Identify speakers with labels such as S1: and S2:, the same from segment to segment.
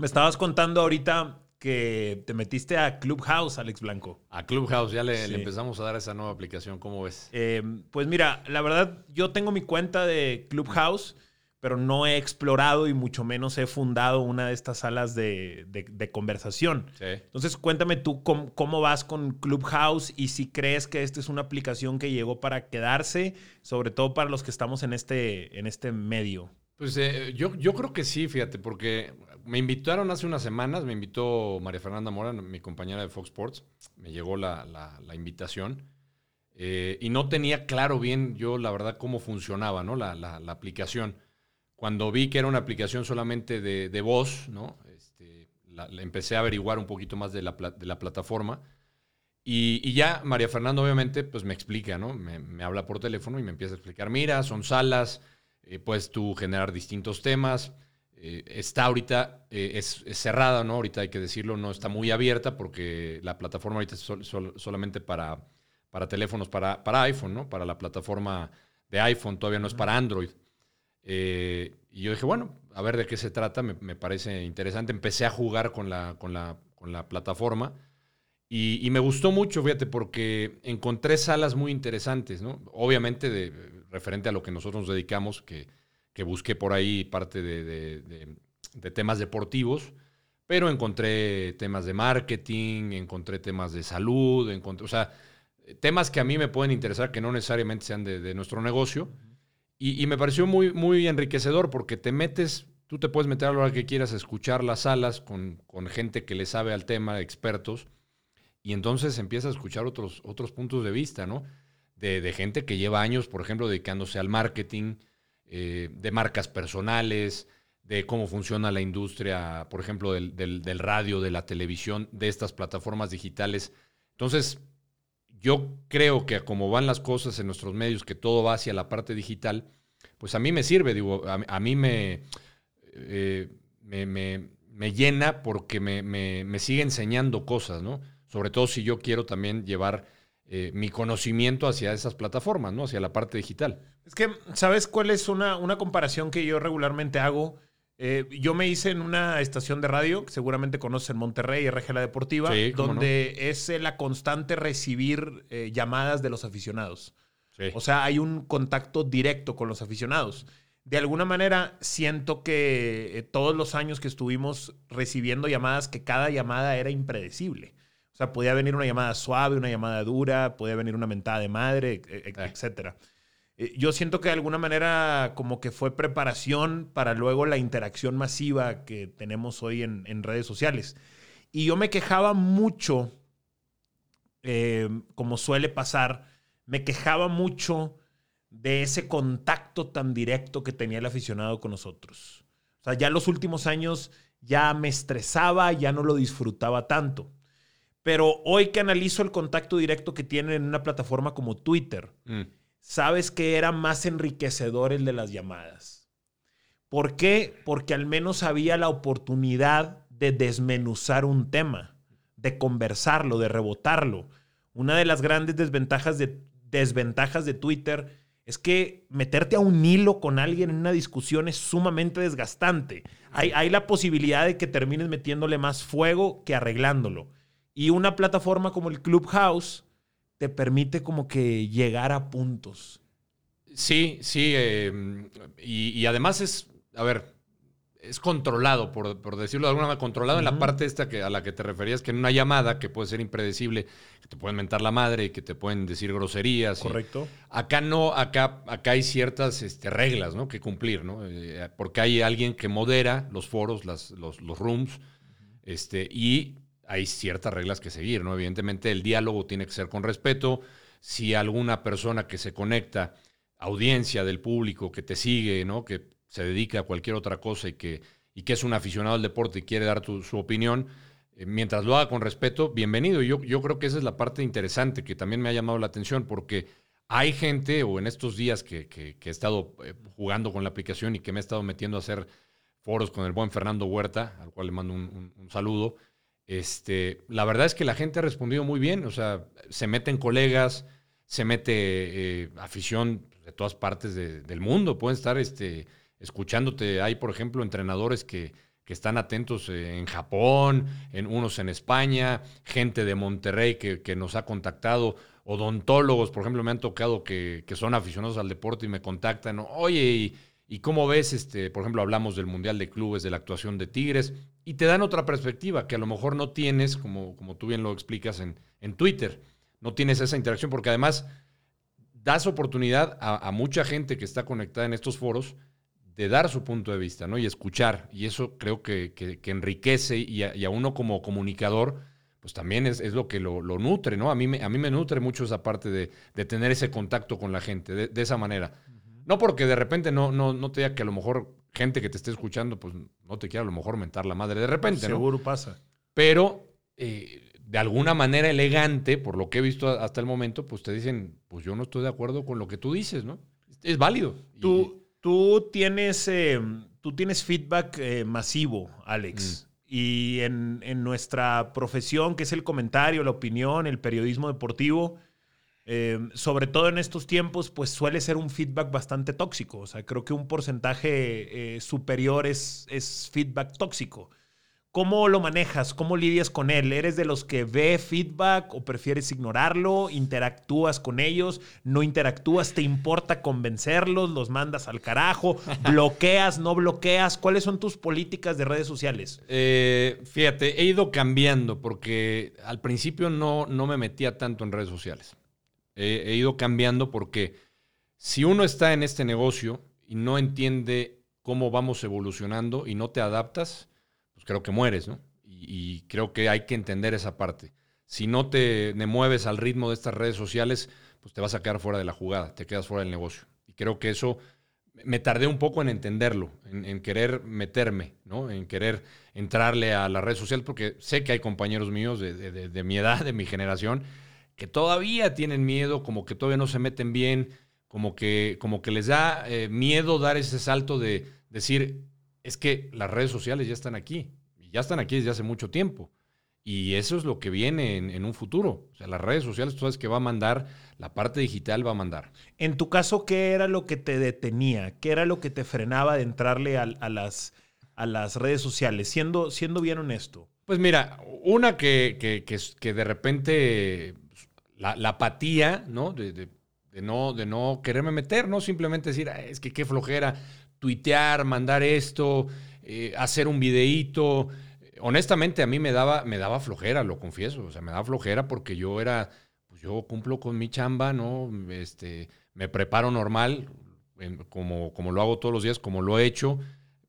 S1: Me estabas contando ahorita que te metiste a Clubhouse, Alex Blanco.
S2: A Clubhouse, ya le, empezamos a dar esa nueva aplicación, ¿cómo ves?
S1: Eh, pues mira, la verdad, yo tengo mi cuenta de Clubhouse, pero no he explorado y mucho menos he fundado una de estas salas de, conversación. Entonces, cuéntame tú cómo, vas con Clubhouse y si crees que esta es una aplicación que llegó para quedarse, sobre todo para los que estamos en este, en este medio.
S2: Pues eh, yo, yo creo que sí, fíjate, porque me invitaron hace unas semanas, me invitó María Fernanda Mora, mi compañera de Fox Sports, me llegó la, invitación eh, y no tenía claro bien yo, la verdad, cómo funcionaba ¿no? la, aplicación. Cuando vi que era una aplicación solamente de, voz, ¿no? Este, empecé a averiguar un poquito más de la, de la plataforma. Y, ya María Fernanda, obviamente, pues me explica, ¿no? Me, habla por teléfono y me empieza a explicar, mira, son salas, eh, puedes tú generar distintos temas. Eh, está ahorita, eh, es, cerrada, ¿no? Ahorita hay que decirlo, no está muy abierta porque la plataforma ahorita es solamente para, para teléfonos, para, para iPhone, ¿no? Para la plataforma de iPhone, todavía no es para Android. Eh, y yo dije, bueno, a ver de qué se trata, me, parece interesante. Empecé a jugar con la, con la, con la plataforma y, y, me gustó mucho, fíjate, porque encontré salas muy interesantes, ¿no? Obviamente, de, referente a lo que nosotros nos dedicamos, que que busqué por ahí parte de, temas deportivos, pero encontré temas de marketing, encontré temas de salud, encontré, o sea, temas que a mí me pueden interesar que no necesariamente sean de, nuestro negocio. Y, me pareció muy, muy enriquecedor porque te metes, tú te puedes meter a la hora que quieras escuchar las salas con, con gente que le sabe al tema, expertos, y entonces empiezas a escuchar otros, otros puntos de vista, ¿no? De, gente que lleva años, por ejemplo, dedicándose al marketing, eh, de marcas personales, de cómo funciona la industria, por ejemplo, del, radio, de la televisión, de estas plataformas digitales. Entonces, yo creo que como van las cosas en nuestros medios, que todo va hacia la parte digital, pues a mí me sirve, digo, a, mí eh, me, me, llena porque me, sigue enseñando cosas, ¿no? Sobre todo si yo quiero también llevar eh, mi conocimiento hacia esas plataformas, ¿no? Hacia la parte digital.
S1: Es que, ¿sabes cuál es una, una comparación que yo regularmente hago? Eh, yo me hice en una estación de radio, que seguramente conoces en Monterrey, RG La Deportiva, donde es la constante recibir eh, llamadas de los aficionados. O sea, hay un contacto directo con los aficionados. De alguna manera, siento que todos los años que estuvimos recibiendo llamadas, que cada llamada era impredecible. O sea, podía venir una llamada suave, una llamada dura, podía venir una mentada de madre, e, e, etcétera. Eh, yo siento que de alguna manera como que fue preparación para luego la interacción masiva que tenemos hoy en, redes sociales. Y yo me quejaba mucho, eh, como suele pasar, me quejaba mucho de ese contacto tan directo que tenía el aficionado con nosotros. O sea, ya los últimos años ya me estresaba, ya no lo disfrutaba tanto. Pero hoy que analizo el contacto directo que tienen en una plataforma como Twitter, mm sabes que era más enriquecedor el de las llamadas. ¿Por qué? Porque al menos había la oportunidad de desmenuzar un tema, de conversarlo, de rebotarlo. Una de las grandes desventajas de, desventajas de Twitter es que meterte a un hilo con alguien en una discusión es sumamente desgastante. Hay, hay la posibilidad de que termines metiéndole más fuego que arreglándolo. Y una plataforma como el Clubhouse te permite como que llegar a puntos.
S2: Sí, sí, em, y, además es, a ver, es controlado, por, decirlo de alguna manera, controlado en la parte esta que, a la que te referías, que en una llamada que puede ser impredecible, que te pueden mentar la madre, y que te pueden decir groserías.
S1: Correcto.
S2: acá no, acá, acá hay ciertas este, reglas ¿no? que cumplir, ¿no? Eh, porque hay alguien que modera los foros, las, los, los rooms, este, y hay ciertas reglas que seguir, ¿no? Evidentemente el diálogo tiene que ser con respeto. Si alguna persona que se conecta, audiencia del público que te sigue, ¿no? Que se dedica a cualquier otra cosa y que, y que es un aficionado al deporte y quiere dar su opinión, eh, mientras lo haga con respeto, bienvenido. Yo, yo creo que esa es la parte interesante que también me ha llamado la atención porque hay gente, o en estos días que, que, he estado eh, jugando con la aplicación y que me he estado metiendo a hacer foros con el buen Fernando Huerta, al cual le mando un saludo, este, la verdad es que la gente ha respondido muy bien, o sea, se meten colegas, se mete eh, afición de todas partes del mundo, pueden estar este, escuchándote. Hay, por ejemplo, entrenadores que, que están atentos eh, en Japón, en unos en España, gente de Monterrey que, nos ha contactado, odontólogos, por ejemplo, me han tocado que, que son aficionados al deporte y me contactan, oye, y, y, cómo ves, este, por ejemplo, hablamos del Mundial de Clubes, de la actuación de Tigres, y te dan otra perspectiva que a lo mejor no tienes, como, como tú bien lo explicas en, en Twitter, no tienes esa interacción, porque además das oportunidad a, mucha gente que está conectada en estos foros de dar su punto de vista, ¿no? Y escuchar. Y eso creo que, enriquece y a, uno como comunicador, pues también es, lo que lo, nutre, ¿no? A mí, me, a mí me nutre mucho esa parte de, tener ese contacto con la gente, de, esa manera. No porque de repente no, no, no te diga que a lo mejor gente que te esté escuchando, pues no te quiera a lo mejor mentar la madre de repente,
S1: Seguro pasa.
S2: Pero eh, de alguna manera elegante, por lo que he visto hasta el momento, pues te dicen, pues yo no estoy de acuerdo con lo que tú dices, ¿no? Es válido.
S1: Tú, tú, tienes, eh, tú tienes feedback eh, masivo, Alex. Mm. Y en, nuestra profesión, que es el comentario, la opinión, el periodismo deportivo, eh, sobre todo en estos tiempos, pues suele ser un feedback bastante tóxico. O sea, creo que un porcentaje superior es, es feedback tóxico. ¿Cómo lo manejas? ¿Cómo lidias con él? ¿Eres de los que ve feedback o prefieres ignorarlo? ¿Interactúas con ellos? ¿No interactúas? ¿Te importa convencerlos? ¿Los mandas al carajo? ¿Bloqueas? ¿No bloqueas? ¿Cuáles son tus políticas de redes sociales?
S2: Eh, fíjate, he ido cambiando porque al principio no, no me metía tanto en redes sociales. He ido cambiando porque si uno está en este negocio y no entiende cómo vamos evolucionando y no te adaptas, pues creo que mueres, ¿no? Y, creo que hay que entender esa parte. Si no te, mueves al ritmo de estas redes sociales, pues te vas a quedar fuera de la jugada, te quedas fuera del negocio. Y creo que eso me tardé un poco en entenderlo, en, querer meterme, ¿no? En querer entrarle a la red social, porque sé que hay compañeros míos de, mi edad, de mi generación, que todavía tienen miedo, como que todavía no se meten bien, como que, como que les da eh, miedo dar ese salto de decir, es que las redes sociales ya están aquí, y ya están aquí desde hace mucho tiempo. Y eso es lo que viene en, un futuro. O sea, las redes sociales, tú sabes que va a mandar, la parte digital va a mandar.
S1: En tu caso, ¿qué era lo que te detenía? ¿Qué era lo que te frenaba de entrarle a, las, a las redes sociales? Siendo, siendo bien honesto.
S2: Pues mira, una que, que, que, de repente la, apatía, ¿no? De, no, de no quererme meter, ¿no? Simplemente decir, es que qué flojera tuitear, mandar esto, eh, hacer un videíto. Honestamente, a mí me daba, me daba flojera, lo confieso. O sea, me daba flojera porque yo era, pues yo cumplo con mi chamba, ¿no? Este, me preparo normal, como, como lo hago todos los días, como lo he hecho,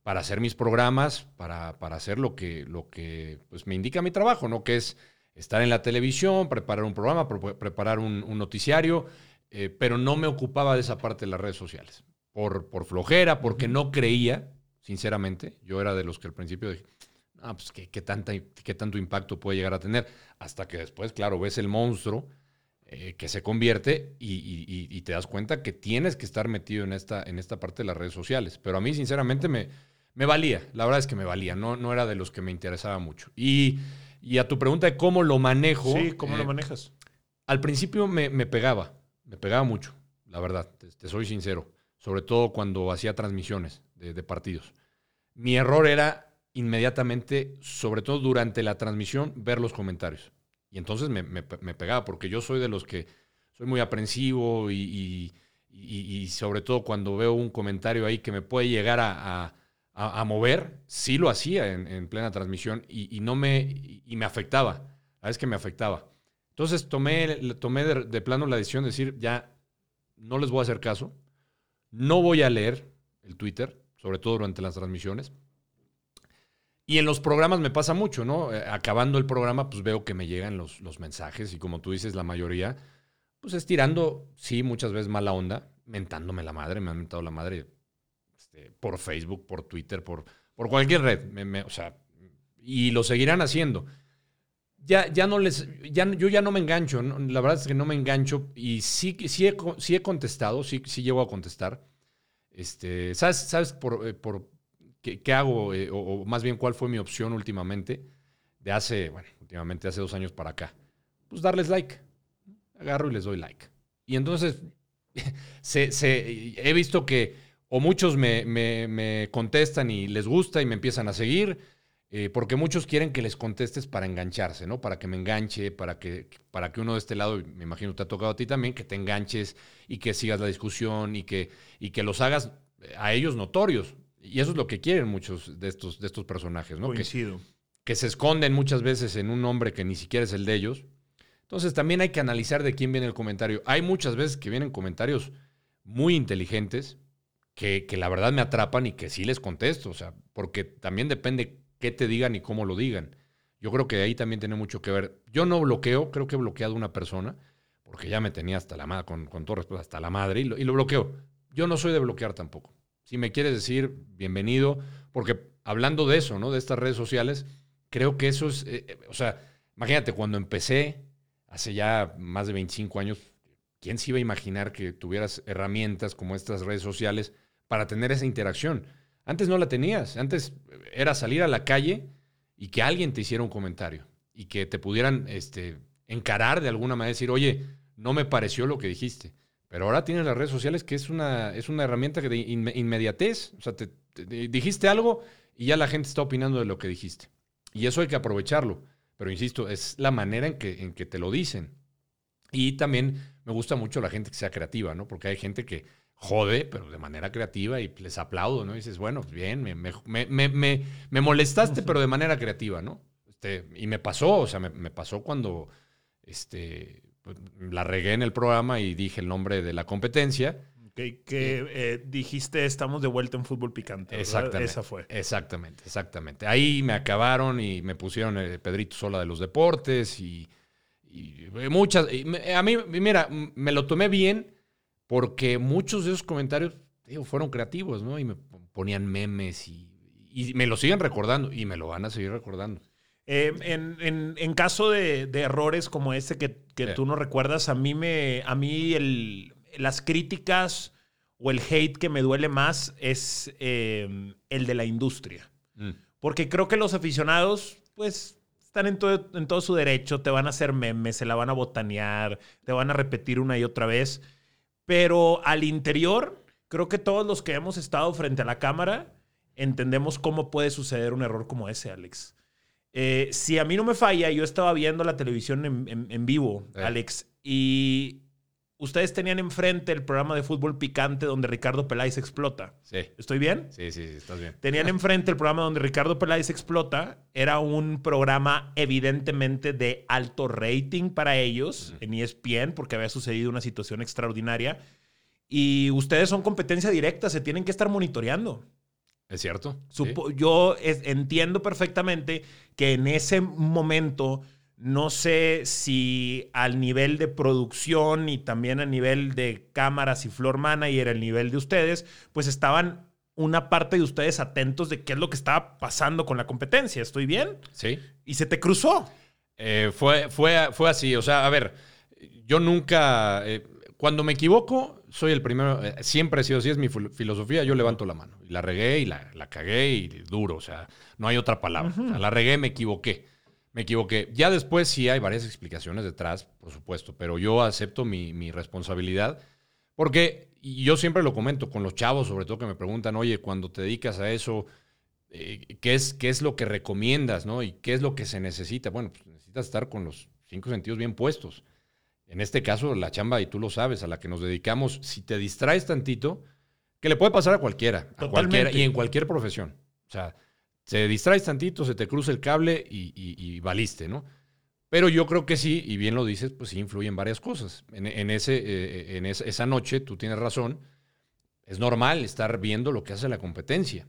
S2: para hacer mis programas, para, para hacer lo que, lo que pues, me indica mi trabajo, ¿no? Que es estar en la televisión, preparar un programa, preparar un, noticiario, eh, pero no me ocupaba de esa parte de las redes sociales por, por flojera, porque no creía, sinceramente. Yo era de los que al principio dije, ah, pues ¿qué, qué, tanta, qué tanto impacto puede llegar a tener. Hasta que después, claro, ves el monstruo eh, que se convierte y, te das cuenta que tienes que estar metido en esta, en esta parte de las redes sociales. Pero a mí, sinceramente, me, me valía. La verdad es que me valía. No, no era de los que me interesaba mucho. Y, a tu pregunta de cómo lo manejo.
S1: Sí, ¿cómo lo eh, manejas?
S2: Al principio me, pegaba. Me pegaba mucho, la verdad. te soy sincero sobre todo cuando hacía transmisiones de, partidos. Mi error era inmediatamente, sobre todo durante la transmisión, ver los comentarios. Y entonces me, pegaba, porque yo soy de los que soy muy aprensivo y, sobre todo cuando veo un comentario ahí que me puede llegar a, mover, sí lo hacía en, plena transmisión y, no me, y me afectaba. La vez que me afectaba. Entonces tomé, tomé de, de plano la decisión de decir, ya no les voy a hacer caso no voy a leer el Twitter, sobre todo durante las transmisiones. Y en los programas me pasa mucho, ¿no? Eh, acabando el programa, pues veo que me llegan los, los mensajes y como tú dices, la mayoría, pues estirando, sí, muchas veces mala onda, mentándome la madre, me han mentado la madre este, por Facebook, por Twitter, por, por cualquier red. o sea, y lo seguirán haciendo. Ya, ya no les, ya, yo ya no me engancho, la verdad es que no me engancho y sí, sí, he, sí he contestado, sí, sí llego a contestar. Este, ¿Sabes, sabes por, eh, por qué, qué hago, eh, o, más bien cuál fue mi opción últimamente? De hace, bueno, últimamente hace dos años para acá. Pues darles like. Agarro y les doy like. Y entonces se, se, he visto que o muchos me, contestan y les gusta y me empiezan a seguir, eh, porque muchos quieren que les contestes para engancharse, ¿no? Para que me enganche, para que, para que uno de este lado, me imagino te ha tocado a ti también, que te enganches y que sigas la discusión y que, y que los hagas a ellos notorios. Y eso es lo que quieren muchos de estos, de estos personajes, ¿no?
S1: Coincido.
S2: Que, que se esconden muchas veces en un nombre que ni siquiera es el de ellos. Entonces también hay que analizar de quién viene el comentario. Hay muchas veces que vienen comentarios muy inteligentes, que, la verdad me atrapan y que sí les contesto, o sea, porque también depende qué te digan y cómo lo digan. Yo creo que ahí también tiene mucho que ver. Yo no bloqueo, creo que he bloqueado a una persona, porque ya me tenía hasta la madre, con, todo respeto, hasta la madre, y lo, y lo bloqueo. Yo no soy de bloquear tampoco. Si me quieres decir, bienvenido, porque hablando de eso, ¿no? De estas redes sociales, creo que eso es, eh, o sea, imagínate, cuando empecé, hace ya más de 25 años, ¿quién se iba a imaginar que tuvieras herramientas como estas redes sociales para tener esa interacción? Antes no la tenías, antes era salir a la calle y que alguien te hiciera un comentario y que te pudieran este, encarar de alguna manera, decir, oye, no me pareció lo que dijiste. Pero ahora tienes las redes sociales que es una, es una herramienta de inmediatez, o sea, te, dijiste algo y ya la gente está opinando de lo que dijiste. Y eso hay que aprovecharlo. Pero insisto, es la manera en que, en que te lo dicen. Y también me gusta mucho la gente que sea creativa, ¿no? Porque hay gente que jode, pero de manera creativa y les aplaudo, ¿no? Y dices, bueno, pues bien, me, me, me, molestaste, pero de manera creativa, ¿no? Este, y me pasó, o sea, me, pasó cuando este, pues, la regué en el programa y dije el nombre de la competencia.
S1: Que, eh, dijiste estamos de vuelta en fútbol picante.
S2: Exactamente.
S1: Esa fue.
S2: Exactamente, exactamente. Ahí me acabaron y me pusieron el Pedrito Sola de los deportes y y muchas, a mí, mira, me lo tomé bien porque muchos de esos comentarios fueron creativos, ¿no? Y me ponían memes y, me lo siguen recordando y me lo van a seguir recordando.
S1: Eh, en, caso de, errores como ese que, tú no recuerdas, a mí, me, a mí el, las críticas o el hate que me duele más es eh, el de la industria. Mm. Porque creo que los aficionados, pues están en todo, en todo su derecho, te van a hacer memes, se la van a botanear, te van a repetir una y otra vez. Pero al interior, creo que todos los que hemos estado frente a la cámara entendemos cómo puede suceder un error como ese, Alex. Eh, si a mí no me falla, yo estaba viendo la televisión en, vivo, eh. Alex, y ustedes tenían enfrente el programa de fútbol picante donde Ricardo Peláez explota.
S2: Sí.
S1: ¿Estoy bien?
S2: Sí, sí, sí, estás bien.
S1: Tenían enfrente el programa donde Ricardo Peláez explota. Era un programa evidentemente de alto rating para ellos en ESPN porque había sucedido una situación extraordinaria. Y ustedes son competencia directa, se tienen que estar monitoreando.
S2: Es cierto.
S1: Yo entiendo perfectamente que en ese momento no sé si al nivel de producción y también a nivel de cámaras y floor manager, el nivel de ustedes, pues estaban una parte de ustedes atentos de qué es lo que estaba pasando con la competencia. ¿Estoy bien?
S2: Sí.
S1: Y se te cruzó.
S2: Eh, fue, fue, fue así. O sea, a ver, yo nunca. Eh, cuando me equivoco, soy el primero. Eh, siempre he sido así, es mi filosofía. Yo levanto la mano. Y la regué y la, cagué y duro. O sea, no hay otra palabra. o sea, la regué, me equivoqué me equivoqué. Ya después sí hay varias explicaciones detrás, por supuesto, pero yo acepto mi, responsabilidad porque yo siempre lo comento con los chavos, sobre todo que me preguntan, oye, cuando te dedicas a eso, eh, ¿qué, es, ¿qué es lo que recomiendas, no? Y qué es lo que se necesita. Bueno, pues necesitas estar con los cinco sentidos bien puestos. En este caso, la chamba, y tú lo sabes, a la que nos dedicamos, si te distraes tantito, que le puede pasar a cualquiera, a cualquiera y en cualquier profesión. O sea, se distraes tantito, se te cruza el cable y, valiste, ¿no? Pero yo creo que sí, y bien lo dices, pues sí influyen varias cosas. En, ese, eh, en esa, noche, tú tienes razón, es normal estar viendo lo que hace la competencia.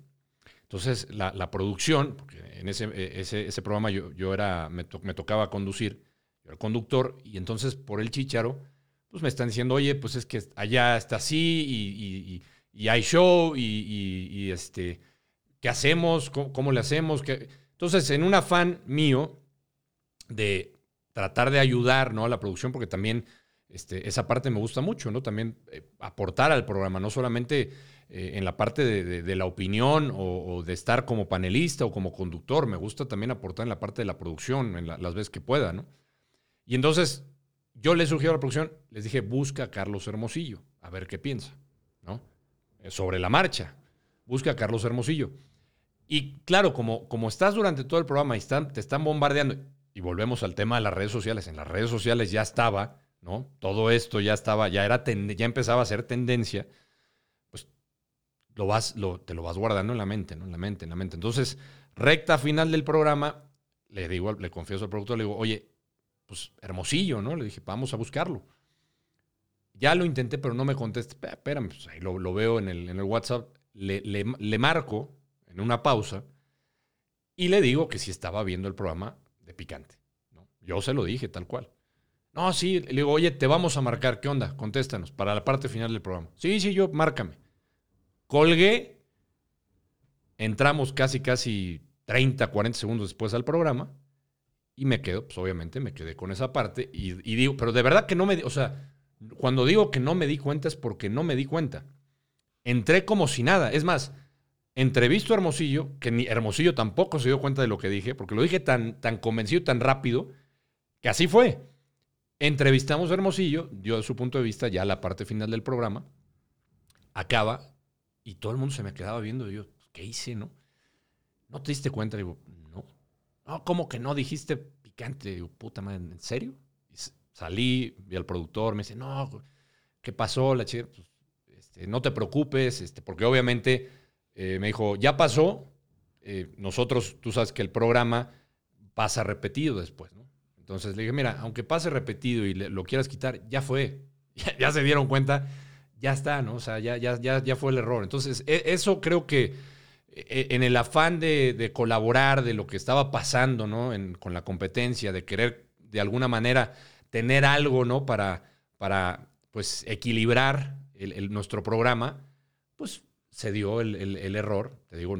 S2: Entonces, la, producción, porque en ese, eh, ese, programa yo, yo era, me, tocaba conducir, yo era conductor, y entonces por el chicharo, pues me están diciendo, oye, pues es que allá está así, y, hay show, y, este ¿Qué hacemos? ¿Cómo, le hacemos? Entonces, en un afán mío de tratar de ayudar ¿no? a la producción, porque también este, esa parte me gusta mucho, ¿no? También eh, aportar al programa, no solamente eh, en la parte de, la opinión o, de estar como panelista o como conductor, me gusta también aportar en la parte de la producción, en las veces que pueda, ¿no? Y entonces yo le sugiero a la producción, les dije, busca a Carlos Hermosillo, a ver qué piensa, ¿no? sobre la marcha. Busca a Carlos Hermosillo. Y claro, como, como estás durante todo el programa y están, te están bombardeando, y volvemos al tema de las redes sociales, en las redes sociales ya estaba, ¿no? Todo esto ya estaba, ya era ya empezaba a ser tendencia, pues lo vas, lo, te lo vas guardando en la mente, ¿no? En la mente, en la mente. Entonces, recta final del programa, le digo, le confieso al productor, le digo, oye, pues hermosillo, ¿no? Le dije, vamos a buscarlo. Ya lo intenté, pero no me contesta. Espérame, pues ahí lo, veo en el, en el WhatsApp. Le, le, marco en una pausa y le digo que si estaba viendo el programa de Picante. ¿no? Yo se lo dije tal cual. No, sí, le digo, oye, te vamos a marcar. ¿Qué onda? Contéstanos para la parte final del programa. Sí, sí, yo, márcame. Colgué. Entramos casi, casi 30, 40 segundos después al programa. Y me quedo, pues obviamente me quedé con esa parte. Y, y digo, pero de verdad que no me. O sea, cuando digo que no me di cuenta es porque no me di cuenta. Entré como si nada. Es más, entrevisto a Hermosillo, que ni Hermosillo tampoco se dio cuenta de lo que dije, porque lo dije tan, tan convencido, tan rápido, que así fue. Entrevistamos a Hermosillo, dio de su punto de vista ya la parte final del programa, acaba, y todo el mundo se me quedaba viendo. Y yo, ¿qué hice, no? ¿No te diste cuenta? Digo, no. No, ¿cómo que no dijiste picante? Digo, puta madre, ¿en serio? Salí, vi al productor, me dice, no, ¿qué pasó? La chica, pues, este, no te preocupes, este, porque obviamente eh, me dijo, ya pasó, eh, nosotros, tú sabes que el programa pasa repetido después, ¿no? Entonces le dije, mira, aunque pase repetido y lo quieras quitar, ya fue, ya, se dieron cuenta, ya está, ¿no? O sea, ya, ya, ya, ya fue el error. Entonces, e, eso creo que e, en el afán de, colaborar, de lo que estaba pasando, ¿no? con la competencia, de querer de alguna manera tener algo, ¿no? Para, para pues, equilibrar nuestro programa, pues se dio el, error. Te digo,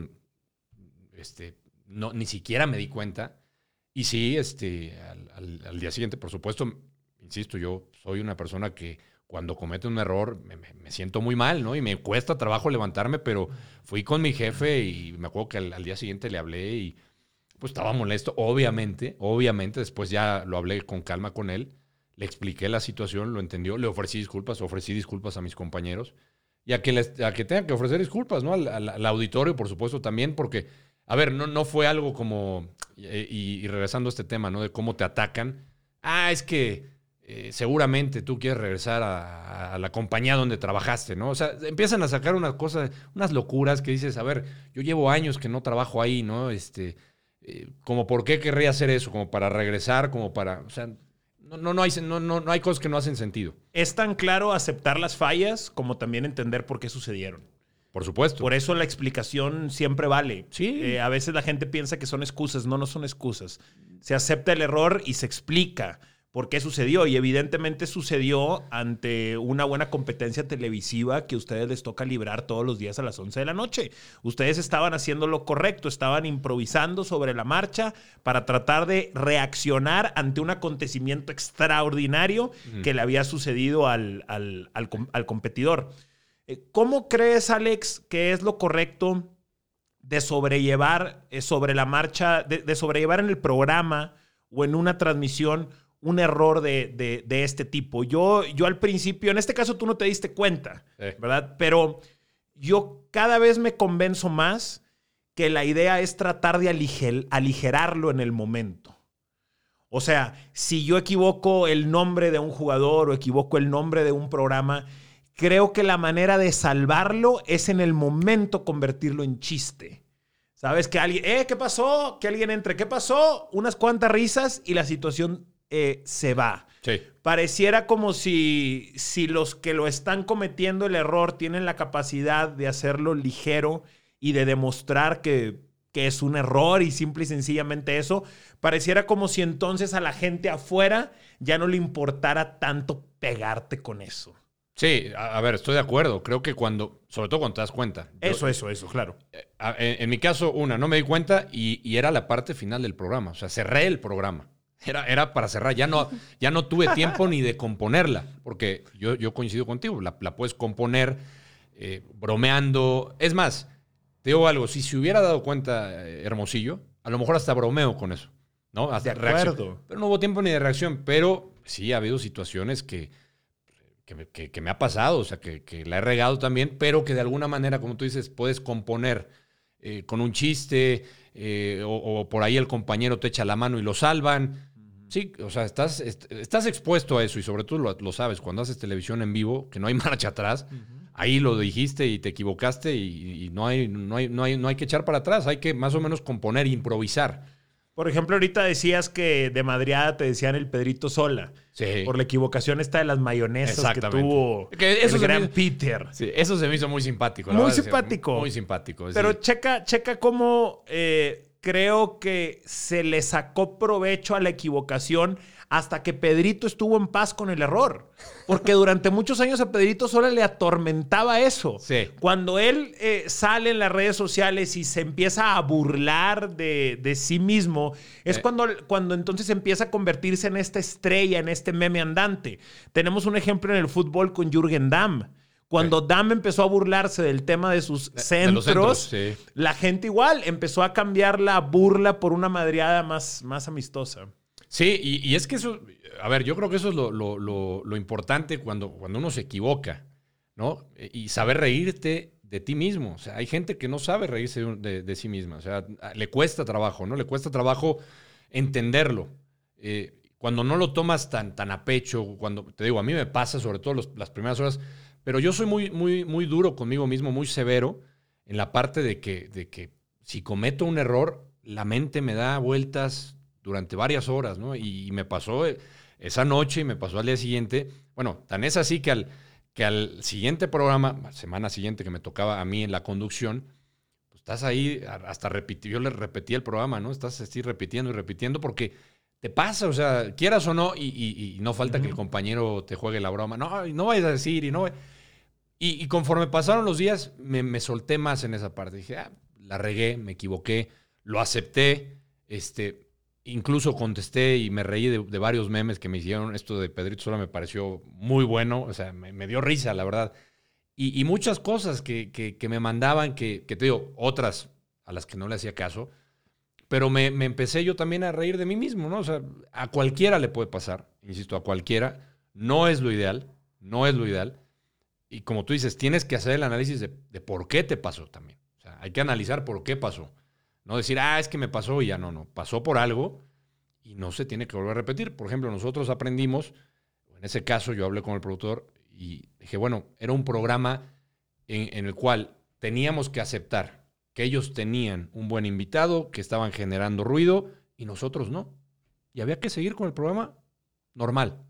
S2: este, no, ni siquiera me di cuenta. Y sí, este, al, día siguiente, por supuesto, insisto, yo soy una persona que cuando comete un error me, siento muy mal, ¿no? Y me cuesta trabajo levantarme, pero fui con mi jefe y me acuerdo que al, día siguiente le hablé y pues estaba molesto, obviamente, obviamente, después ya lo hablé con calma con él le expliqué la situación, lo entendió, le ofrecí disculpas, ofrecí disculpas a mis compañeros y a que, les, que tengan que ofrecer disculpas, ¿no? Al, auditorio, por supuesto, también, porque, a ver, no, no fue algo como, y, regresando a este tema, ¿no? De cómo te atacan. Ah, es que eh, seguramente tú quieres regresar a, la compañía donde trabajaste, ¿no? O sea, empiezan a sacar unas cosas, unas locuras que dices, a ver, yo llevo años que no trabajo ahí, ¿no? Este, eh, como por qué querría hacer eso, como para regresar, como para, o sea, no, no, hay, no, no, hay cosas que no hacen sentido.
S1: Es tan claro aceptar las fallas como también entender por qué sucedieron.
S2: Por supuesto.
S1: Por eso la explicación siempre vale. Sí. Eh, a veces la gente piensa que son excusas. No, no son excusas. Se acepta el error y se explica por qué sucedió. Y evidentemente sucedió ante una buena competencia televisiva que a ustedes les toca librar todos los días a las 11 de la noche. Ustedes estaban haciendo lo correcto, estaban improvisando sobre la marcha para tratar de reaccionar ante un acontecimiento extraordinario que le había sucedido al, al, competidor. Eh, ¿Cómo crees, Alex, que es lo correcto de sobrellevar eh, sobre la marcha, de, de sobrellevar en el programa o en una transmisión? Un error de, este tipo. Yo, yo al principio, en este caso tú no te diste cuenta, ¿verdad? Pero yo cada vez me convenzo más que la idea es tratar de aligerarlo en el momento. O sea, si yo equivoco el nombre de un jugador o equivoco el nombre de un programa, creo que la manera de salvarlo es en el momento convertirlo en chiste. ¿Sabes? Que alguien, eh, ¿qué pasó? Que alguien entre, ¿qué pasó? Unas cuantas risas y la situación eh, se va. Pareciera como si, si los que lo están cometiendo el error tienen la capacidad de hacerlo ligero y de demostrar que, que es un error y simple y sencillamente eso, pareciera como si entonces a la gente afuera ya no le importara tanto pegarte con eso.
S2: Sí, a, ver, estoy de acuerdo. Creo que cuando, sobre todo cuando te das cuenta.
S1: Eso, eso, eso, claro.
S2: Eh, en, mi caso, una, no me di cuenta y, y, era la parte final del programa. O sea, cerré el programa. Era, era para cerrar. Ya no, ya no tuve tiempo ni de componerla, porque yo, yo coincido contigo. La, puedes componer eh, bromeando. Es más, te digo algo. Si se hubiera dado cuenta eh, Hermosillo, a lo mejor hasta bromeo con eso. ¿no? Hasta
S1: de acuerdo.
S2: Pero no hubo tiempo ni de reacción. Pero sí ha habido situaciones que, que, me ha pasado, o sea, que, la he regado también, pero que de alguna manera, como tú dices, puedes componer eh, con un chiste eh, o, por ahí el compañero te echa la mano y lo salvan. Sí, o sea, estás, estás expuesto a eso y sobre todo lo, sabes, cuando haces televisión en vivo, que no hay marcha atrás, ahí lo dijiste y te equivocaste y, no, hay, no, hay, no, hay, no hay que echar para atrás, hay que más o menos componer, improvisar.
S1: Por ejemplo, ahorita decías que de madriada te decían el Pedrito Sola. Sí. Por la equivocación esta de las mayonesas que tuvo
S2: eso
S1: el gran Peter.
S2: Sí, eso se me hizo muy simpático.
S1: Muy simpático.
S2: Muy, simpático.
S1: Pero checa, checa cómo eh, creo que se le sacó provecho a la equivocación hasta que Pedrito estuvo en paz con el error. Porque durante muchos años a Pedrito solo le atormentaba eso.
S2: Sí.
S1: Cuando él eh, sale en las redes sociales y se empieza a burlar de, sí mismo, es eh. cuando, cuando entonces empieza a convertirse en esta estrella, en este meme andante. Tenemos un ejemplo en el fútbol con Jürgen Damm. Cuando Damm empezó a burlarse del tema de sus centros, la gente igual empezó a cambiar la burla por una madreada más, más amistosa.
S2: Sí, y, es que eso, a ver, yo creo que eso es lo, importante cuando, cuando uno se equivoca, ¿no? Y saber reírte de ti mismo. O sea, hay gente que no sabe reírse de, sí misma. O sea, le cuesta trabajo, ¿no? Le cuesta trabajo entenderlo. Eh, cuando no lo tomas tan, tan a pecho, cuando, te digo, a mí me pasa, sobre todo las primeras horas, pero yo soy muy, muy, muy duro conmigo mismo, muy severo en la parte de que, de que si cometo un error, la mente me da vueltas durante varias horas, ¿no? Y, me pasó eh, esa noche y me pasó al día siguiente. Bueno, tan es así que al, que al siguiente programa, semana siguiente que me tocaba a mí en la conducción, pues estás ahí, hasta repetí, yo le repetí el programa, ¿no? Estás así repitiendo y repitiendo porque te pasa, o sea, quieras o no, y, no falta que el compañero te juegue la broma. No, no vayas a decir y no. Y, conforme pasaron los días, me, solté más en esa parte. Dije, ah, la regué, me equivoqué, lo acepté. Este, Incluso contesté y me reí de, varios memes que me hicieron. Esto de Pedrito Sola me pareció muy bueno, o sea, me, dio risa, la verdad. Y, muchas cosas que, que, me mandaban, que, te digo, otras a las que no le hacía caso, pero me, me, empecé yo también a reír de mí mismo, ¿no? O sea, a cualquiera le puede pasar, insisto, a cualquiera. No es lo ideal, no es lo ideal. Y como tú dices, tienes que hacer el análisis de, de por qué te pasó también. O sea, hay que analizar por qué pasó. No decir, ah, es que me pasó y ya no, no. Pasó por algo y no se tiene que volver a repetir. Por ejemplo, nosotros aprendimos, en ese caso yo hablé con el productor y dije, bueno, era un programa en, el cual teníamos que aceptar que ellos tenían un buen invitado, que estaban generando ruido y nosotros no. Y había que seguir con el programa normal,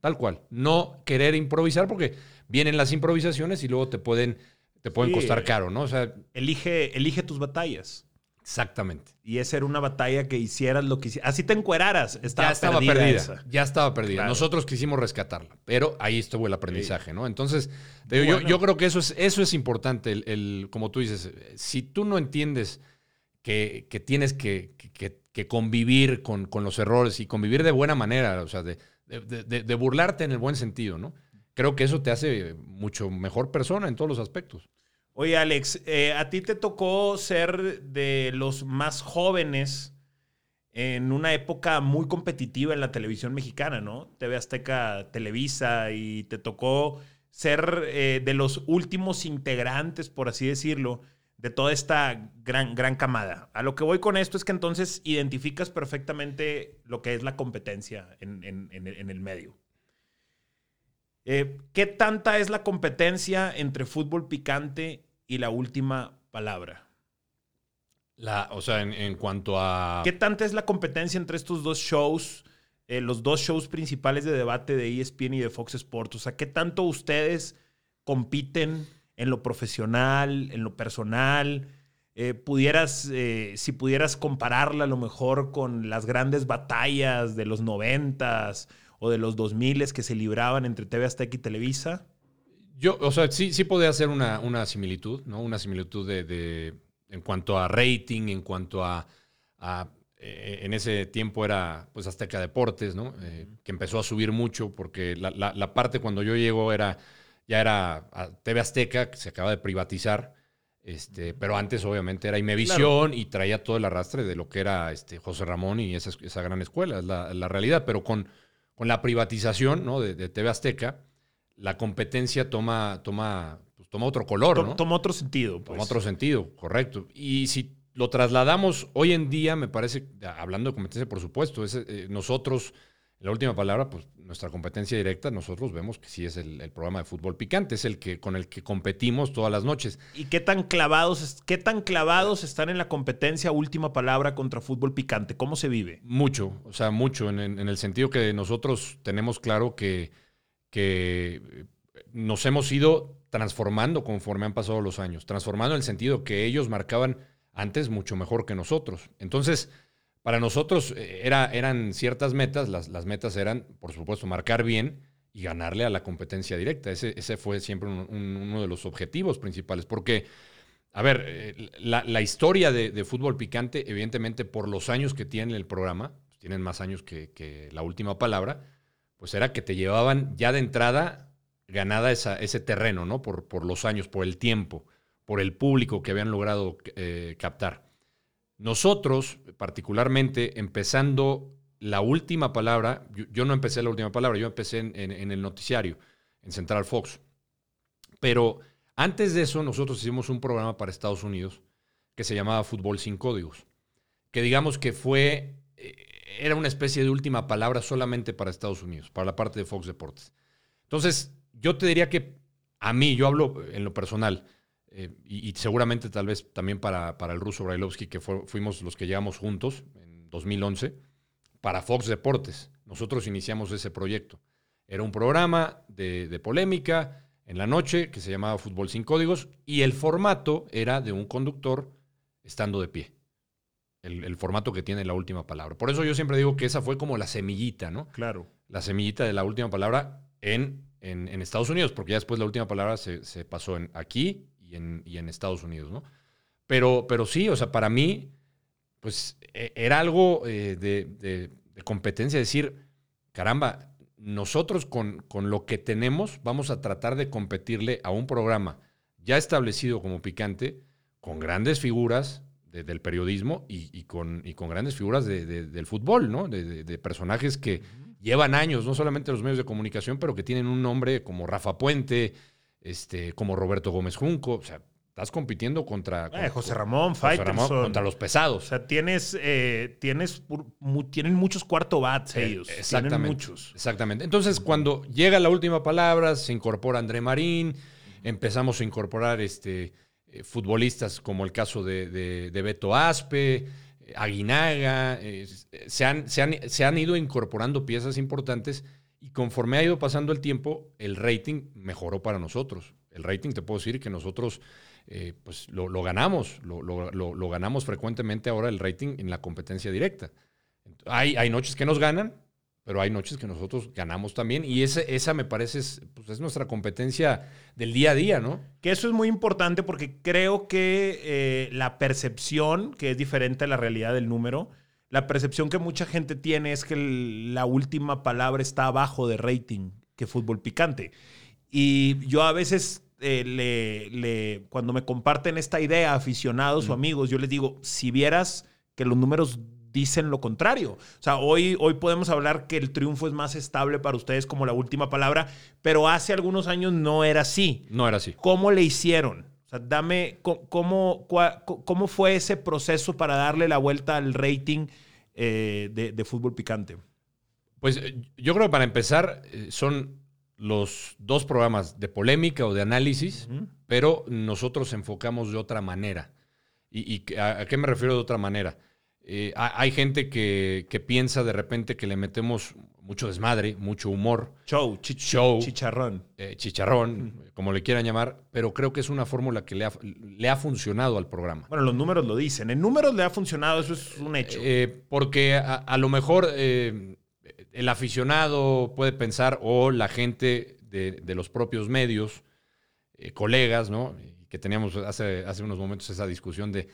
S2: tal cual. No querer improvisar porque vienen las improvisaciones y luego te pueden, te pueden costar caro, ¿no? O sea,
S1: elige, elige tus batallas.
S2: Exactamente.
S1: Y esa era una batalla que hicieras lo que hicieras. Así te encueraras. Estaba
S2: ya estaba perdida. Ya estaba perdida. Nosotros quisimos rescatarla, pero ahí estuvo el aprendizaje, ¿no? Entonces, yo, creo que eso es, eso es importante. El, como tú dices, si tú no entiendes que, tienes que, convivir con, los errores y convivir de buena manera, o sea, de, de burlarte en el buen sentido, ¿no? Creo que eso te hace mucho mejor persona en todos los aspectos.
S1: Oye, Alex, eh, a ti te tocó ser de los más jóvenes en una época muy competitiva en la televisión mexicana, ¿no? TV Azteca, Televisa, y te tocó ser eh, de los últimos integrantes, por así decirlo, de toda esta gran, gran camada. A lo que voy con esto es que entonces identificas perfectamente lo que es la competencia en, el medio. Eh, ¿Qué tanta es la competencia entre fútbol picante y la última palabra.
S2: La, o sea, en, cuanto a...
S1: ¿Qué tanta es la competencia entre estos dos shows, eh, los dos shows principales de debate de ESPN y de Fox Sports? O sea, ¿qué tanto ustedes compiten en lo profesional, en lo personal? Eh, pudieras, eh, si pudieras compararla a lo mejor con las grandes batallas de los noventas o de los dos miles que se libraban entre TV Azteca y Televisa.
S2: Yo, o sea, sí, sí podía hacer una, similitud, ¿no? Una similitud de, en cuanto a rating, en cuanto a, eh, en ese tiempo era pues Azteca Deportes, ¿no? Eh, que empezó a subir mucho porque la, parte cuando yo llego era, ya era TV Azteca, que se acaba de privatizar, este, pero antes obviamente era Imevisión y traía todo el arrastre de lo que era este, José Ramón y esa, esa gran escuela, es la, realidad, pero con, con la privatización ¿no? de, de TV Azteca, la competencia toma, toma, pues, toma otro color, ¿no?
S1: Toma otro sentido.
S2: Toma pues. otro sentido, correcto. Y si lo trasladamos hoy en día, me parece, hablando de competencia, por supuesto, es, eh, nosotros, la última palabra, pues nuestra competencia directa, nosotros vemos que sí es el, programa de fútbol picante, es el que con el que competimos todas las noches.
S1: ¿Y qué tan clavados, qué tan clavados están en la competencia última palabra contra fútbol picante? ¿Cómo se vive?
S2: Mucho, o sea, mucho, en, el sentido que nosotros tenemos claro que, que nos hemos ido transformando conforme han pasado los años, transformando en el sentido que ellos marcaban antes mucho mejor que nosotros. Entonces, para nosotros eh, era, eran ciertas metas, las, metas eran, por supuesto, marcar bien y ganarle a la competencia directa. Ese, ese fue siempre uno de los objetivos principales, porque, a ver, eh, la, historia de, fútbol picante, evidentemente, por los años que tiene el programa, tienen más años que, la última palabra, pues era que te llevaban ya de entrada ganada ese terreno, ¿no? Por, por los años, por el tiempo por el público que habían logrado eh, captar. Nosotros, particularmente, empezando la última palabra, yo, no empecé la última palabra, yo empecé en, el noticiario, en Central Fox. Pero antes de eso, nosotros hicimos un programa para Estados Unidos que se llamaba Fútbol sin Códigos, que digamos que fue, eh, era una especie de última palabra solamente para Estados Unidos, para la parte de Fox Deportes. Entonces, yo te diría que a mí, yo hablo en lo personal, eh, y, seguramente tal vez también para, para el ruso Brailovsky, que fuimos los que llegamos juntos en 2011, para Fox Deportes. Nosotros iniciamos ese proyecto. Era un programa de, polémica en la noche que se llamaba Fútbol sin Códigos y el formato era de un conductor estando de pie. El, formato que tiene la última palabra. Por eso yo siempre digo que esa fue como la semillita, ¿no?
S1: Claro.
S2: La semillita de la última palabra en, en, Estados Unidos, porque ya después la última palabra se, se pasó en aquí y en, Estados Unidos, ¿no? Pero, pero sí, o sea, para mí, pues e, era algo eh, de, competencia, decir, caramba, nosotros con, con, lo que tenemos vamos a tratar de competirle a un programa ya establecido como picante, con grandes figuras del periodismo y, con, y, con, grandes figuras del fútbol, ¿no? De, personajes que llevan años, no solamente en los medios de comunicación, pero que tienen un nombre como Rafa Puente, este, como Roberto Gómez Junco. O sea, estás compitiendo contra.
S1: Eh, José Ramón, José
S2: contra los pesados.
S1: O sea, tienes, eh, tienes tienen muchos cuarto bats eh, ellos.
S2: exactamente.
S1: muchos.
S2: Exactamente. Entonces, cuando llega la última palabra, se incorpora André Marín, empezamos a incorporar este, futbolistas como el caso de, Beto Aspe. Aguinaga, se, han, se, han, se han ido incorporando piezas importantes y conforme ha ido pasando el tiempo, el rating mejoró para nosotros. El rating, te puedo decir que nosotros eh, pues lo, ganamos, lo, ganamos frecuentemente ahora el rating en la competencia directa. Hay, hay noches que nos ganan, pero hay noches que nosotros ganamos también y ese, esa me parece es, pues es nuestra competencia del día a día, ¿no?
S1: Que eso es muy importante porque creo que eh, la percepción, que es diferente a la realidad del número, la percepción que mucha gente tiene es que la última palabra está abajo de rating que fútbol picante. Y yo a veces eh, le, cuando me comparten esta idea, aficionados o amigos, yo les digo, si vieras que los números dicen lo contrario. O sea, hoy, hoy podemos hablar que el triunfo es más estable para ustedes como la última palabra, pero hace algunos años no era así.
S2: No era así.
S1: ¿Cómo le hicieron? O sea, dame, ¿cómo, cómo fue ese proceso para darle la vuelta al rating eh, de, fútbol picante?
S2: Pues eh, yo creo que para empezar eh, son los dos programas de polémica o de análisis, pero nosotros enfocamos de otra manera. ¿Y, a, qué me refiero de otra manera? Hay gente que, que, piensa de repente que le metemos mucho desmadre, mucho humor.
S1: Show, chicharrón.
S2: Eh, chicharrón, como le quieran llamar, pero creo que es una fórmula que le ha, le ha, funcionado al programa.
S1: Bueno, los números lo dicen. En números le ha funcionado, eso es un hecho.
S2: Eh, porque a, lo mejor eh, el aficionado puede pensar, o la gente de, los propios medios, colegas, ¿no? Que teníamos hace, hace unos momentos esa discusión de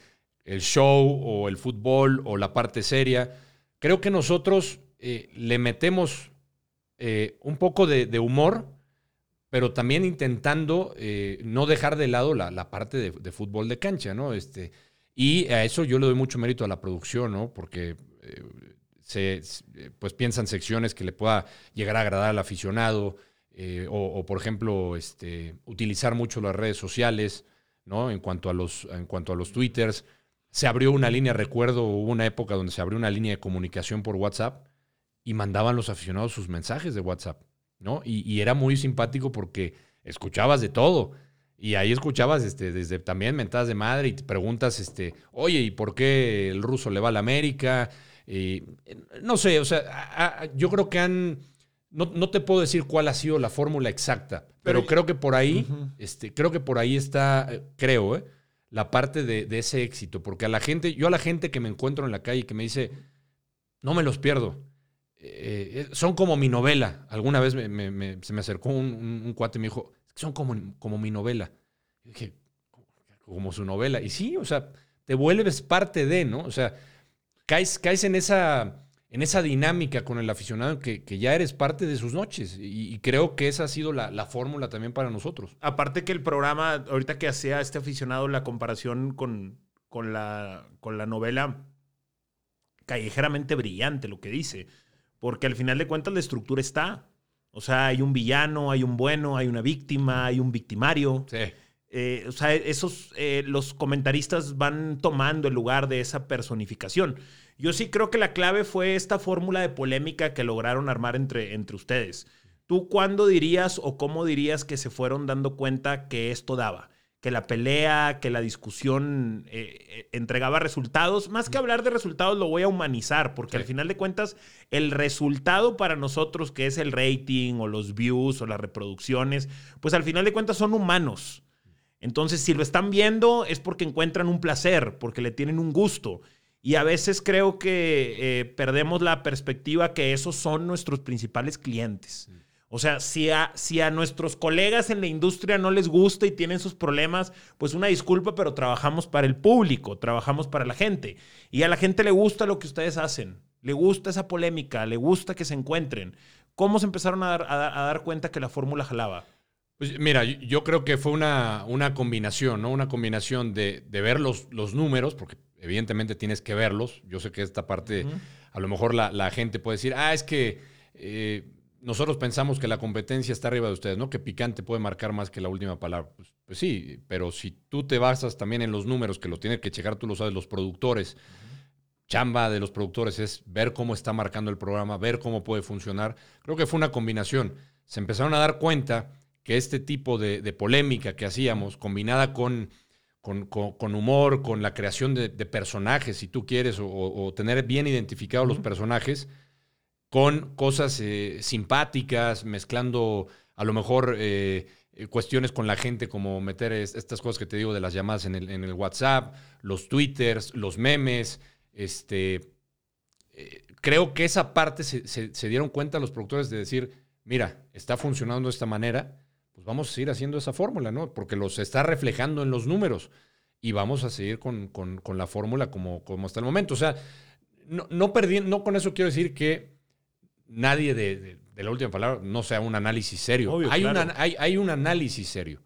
S2: el show o el fútbol o la parte seria. Creo que nosotros eh, le metemos eh, un poco de, humor, pero también intentando eh, no dejar de lado la, parte de, fútbol de cancha, ¿no? Este, y a eso yo le doy mucho mérito a la producción, ¿no? Porque se, pues piensan secciones que le pueda llegar a agradar al aficionado. eh, o, por ejemplo, este, utilizar mucho las redes sociales, ¿no? En cuanto a los, en cuanto a los twitters. Se abrió una línea, recuerdo, hubo una época donde se abrió una línea de comunicación por WhatsApp y mandaban los aficionados sus mensajes de WhatsApp, ¿no? Y, era muy simpático porque escuchabas de todo. Y ahí escuchabas este, desde también mentadas de madre y te preguntas, este, oye, ¿y por qué el ruso le va a la América? no sé, o sea, yo creo que han no, te puedo decir cuál ha sido la fórmula exacta, pero, creo que por ahí, este, creo que por ahí está, eh, creo, eh, la parte de, ese éxito. Porque a la gente, yo a la gente que me encuentro en la calle que me dice, no me los pierdo. Eh, son como mi novela. Alguna vez se me acercó un, cuate y me dijo, son como, como mi novela. Y dije, como su novela. Y sí, o sea, te vuelves parte de, ¿no? O sea, caes, caes en esa en esa dinámica con el aficionado que, ya eres parte de sus noches. Y, creo que esa ha sido la, fórmula también para nosotros.
S1: Aparte que el programa, ahorita que hacía este aficionado la comparación con, con, la, con la novela, callejeramente brillante lo que dice. Porque al final de cuentas la estructura está. O sea, hay un villano, hay un bueno, hay una víctima, hay un victimario.
S2: Sí.
S1: Eh, o sea, esos, eh, los comentaristas van tomando el lugar de esa personificación. Yo sí creo que la clave fue esta fórmula de polémica que lograron armar entre, entre ustedes. ¿Tú cuándo dirías o cómo dirías que se fueron dando cuenta que esto daba? Que la pelea, que la discusión eh, eh, entregaba resultados. Más que hablar de resultados, lo voy a humanizar, porque al final de cuentas, el resultado para nosotros, que es el rating o los views o las reproducciones, pues al final de cuentas son humanos. Entonces, si lo están viendo, es porque encuentran un placer, porque le tienen un gusto. Y a veces creo que eh, perdemos la perspectiva que esos son nuestros principales clientes. O sea, si a, si a nuestros colegas en la industria no les gusta y tienen sus problemas, pues una disculpa, pero trabajamos para el público, trabajamos para la gente. Y a la gente le gusta lo que ustedes hacen, le gusta esa polémica, le gusta que se encuentren. ¿Cómo se empezaron a dar, a, dar cuenta que la fórmula jalaba?
S2: Pues mira, yo creo que fue una, una combinación, ¿no? Una combinación de, de ver los, los números, porque evidentemente tienes que verlos. Yo sé que esta parte, a lo mejor la, gente puede decir, ah, es que eh, nosotros pensamos que la competencia está arriba de ustedes, ¿no? Que Picante puede marcar más que la última palabra. Pues, pues sí, pero si tú te basas también en los números, que lo tienes que checar, tú lo sabes, los productores. Chamba de los productores es ver cómo está marcando el programa, ver cómo puede funcionar. Creo que fue una combinación. Se empezaron a dar cuenta que este tipo de polémica que hacíamos, combinada con con, humor, con la creación de, personajes, si tú quieres, o, tener bien identificados los personajes, con cosas eh, simpáticas, mezclando a lo mejor eh, eh, cuestiones con la gente, como meter estas cosas que te digo de las llamadas en el, WhatsApp, los twitters, los memes. Este, creo que esa parte se, se dieron cuenta los productores de decir, mira, está funcionando de esta manera vamos a seguir haciendo esa fórmula, ¿no? Porque los está reflejando en los números y vamos a seguir con, la fórmula como, como hasta el momento. O sea, no, no, no con eso quiero decir que nadie de, la última palabra no sea un análisis serio. hay, hay, hay un análisis serio.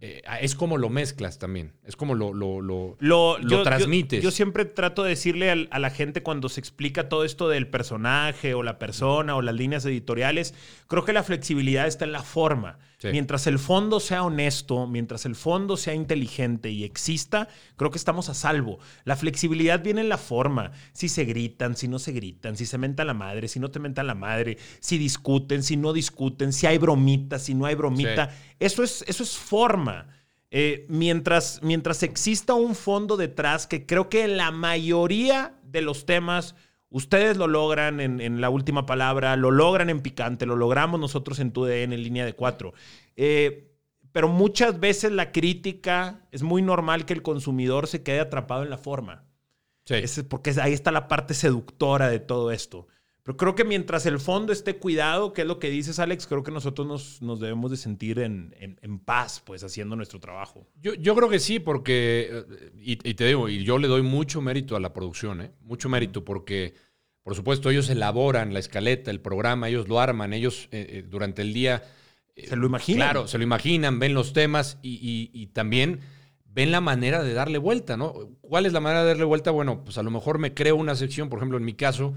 S2: Eh, es como lo mezclas también, es como lo, lo, lo, lo, transmites.
S1: Yo, siempre trato de decirle a, la gente cuando se explica todo esto del personaje o la persona o las líneas editoriales, creo que la flexibilidad está en la forma. Mientras el fondo sea honesto, mientras el fondo sea inteligente y exista, creo que estamos a salvo. La flexibilidad viene en la forma. Si se gritan, si no se gritan, si se menta la madre, si no te mentan la madre, si discuten, si no discuten, si hay bromita, si no hay bromita. Eso, es, eso es forma. Eh, mientras, mientras exista un fondo detrás, que creo que la mayoría de los temas Ustedes lo logran en, la última palabra, lo logran en picante, lo logramos nosotros en TUDN en línea de cuatro. Eh, pero muchas veces la crítica es muy normal que el consumidor se quede atrapado en la forma. Sí. porque ahí está la parte seductora de todo esto. Pero creo que mientras el fondo esté cuidado, que es lo que dices, Alex, creo que nosotros nos, debemos de sentir en, paz, pues, haciendo nuestro trabajo.
S2: Yo, yo creo que sí, porque, eh, y, te digo, y yo le doy mucho mérito a la producción, ¿eh? Mucho mérito, porque, por supuesto, ellos elaboran la escaleta, el programa, ellos lo arman, ellos eh, durante el día...
S1: se lo imaginan.
S2: Claro, se lo imaginan, ven los temas y, y también ven la manera de darle vuelta, ¿no? ¿Cuál es la manera de darle vuelta? Bueno, pues a lo mejor me creo una sección, por ejemplo, en mi caso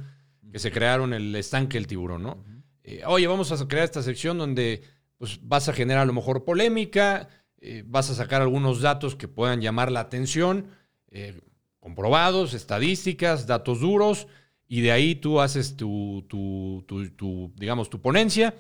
S2: que se crearon el estanque del tiburón, ¿no? Eh, oye, vamos a crear esta sección donde pues vas a generar a lo mejor polémica, eh, vas a sacar algunos datos que puedan llamar la atención, eh, comprobados, estadísticas, datos duros, y de ahí tú haces tu, tu, digamos, tu ponencia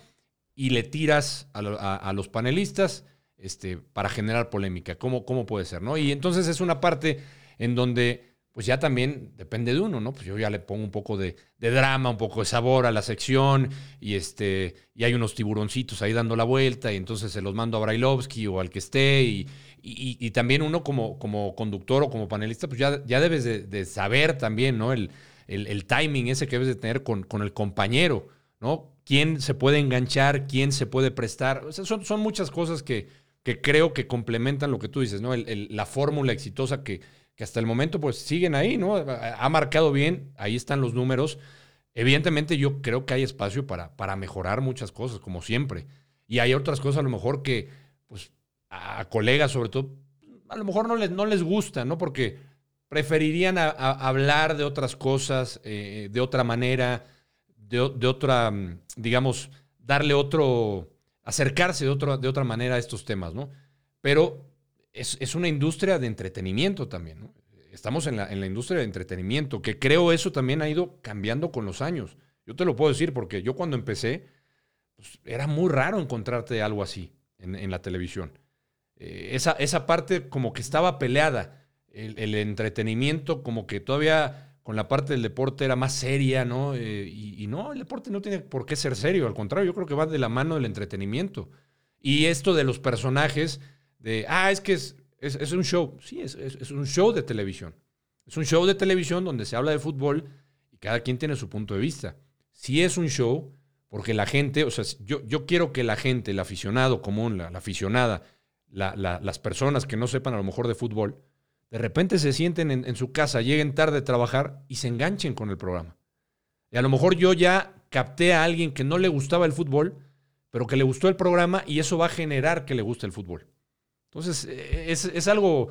S2: y le tiras a, los panelistas este, para generar polémica. ¿Cómo, ¿Cómo puede ser? ¿no? Y entonces es una parte en donde pues ya también depende de uno, ¿no? Pues yo ya le pongo un poco de, drama, un poco de sabor a la sección y este y hay unos tiburoncitos ahí dando la vuelta y entonces se los mando a Brailovsky o al que esté y, y, también uno como, como conductor o como panelista, pues ya, ya debes de, saber también, ¿no? El, el, timing ese que debes de tener con, con, el compañero, ¿no? Quién se puede enganchar, quién se puede prestar. Son, son muchas cosas que, que creo que complementan lo que tú dices, ¿no? la fórmula exitosa que que hasta el momento pues siguen ahí, ¿no? Ha marcado bien, ahí están los números. Evidentemente yo creo que hay espacio para, para mejorar muchas cosas, como siempre. Y hay otras cosas a lo mejor que, pues, a colegas sobre todo, a lo mejor no les, no les gusta, ¿no? Porque preferirían hablar de otras cosas, eh, de otra manera, de, otra, digamos, darle otro, acercarse de, otro, de otra manera a estos temas, ¿no? Pero es, una industria de entretenimiento también. Estamos en la, industria de entretenimiento, que creo eso también ha ido cambiando con los años. Yo te lo puedo decir porque yo cuando empecé, pues, era muy raro encontrarte algo así en, la televisión. Eh, esa, esa, parte como que estaba peleada. El, entretenimiento como que todavía con la parte del deporte era más seria, ¿no? Eh, y, no, el deporte no tiene por qué ser serio, al contrario, yo creo que va de la mano del entretenimiento. Y esto de los personajes de, ah, es que es, es, un show. Sí, es, es, un show de televisión. Es un show de televisión donde se habla de fútbol y cada quien tiene su punto de vista. Si es un show, porque la gente, o sea, yo, yo quiero que la gente, el aficionado común, la, aficionada, las personas que no sepan a lo mejor de fútbol, de repente se sienten en, su casa, lleguen tarde a trabajar y se enganchen con el programa. Y a lo mejor yo ya capté a alguien que no le gustaba el fútbol, pero que le gustó el programa y eso va a generar que le guste el fútbol. Entonces, eh, es, algo,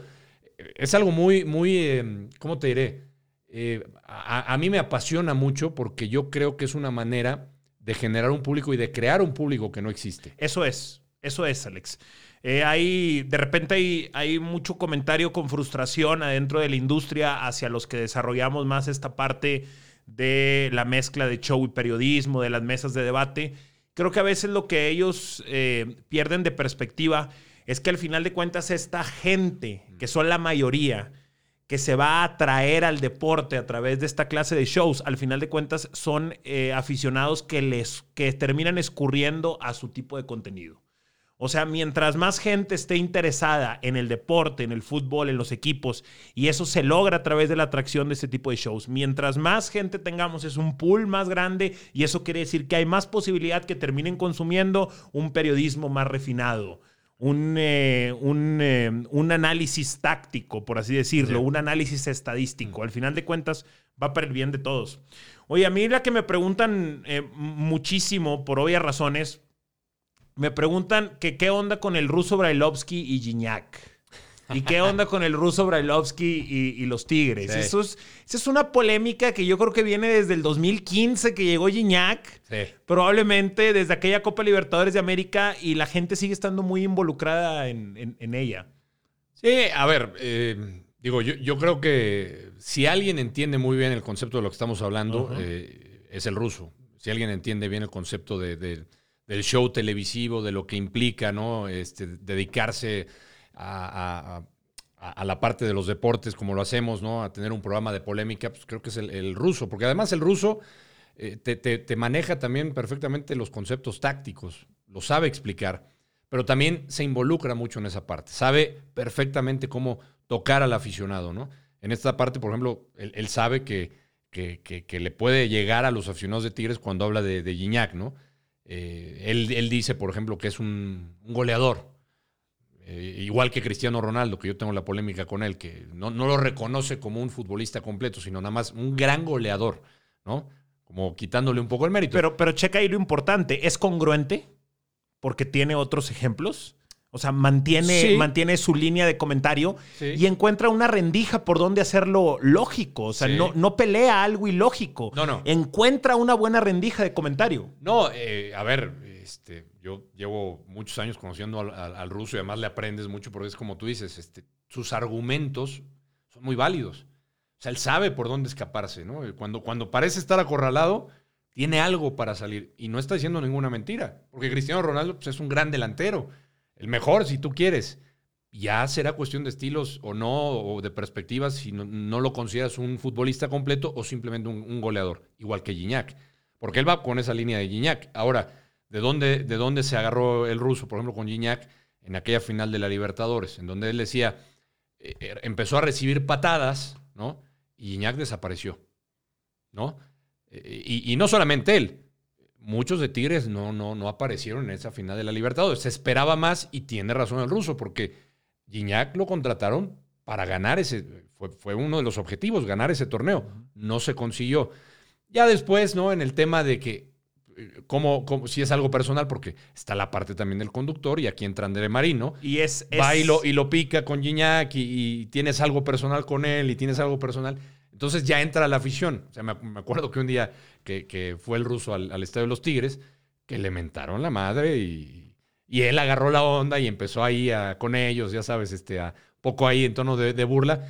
S2: es algo muy, muy, em, ¿cómo te diré? Eh, a, mí me apasiona mucho porque yo creo que es una manera de generar un público y de crear un público que no existe.
S1: Eso es, eso es, Alex. Eh, hay, de repente hay, mucho comentario con frustración adentro de la industria hacia los que desarrollamos más esta parte de la mezcla de show y periodismo, de las mesas de debate. Creo que a veces lo que ellos pierden de perspectiva es que al final de cuentas esta gente, que son la mayoría, que se va a atraer al deporte a través de esta clase de shows, al final de cuentas son eh, aficionados que, les, que terminan escurriendo a su tipo de contenido. O sea, mientras más gente esté interesada en el deporte, en el fútbol, en los equipos, y eso se logra a través de la atracción de este tipo de shows, mientras más gente tengamos es un pool más grande y eso quiere decir que hay más posibilidad que terminen consumiendo un periodismo más refinado, un, eh, eh, un, análisis táctico, por así decirlo, un análisis estadístico. Al final de cuentas, va para el bien de todos. Oye, a mí la que me preguntan eh, muchísimo, por obvias razones, me preguntan que qué onda con el ruso Brailovsky y Gignac. ¿Y qué onda con el ruso Brailovsky y, los Tigres? Eso, es, es, una polémica que yo creo que viene desde el 2015 que llegó Gignac. Probablemente desde aquella Copa Libertadores de América y la gente sigue estando muy involucrada en, ella.
S2: Sí, a ver, eh, digo, yo, creo que si alguien entiende muy bien el concepto de lo que estamos hablando, eh, es el ruso. Si alguien entiende bien el concepto de, del show televisivo, de lo que implica, ¿no? Este, dedicarse a, la parte de los deportes como lo hacemos, ¿no? A tener un programa de polémica, pues creo que es el, ruso, porque además el ruso eh, te, maneja también perfectamente los conceptos tácticos, lo sabe explicar, pero también se involucra mucho en esa parte, sabe perfectamente cómo tocar al aficionado, ¿no? En esta parte, por ejemplo, él, sabe que, que, le puede llegar a los aficionados de Tigres cuando habla de, de ¿no? Eh, él, dice, por ejemplo, que es un goleador, eh, igual que Cristiano Ronaldo, que yo tengo la polémica con él, que no, lo reconoce como un futbolista completo, sino nada más un gran goleador, ¿no? Como quitándole un poco el mérito.
S1: Pero, pero checa ahí lo importante, ¿es congruente? Porque tiene otros ejemplos. O sea, mantiene, mantiene su línea de comentario y encuentra una rendija por donde hacerlo lógico. O sea, no, no pelea algo ilógico.
S2: No, no.
S1: Encuentra una buena rendija de comentario.
S2: No, eh, a ver, este, yo llevo muchos años conociendo al, ruso y además le aprendes mucho porque es como tú dices, este, sus argumentos son muy válidos. O sea, él sabe por dónde escaparse, ¿no? Cuando, cuando parece estar acorralado, tiene algo para salir y no está diciendo ninguna mentira, porque Cristiano Ronaldo pues, es un gran delantero, el mejor si tú quieres. Ya será cuestión de estilos o no, o de perspectivas, si no, lo consideras un futbolista completo o simplemente un, goleador, igual que Gignac. Porque él va con esa línea de Gignac. Ahora, ¿de dónde, ¿de dónde se agarró el ruso, por ejemplo, con Gignac en aquella final de la Libertadores? En donde él decía, eh, eh, empezó a recibir patadas, ¿no? Y Gignac desapareció, ¿no? Eh, y, y, no solamente él, muchos de Tigres no, no, no aparecieron en esa final de la Libertadores. Se esperaba más y tiene razón el ruso, porque Gignac lo contrataron para ganar ese, fue, uno de los objetivos, ganar ese torneo. No se consiguió. Ya después, ¿no? En el tema de que, eh, como, si es algo personal, porque está la parte también del conductor y aquí entra André Marino.
S1: Y es.
S2: Va y lo, pica con Gignac y, tienes algo personal con él y tienes algo personal. Entonces ya entra la afición. O sea, me, acuerdo que un día que, fue el ruso al, Estadio de los Tigres, que le mentaron la madre y y él agarró la onda y empezó ahí a, con ellos, ya sabes, este, a poco ahí en tono de, burla.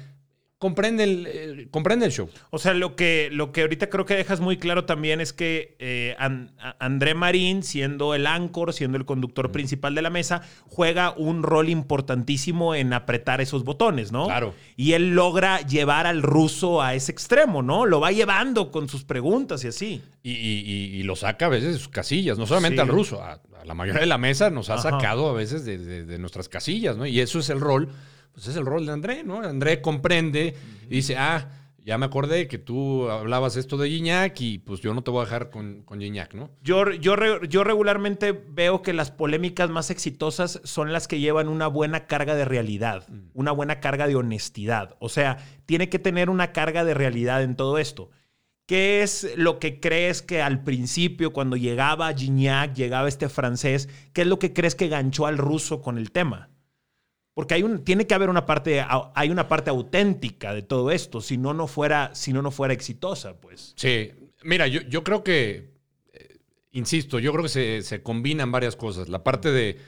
S2: Comprende el, eh, comprende el show.
S1: O sea, lo que, lo que ahorita creo que dejas muy claro también es que eh, André Marín, siendo el anchor, siendo el conductor principal de la mesa, juega un rol importantísimo en apretar esos botones, ¿no?
S2: Claro.
S1: Y él logra llevar al ruso a ese extremo, ¿no? Lo va llevando con sus preguntas y así.
S2: Y, lo saca a veces de sus casillas, no solamente al ruso, a, la mayoría de la mesa nos ha sacado a veces de, nuestras casillas, ¿no? Y eso es el rol, pues es el rol de André, ¿no? André comprende y dice, ah, ya me acordé que tú hablabas esto de Gignac y pues yo no te voy a dejar con, con Gignac, ¿no?
S1: Yo, yo, yo regularmente veo que las polémicas más exitosas son las que llevan una buena carga de realidad, mm. una buena carga de honestidad. O sea, tiene que tener una carga de realidad en todo esto. ¿Qué es lo que crees que al principio, cuando llegaba Gignac, llegaba este francés, qué es lo que crees que ganchó al ruso con el tema? Porque hay un, tiene que haber una parte, hay una parte auténtica de todo esto, si no, no fuera, si no, no fuera exitosa, pues.
S2: Sí, mira, yo, yo creo que, eh, insisto, yo creo que se, combinan varias cosas. La parte de,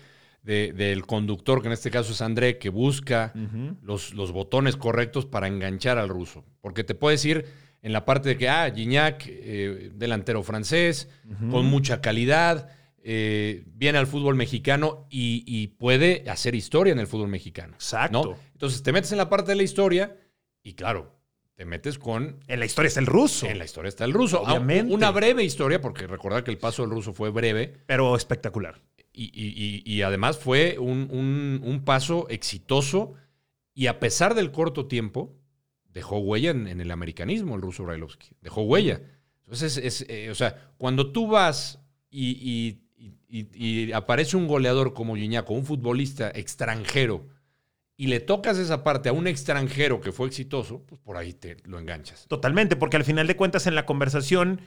S2: del conductor, que en este caso es André, que busca los, los botones correctos para enganchar al ruso. Porque te puedes ir en la parte de que, ah, Gignac, eh, delantero francés, con mucha calidad, eh, viene al fútbol mexicano y, puede hacer historia en el fútbol mexicano.
S1: Exacto.
S2: Entonces te metes en la parte de la historia y claro, te metes con...
S1: En la historia está el ruso.
S2: En la historia está el ruso. Obviamente. Una breve historia, porque recordar que el paso del ruso fue breve.
S1: Pero espectacular.
S2: Y, además fue un, un paso exitoso y a pesar del corto tiempo, dejó huella en, el americanismo el ruso Brailovsky. Dejó huella. Entonces, es, eh, o sea, cuando tú vas y, aparece un goleador como Giñaco, un futbolista extranjero, y le tocas esa parte a un extranjero que fue exitoso, pues por ahí te lo enganchas.
S1: Totalmente, porque al final de cuentas en la conversación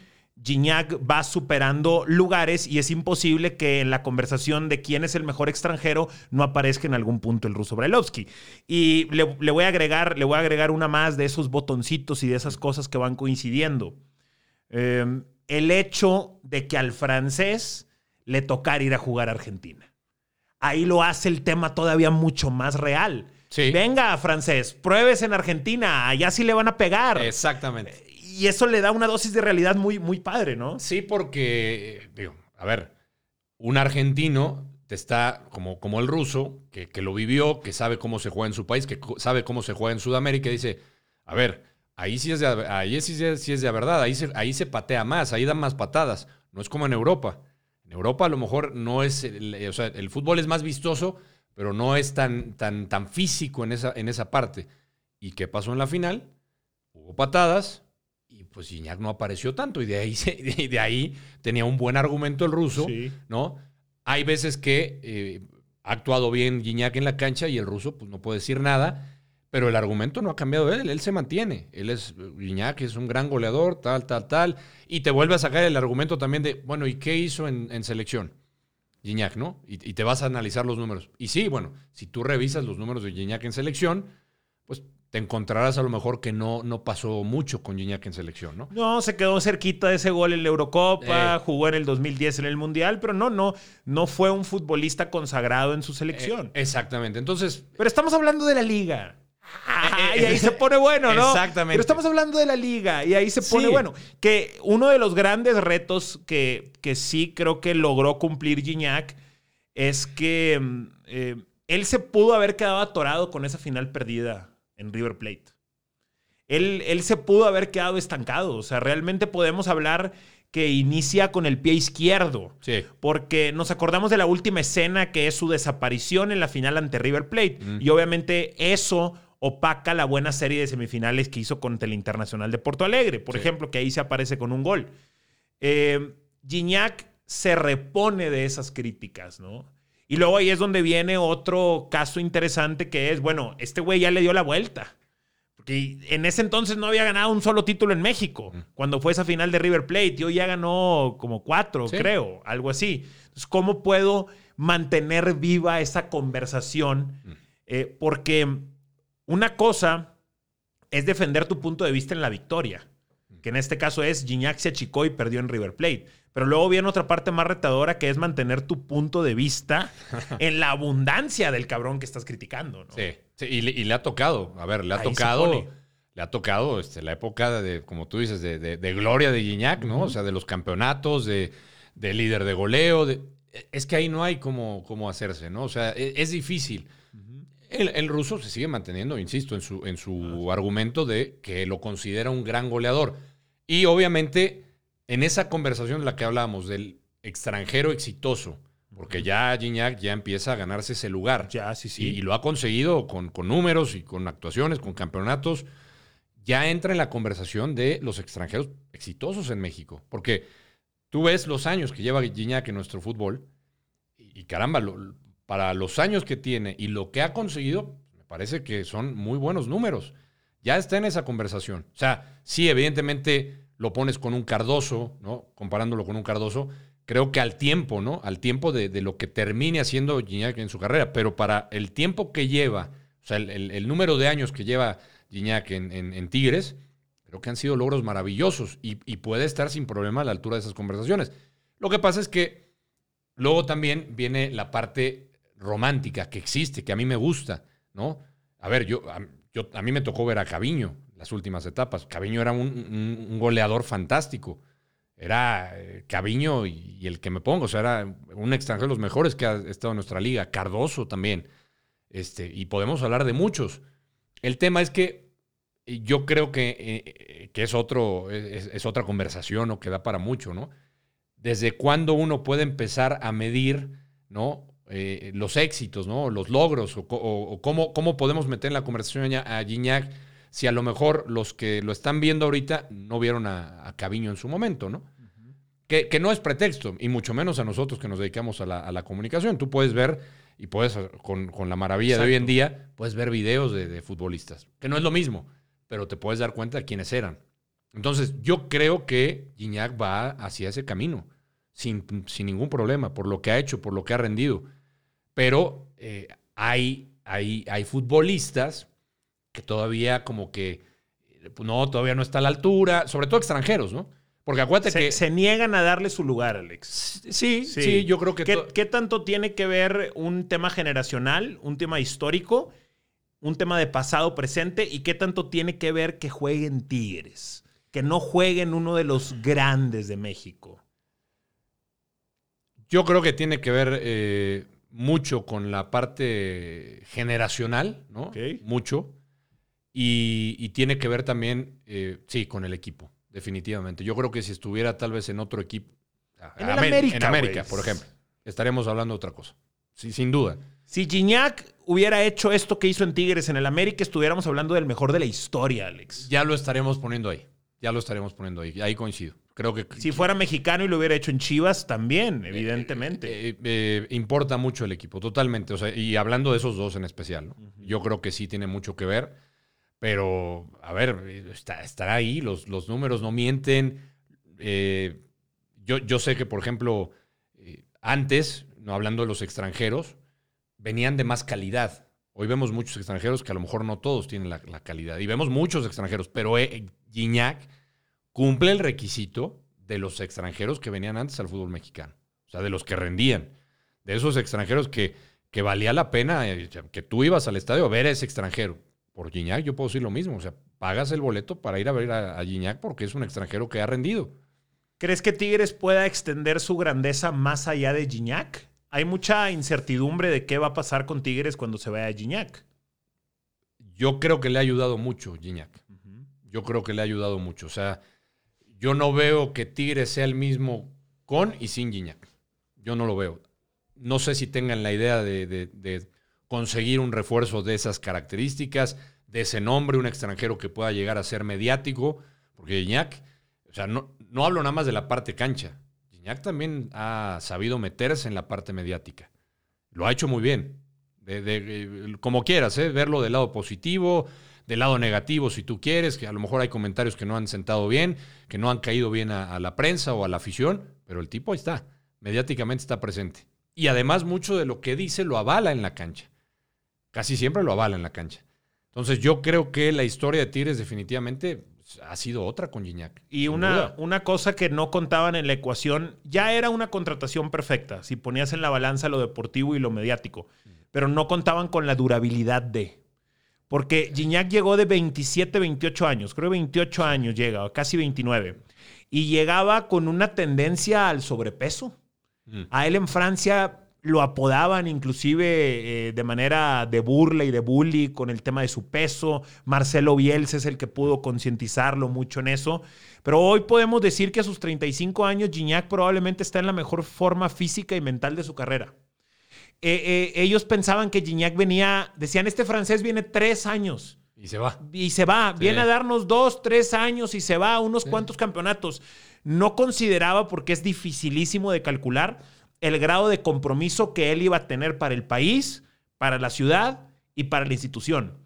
S1: Gignac va superando lugares y es imposible que en la conversación de quién es el mejor extranjero no aparezca en algún punto el ruso Brailovsky. Y le, voy a agregar, le voy a agregar una más de esos botoncitos y de esas cosas que van coincidiendo. Em, el hecho de que al francés le tocar ir a jugar a Argentina. Ahí lo hace el tema todavía mucho más real. Venga, francés, pruebes en Argentina, allá sí le van a pegar.
S2: Exactamente
S1: y eso le da una dosis de realidad muy, muy padre, ¿no?
S2: Sí, porque, digo, a ver, un argentino te está, como, como el ruso, que, lo vivió, que sabe cómo se juega en su país, que sabe cómo se juega en Sudamérica, y dice, a ver, ahí sí es de, ahí sí, sí es de verdad, ahí se, ahí se patea más, ahí dan más patadas. No es como en Europa. En Europa a lo mejor no es, o sea, el fútbol es más vistoso, pero no es tan, tan, tan físico en esa, en esa parte. ¿Y qué pasó en la final? Hubo patadas, y pues Gignac no apareció tanto y de ahí, de ahí tenía un buen argumento el ruso, ¿no? Hay veces que eh, ha actuado bien Gignac en la cancha y el ruso pues no puede decir nada, pero el argumento no ha cambiado él, él se mantiene. Él es Gignac, es un gran goleador, tal, tal, tal, y te vuelve a sacar el argumento también de, bueno, ¿y qué hizo en, selección? Gignac, ¿no? Y, y, te vas a analizar los números. Y sí, bueno, si tú revisas los números de Gignac en selección, pues te encontrarás a lo mejor que no, no pasó mucho con Gignac en selección, ¿no?
S1: No, se quedó cerquita de ese gol en la Eurocopa, eh. jugó en el 2010 en el Mundial, pero no, no, no fue un futbolista consagrado en su selección.
S2: Eh, exactamente. Entonces.
S1: Pero estamos hablando de la liga. Ah, y ahí se pone bueno, ¿no?
S2: Exactamente.
S1: Pero estamos hablando de la liga y ahí se pone bueno. Que uno de los grandes retos que, que sí creo que logró cumplir Gignac es que mm, eh, él se pudo haber quedado atorado con esa final perdida en River Plate. Él, él se pudo haber quedado estancado. O sea, realmente podemos hablar que inicia con el pie izquierdo.
S2: Sí.
S1: Porque nos acordamos de la última escena que es su desaparición en la final ante River Plate. Mm. Y obviamente eso opaca la buena serie de semifinales que hizo contra el Internacional de Porto Alegre, por ejemplo, que ahí se aparece con un gol. Eh, Gignac se repone de esas críticas, ¿no? Y luego ahí es donde viene otro caso interesante que es, bueno, este güey ya le dio la vuelta. Porque en ese entonces no había ganado un solo título en México, cuando fue esa final de River Plate. Yo ya ganó como cuatro, creo, algo así. Entonces, ¿cómo puedo mantener viva esa conversación? Eh, porque una cosa es defender tu punto de vista en la victoria, que en este caso es Gignac se achicó y perdió en River Plate. Pero luego viene otra parte más retadora que es mantener tu punto de vista en la abundancia del cabrón que estás criticando. ¿no?
S2: Sí, y, le, ha tocado, a ver, le ha tocado, le ha tocado este, la época de, como tú dices, de, gloria de Gignac, ¿no? O sea, de los campeonatos, de, líder de goleo. es que ahí no hay cómo, cómo hacerse, ¿no? O sea, e, es, difícil. El, ruso se sigue manteniendo, insisto, en su, en su argumento de que lo considera un gran goleador. Y obviamente en esa conversación en la que hablábamos del extranjero exitoso, porque ya Gignac ya empieza a ganarse ese lugar.
S1: Ya, sí, sí.
S2: Y, lo ha conseguido con, con, números y con actuaciones, con campeonatos. Ya entra en la conversación de los extranjeros exitosos en México. Porque tú ves los años que lleva Gignac en nuestro fútbol y, caramba, para los años que tiene y lo que ha conseguido, me parece que son muy buenos números. Ya está en esa conversación. O sea, sí, evidentemente lo pones con un Cardoso, ¿no? Comparándolo con un Cardoso, creo que al tiempo, ¿no? Al tiempo de, lo que termine haciendo Gignac en su carrera, pero para el tiempo que lleva, o sea, el, número de años que lleva Gignac en, Tigres, creo que han sido logros maravillosos y, puede estar sin problema a la altura de esas conversaciones. Lo que pasa es que luego también viene la parte romántica que existe, que a mí me gusta, ¿no? A ver, yo, yo, a mí me tocó ver a Caviño las últimas etapas. Caviño era un, goleador fantástico. Era eh, Caviño y, el que me pongo, o sea, era un extranjero de los mejores que ha estado en nuestra liga. Cardoso también. Este, y podemos hablar de muchos. El tema es que yo creo que, eh, que es, otro, es, otra conversación o que da para mucho, ¿no? Desde cuándo uno puede empezar a medir, ¿no? Eh, los éxitos, ¿no? Los logros, o, cómo, cómo, podemos meter en la conversación a Gignac si a lo mejor los que lo están viendo ahorita no vieron a, a Caviño en su momento, ¿no? que, no es pretexto, y mucho menos a nosotros que nos dedicamos a la, comunicación. Tú puedes ver, y puedes, con, la maravilla de hoy en día, puedes ver videos de, futbolistas, que no es lo mismo, pero te puedes dar cuenta de quiénes eran. Entonces, yo creo que Gignac va hacia ese camino, sin, ningún problema, por lo que ha hecho, por lo que ha rendido. Pero eh, hay, hay, hay futbolistas que todavía como que, no, todavía no está a la altura, sobre todo extranjeros, ¿no? Porque acuérdate que...
S1: Se niegan a darle su lugar, Alex.
S2: Sí, sí, yo creo que...
S1: ¿Qué, tanto tiene que ver un tema generacional, un tema histórico, un tema de pasado, presente, y qué tanto tiene que ver que jueguen Tigres? Que no jueguen uno de los grandes de México.
S2: Yo creo que tiene que ver eh, mucho con la parte generacional, ¿no? Mucho. Y, tiene que ver también, eh, sí, con el equipo, definitivamente. Yo creo que si estuviera tal vez en otro equipo,
S1: en, América,
S2: en América por ejemplo, estaríamos hablando de otra cosa. Sí, sin duda.
S1: Si Gignac hubiera hecho esto que hizo en Tigres en el América, estuviéramos hablando del mejor de la historia, Alex.
S2: Ya lo estaremos poniendo ahí. Ya lo estaremos poniendo ahí. Ahí coincido. Creo que.
S1: Si fuera mexicano y lo hubiera hecho en Chivas, también, eh, evidentemente.
S2: Eh, eh, importa mucho el equipo, totalmente. O sea, y hablando de esos dos en especial, yo creo que sí tiene mucho que ver. Pero, a ver, está, estará ahí, los, los números no mienten. Eh, yo, yo, sé que, por ejemplo, eh, antes, no hablando de los extranjeros, venían de más calidad. Hoy vemos muchos extranjeros que a lo mejor no todos tienen la, calidad. Y vemos muchos extranjeros, pero eh, Gignac cumple el requisito de los extranjeros que venían antes al fútbol mexicano. O sea, de los que rendían. De esos extranjeros que, que valía la pena eh, que tú ibas al estadio a ver a ese extranjero. Por Gignac yo puedo decir lo mismo. O sea, pagas el boleto para ir a ver a, a Gignac porque es un extranjero que ha rendido.
S1: ¿Crees que Tigres pueda extender su grandeza más allá de Gignac? Hay mucha incertidumbre de qué va a pasar con Tigres cuando se vaya a Gignac.
S2: Yo creo que le ha ayudado mucho Gignac. Yo creo que le ha ayudado mucho. O sea, yo no veo que Tigres sea el mismo con y sin Gignac. Yo no lo veo. No sé si tengan la idea de, conseguir un refuerzo de esas características, de ese nombre, un extranjero que pueda llegar a ser mediático, porque Gignac, o sea, no, hablo nada más de la parte cancha. Gignac también ha sabido meterse en la parte mediática. Lo ha hecho muy bien. De, como quieras, ¿eh? verlo del lado positivo, del lado negativo si tú quieres, que a lo mejor hay comentarios que no han sentado bien, que no han caído bien a, la prensa o a la afición, pero el tipo ahí está, mediáticamente está presente. Y además mucho de lo que dice lo avala en la cancha. Casi siempre lo avala en la cancha. Entonces yo creo que la historia de Tigres definitivamente ha sido otra con Gignac.
S1: Y una, una, cosa que no contaban en la ecuación, ya era una contratación perfecta, si ponías en la balanza lo deportivo y lo mediático, pero no contaban con la durabilidad de. Porque Gignac llegó de 27, 28 años, creo 28 años llega, casi 29. Y llegaba con una tendencia al sobrepeso. Mm. A él en Francia lo apodaban inclusive eh, de manera de burla y de bully con el tema de su peso. Marcelo Bielsa es el que pudo concientizarlo mucho en eso. Pero hoy podemos decir que a sus 35 años Gignac probablemente está en la mejor forma física y mental de su carrera. Eh, eh, ellos pensaban que Gignac venía, decían, este francés viene tres años.
S2: Y se va.
S1: Y se va. Viene a darnos dos, tres años y se va a unos cuantos campeonatos. No consideraba, porque es dificilísimo de calcular, el grado de compromiso que él iba a tener para el país, para la ciudad y para la institución.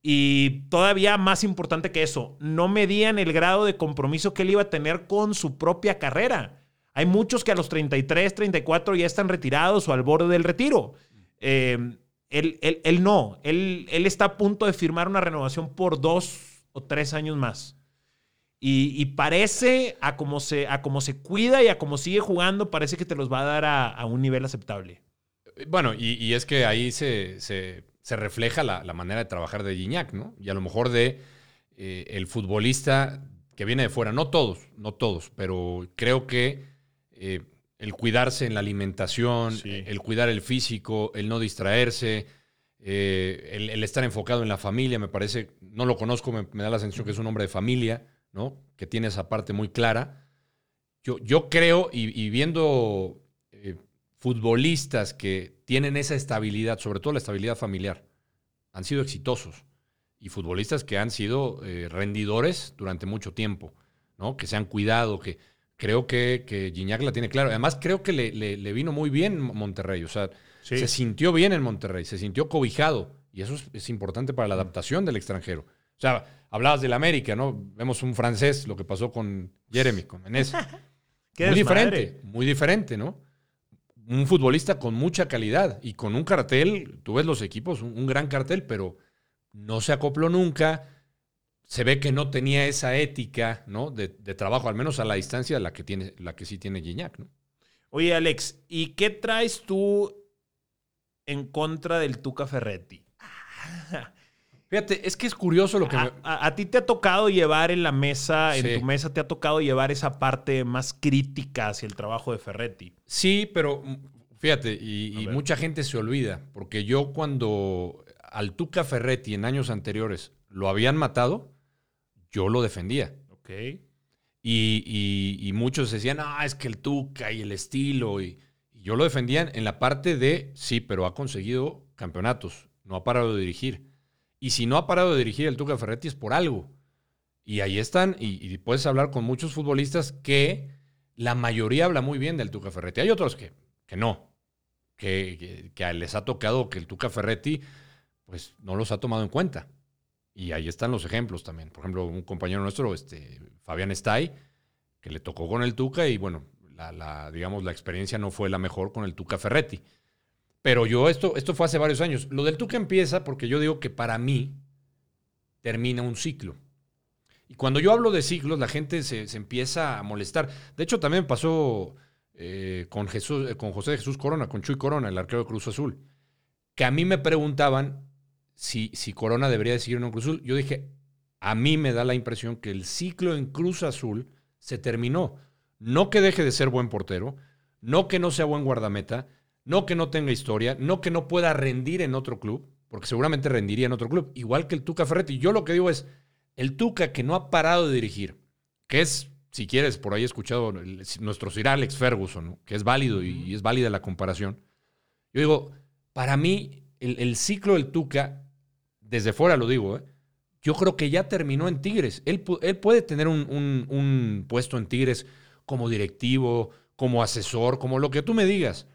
S1: Y todavía más importante que eso, no medían el grado de compromiso que él iba a tener con su propia carrera. Hay muchos que a los 33, 34 ya están retirados o al borde del retiro. Eh, él, no, él, él está a punto de firmar una renovación por dos o tres años más. Y, parece, a como, se, a como se cuida y a como sigue jugando, parece que te los va a dar a, un nivel aceptable.
S2: Bueno, y, es que ahí se, se, refleja la, manera de trabajar de Gignac, ¿no? Y a lo mejor de eh, el futbolista que viene de fuera. No todos, no todos, pero creo que eh, el cuidarse en la alimentación, el cuidar el físico, el no distraerse, eh, el, estar enfocado en la familia, me parece, no lo conozco, me, da la sensación que es un hombre de familia, ¿no? Que tiene esa parte muy clara. Yo, yo creo, y, viendo eh, futbolistas que tienen esa estabilidad, sobre todo la estabilidad familiar, han sido exitosos. Y futbolistas que han sido rendidores durante mucho tiempo, ¿no? Que se han cuidado, que creo que, que Gignac la tiene claro. Además, creo que le, vino muy bien Monterrey. O sea, se sintió bien en Monterrey, se sintió cobijado. Y eso es, importante para la adaptación del extranjero. O sea, hablabas del América, ¿no? Vemos un francés, lo que pasó con Jeremy, con Menez. muy diferente, muy diferente, ¿no? Un futbolista con mucha calidad y con un cartel, tú ves los equipos, un gran cartel, pero no se acopló nunca se ve que no tenía esa ética ¿no? de, trabajo, al menos a la distancia la que, tiene, la que sí tiene Gignac. ¿no?
S1: Oye, Alex, ¿y qué traes tú en contra del Tuca Ferretti?
S2: Fíjate, es que es curioso lo que...
S1: A, ti te ha tocado llevar en la mesa, en tu mesa te ha tocado llevar esa parte más crítica hacia el trabajo de Ferretti.
S2: Sí, pero mm, fíjate, y, y mucha gente se olvida, porque yo cuando al Tuca Ferretti en años anteriores lo habían matado, yo lo defendía.
S1: Ok.
S2: Y, muchos decían, ah, es que el Tuca y el estilo. Y, yo lo defendía en la parte de, sí, pero ha conseguido campeonatos, no ha parado de dirigir. Y si no ha parado de dirigir el Tuca Ferretti es por algo. Y ahí están, y, puedes hablar con muchos futbolistas que la mayoría habla muy bien del Tuca Ferretti. Hay otros que, que no, que, que les ha tocado que el Tuca Ferretti pues no los ha tomado en cuenta. Y ahí están los ejemplos también. Por ejemplo, un compañero nuestro, este, Fabián Stay, que le tocó con el Tuca y bueno, digamos, la experiencia no fue la mejor con el Tuca Ferretti. Pero yo, esto, esto fue hace varios años. Lo del Tuca empieza porque yo digo que para mí termina un ciclo. Y cuando yo hablo de ciclos, la gente se, empieza a molestar. De hecho, también pasó eh, con, Jesús, con José Jesús Corona, con Chuy Corona, el arquero de Cruz Azul, que a mí me preguntaban si, si Corona debería de seguir en un Cruz Azul. Yo dije, a mí me da la impresión que el ciclo en Cruz Azul se terminó. No que deje de ser buen portero, no que no sea buen guardameta, no que no tenga historia, no que no pueda rendir en otro club, porque seguramente rendiría en otro club, igual que el Tuca Ferretti. Yo lo que digo es, el Tuca que no ha parado de dirigir, que es, si quieres, por ahí he escuchado nuestro Sir Alex Ferguson, que es válido y, es válida la comparación. Yo digo, para mí, el, ciclo del Tuca, desde fuera lo digo, ¿eh? yo creo que ya terminó en Tigres. Él, puede tener un, puesto en Tigres como directivo, como asesor, como lo que tú me digas.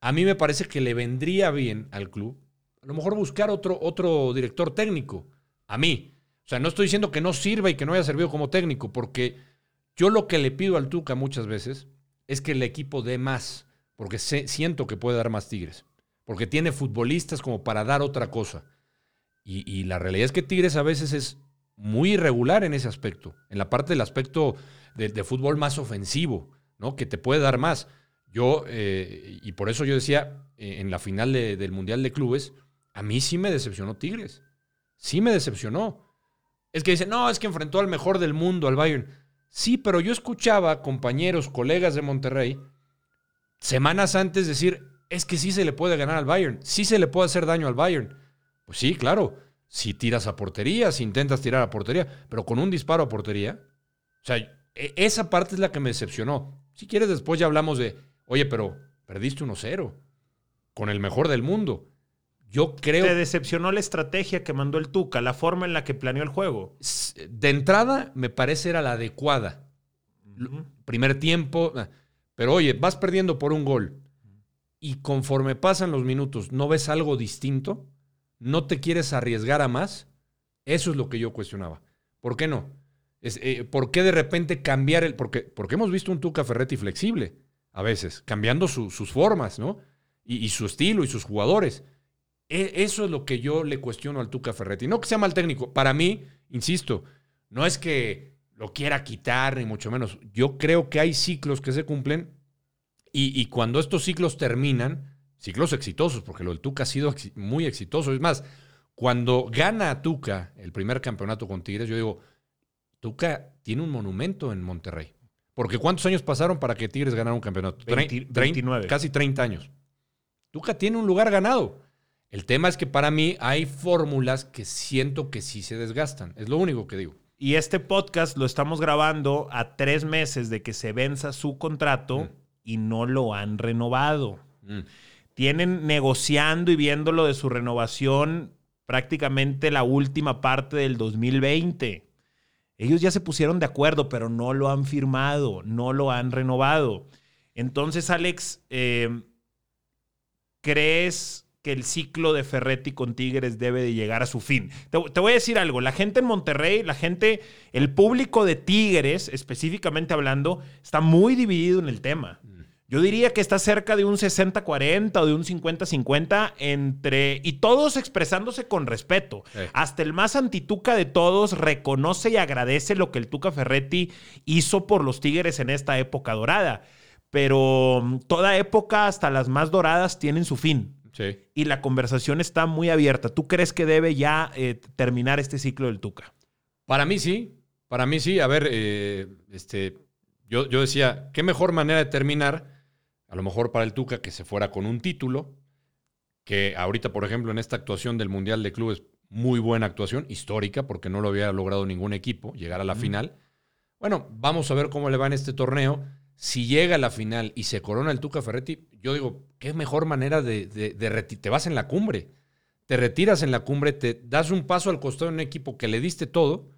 S2: A mí me parece que le vendría bien al club, a lo mejor buscar otro, otro director técnico. A mí. O sea, no estoy diciendo que no sirva y que no haya servido como técnico, porque yo lo que le pido al Tuca muchas veces es que el equipo dé más, porque siento que puede dar más Tigres, porque tiene futbolistas como para dar otra cosa. Y, la realidad es que Tigres a veces es muy irregular en ese aspecto, en la parte del aspecto de, fútbol más ofensivo, ¿no? Que te puede dar más. Yo, eh, y por eso yo decía eh, en la final del Mundial de Clubes, a mí sí me decepcionó Tigres. Sí me decepcionó. Es que dice, no, es que enfrentó al mejor del mundo, al Bayern. Sí, pero yo escuchaba compañeros, colegas de Monterrey, semanas antes decir, es que sí se le puede ganar al Bayern, sí se le puede hacer daño al Bayern. Pues sí, claro, si tiras a portería, si intentas tirar a portería, pero con un disparo a portería. O sea, e, esa parte es la que me decepcionó. Si quieres, después ya hablamos de, oye, pero perdiste 1-0 con el mejor del mundo. Yo creo.
S1: ¿Te decepcionó la estrategia que mandó el Tuca, la forma en la que planeó el juego?
S2: De entrada, me parece era la adecuada. Primer tiempo. Ah, pero oye, vas perdiendo por un gol. Y conforme pasan los minutos, ¿no ves algo distinto? ¿No te quieres arriesgar a más? Eso es lo que yo cuestionaba. ¿Por qué no? Eh, ¿Por qué de repente cambiar el.? Porque, porque hemos visto un Tuca Ferretti flexible, a veces, cambiando sus formas, ¿no? y su estilo y sus jugadores. E, eso es lo que yo le cuestiono al Tuca Ferretti. No que sea mal técnico. Para mí, insisto, no es que lo quiera quitar, ni mucho menos. Yo creo que hay ciclos que se cumplen y, cuando estos ciclos terminan, ciclos exitosos, porque lo del Tuca ha sido muy exitoso. Es más, cuando gana Tuca el primer campeonato con Tigres, yo digo, Tuca tiene un monumento en Monterrey. Porque ¿cuántos años pasaron para que Tigres ganara un campeonato?
S1: 29.
S2: Casi 30 años. Tuca tiene un lugar ganado. El tema es que para mí hay fórmulas que siento que sí se desgastan. Es lo único que digo.
S1: Y este podcast lo estamos grabando a tres meses de que se venza su contrato mm. y no lo han renovado. Mm. Tienen negociando y viéndolo de su renovación prácticamente la última parte del 2020. Ellos ya se pusieron de acuerdo, pero no lo han firmado, no lo han renovado. Entonces, Alex, eh, ¿crees que el ciclo de Ferretti con Tigres debe de llegar a su fin. Te, voy a decir algo, la gente en Monterrey, la gente, el público de Tigres, específicamente hablando, está muy dividido en el tema. Yo diría que está cerca de un 60-40 o de un 50-50 entre... Y todos expresándose con respeto. Hasta el más antituca de todos reconoce y agradece lo que el Tuca Ferretti hizo por los Tigres en esta época dorada. Pero mm, toda época, hasta las más doradas, tienen su fin. Y la conversación está muy abierta. ¿Tú crees que debe ya eh, terminar este ciclo del Tuca?
S2: Para mí sí. Para mí sí. A ver, eh, este, yo, yo decía, ¿qué mejor manera de terminar? A lo mejor para el Tuca que se fuera con un título, que ahorita, por ejemplo, en esta actuación del Mundial de Clubes, muy buena actuación, histórica, porque no lo había logrado ningún equipo, llegar a la final. Bueno, vamos a ver cómo le va en este torneo. Si llega a la final y se corona el Tuca Ferretti, yo digo, qué mejor manera de, de, te vas en la cumbre, te retiras en la cumbre, te das un paso al costado de un equipo que le diste todo,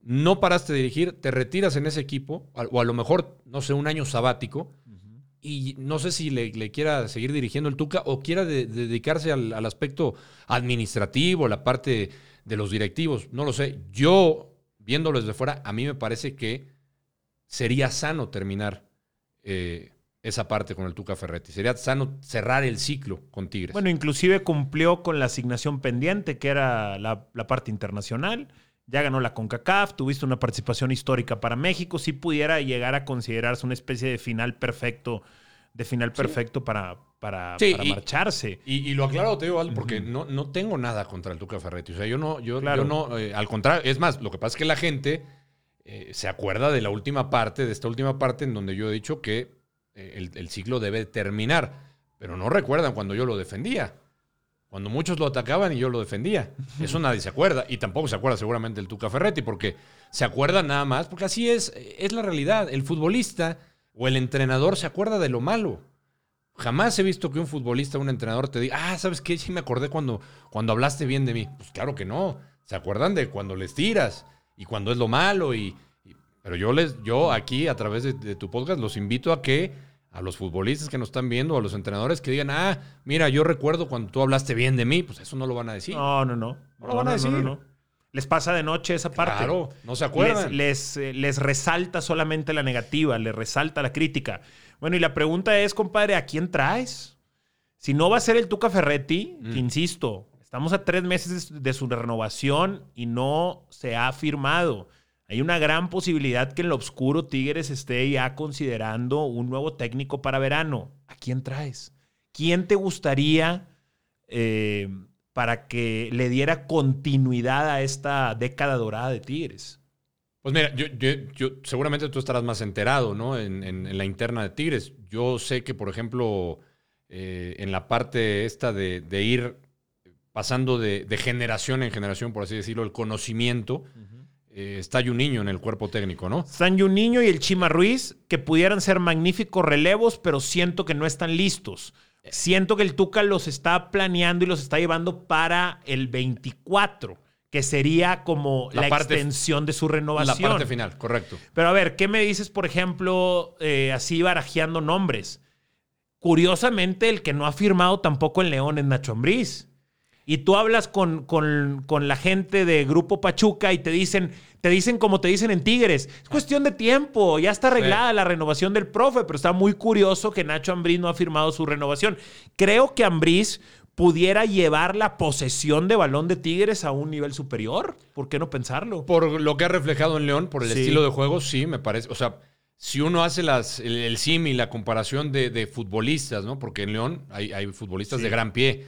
S2: no paraste de dirigir, te retiras en ese equipo, o a lo mejor, no sé, un año sabático, y no sé si le, quiera seguir dirigiendo el Tuca o quiera dedicarse al, al aspecto administrativo, la parte de los directivos, no lo sé. Yo, viéndolo desde fuera, a mí me parece que sería sano terminar eh, esa parte con el Tuca Ferretti. Sería sano cerrar el ciclo con Tigres.
S1: Bueno, inclusive cumplió con la asignación pendiente, que era la, parte internacional. Ya ganó la CONCACAF, tuviste una participación histórica para México. Si pudiera llegar a considerarse una especie de final perfecto, de final perfecto para, para, marcharse.
S2: Y, lo aclaro, te digo, porque no, no tengo nada contra el Tuca Ferretti. O sea, yo no, yo, no, eh, al contrario, es más, lo que pasa es que la gente eh, se acuerda de la última parte, de esta última parte en donde yo he dicho que eh, el, ciclo debe terminar, pero no recuerdan cuando yo lo defendía. Cuando muchos lo atacaban y yo lo defendía. Eso nadie se acuerda. Y tampoco se acuerda seguramente el Tuca Ferretti, porque se acuerda nada más, porque así es, es la realidad. El futbolista o el entrenador se acuerda de lo malo. Jamás he visto que un futbolista o un entrenador te diga, ah, ¿sabes qué? Sí me acordé cuando, cuando hablaste bien de mí. Pues claro que no. Se acuerdan de cuando les tiras y cuando es lo malo. Y, pero yo les, yo aquí a través de, tu podcast los invito a que a los futbolistas que nos están viendo, a los entrenadores que digan, ah, mira, yo recuerdo cuando tú hablaste bien de mí, pues eso no lo van a decir.
S1: No, no, no. No, lo van a decir. No, les pasa de noche esa parte.
S2: Claro, no se acuerdan.
S1: Les, eh, les, resalta solamente la negativa, les resalta la crítica. Bueno, y la pregunta es, compadre, ¿a quién traes? Si no va a ser el Tuca Ferretti, mm. insisto, Estamos a tres meses de su renovación y no se ha firmado. Hay una gran posibilidad que en lo oscuro Tigres esté ya considerando un nuevo técnico para verano. ¿A quién traes? ¿Quién te gustaría eh, para que le diera continuidad a esta década dorada de Tigres?
S2: Pues mira, yo, seguramente tú estarás más enterado, ¿no? En, la interna de Tigres. Yo sé que, por ejemplo, eh, en la parte esta de, de ir pasando de, generación en generación, por así decirlo, el conocimiento. Eh, está un niño en el cuerpo técnico, ¿no?
S1: Están niño y el Chima Ruiz, que pudieran ser magníficos relevos, pero siento que no están listos. Siento que el Tuca los está planeando y los está llevando para el 24, que sería como la, extensión de su renovación.
S2: La parte final, correcto.
S1: Pero a ver, ¿qué me dices, por ejemplo, eh, así barajeando nombres? Curiosamente, el que no ha firmado tampoco en León es Nacho Ambriz y tú hablas con, la gente de Grupo Pachuca y te dicen, te dicen como te dicen en Tigres, es cuestión de tiempo, ya está arreglada la renovación del profe, pero está muy curioso que Nacho Ambriz no ha firmado su renovación. Creo que Ambriz pudiera llevar la posesión de balón de Tigres a un nivel superior. ¿Por qué no pensarlo?
S2: Por lo que ha reflejado en León, por el estilo de juego, sí, me parece. O sea, si uno hace las, el, sim y la comparación de, futbolistas, ¿no? Porque en León hay, futbolistas de gran pie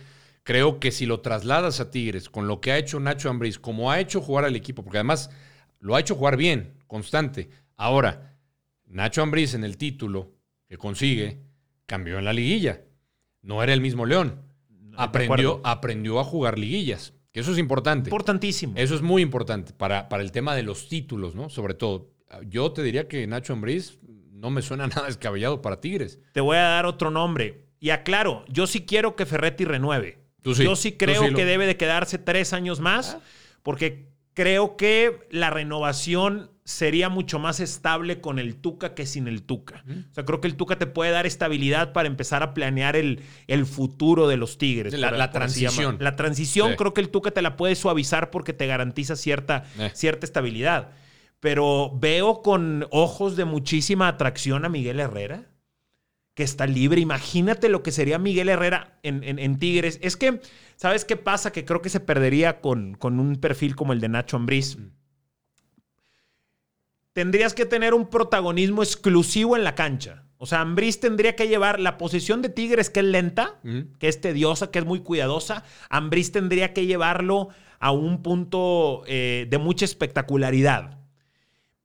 S2: Creo que si lo trasladas a Tigres con lo que ha hecho Nacho Ambriz, como ha hecho jugar al equipo, porque además lo ha hecho jugar bien, constante. Ahora, Nacho Ambriz en el título que consigue cambió en la liguilla. No era el mismo León. Aprendió, aprendió a jugar liguillas. Que eso es importante.
S1: Importantísimo.
S2: Eso es muy importante para, para el tema de los títulos, ¿no? Sobre todo. Yo te diría que Nacho Ambriz no me suena nada descabellado para Tigres.
S1: Te voy a dar otro nombre. Y aclaro, yo sí quiero que Ferretti renueve. Yo sí creo que debe de quedarse tres años más, ah. porque creo que la renovación sería mucho más estable con el Tuca que sin el Tuca. O sea, creo que el Tuca te puede dar estabilidad para empezar a planear el, el futuro de los Tigres.
S2: La, transición.
S1: La transición creo que el Tuca te la puede suavizar porque te garantiza cierta, eh. cierta estabilidad. Pero veo con ojos de muchísima atracción a Miguel Herrera que está libre. Imagínate lo que sería Miguel Herrera en, Tigres. Es que, ¿sabes qué pasa? Que creo que se perdería con, con un perfil como el de Nacho Ambriz. Mm. Tendrías que tener un protagonismo exclusivo en la cancha. O sea, Ambriz tendría que llevar la posición de Tigres, que es lenta, mm. que es tediosa, que es muy cuidadosa. Ambriz tendría que llevarlo a un punto eh, de mucha espectacularidad.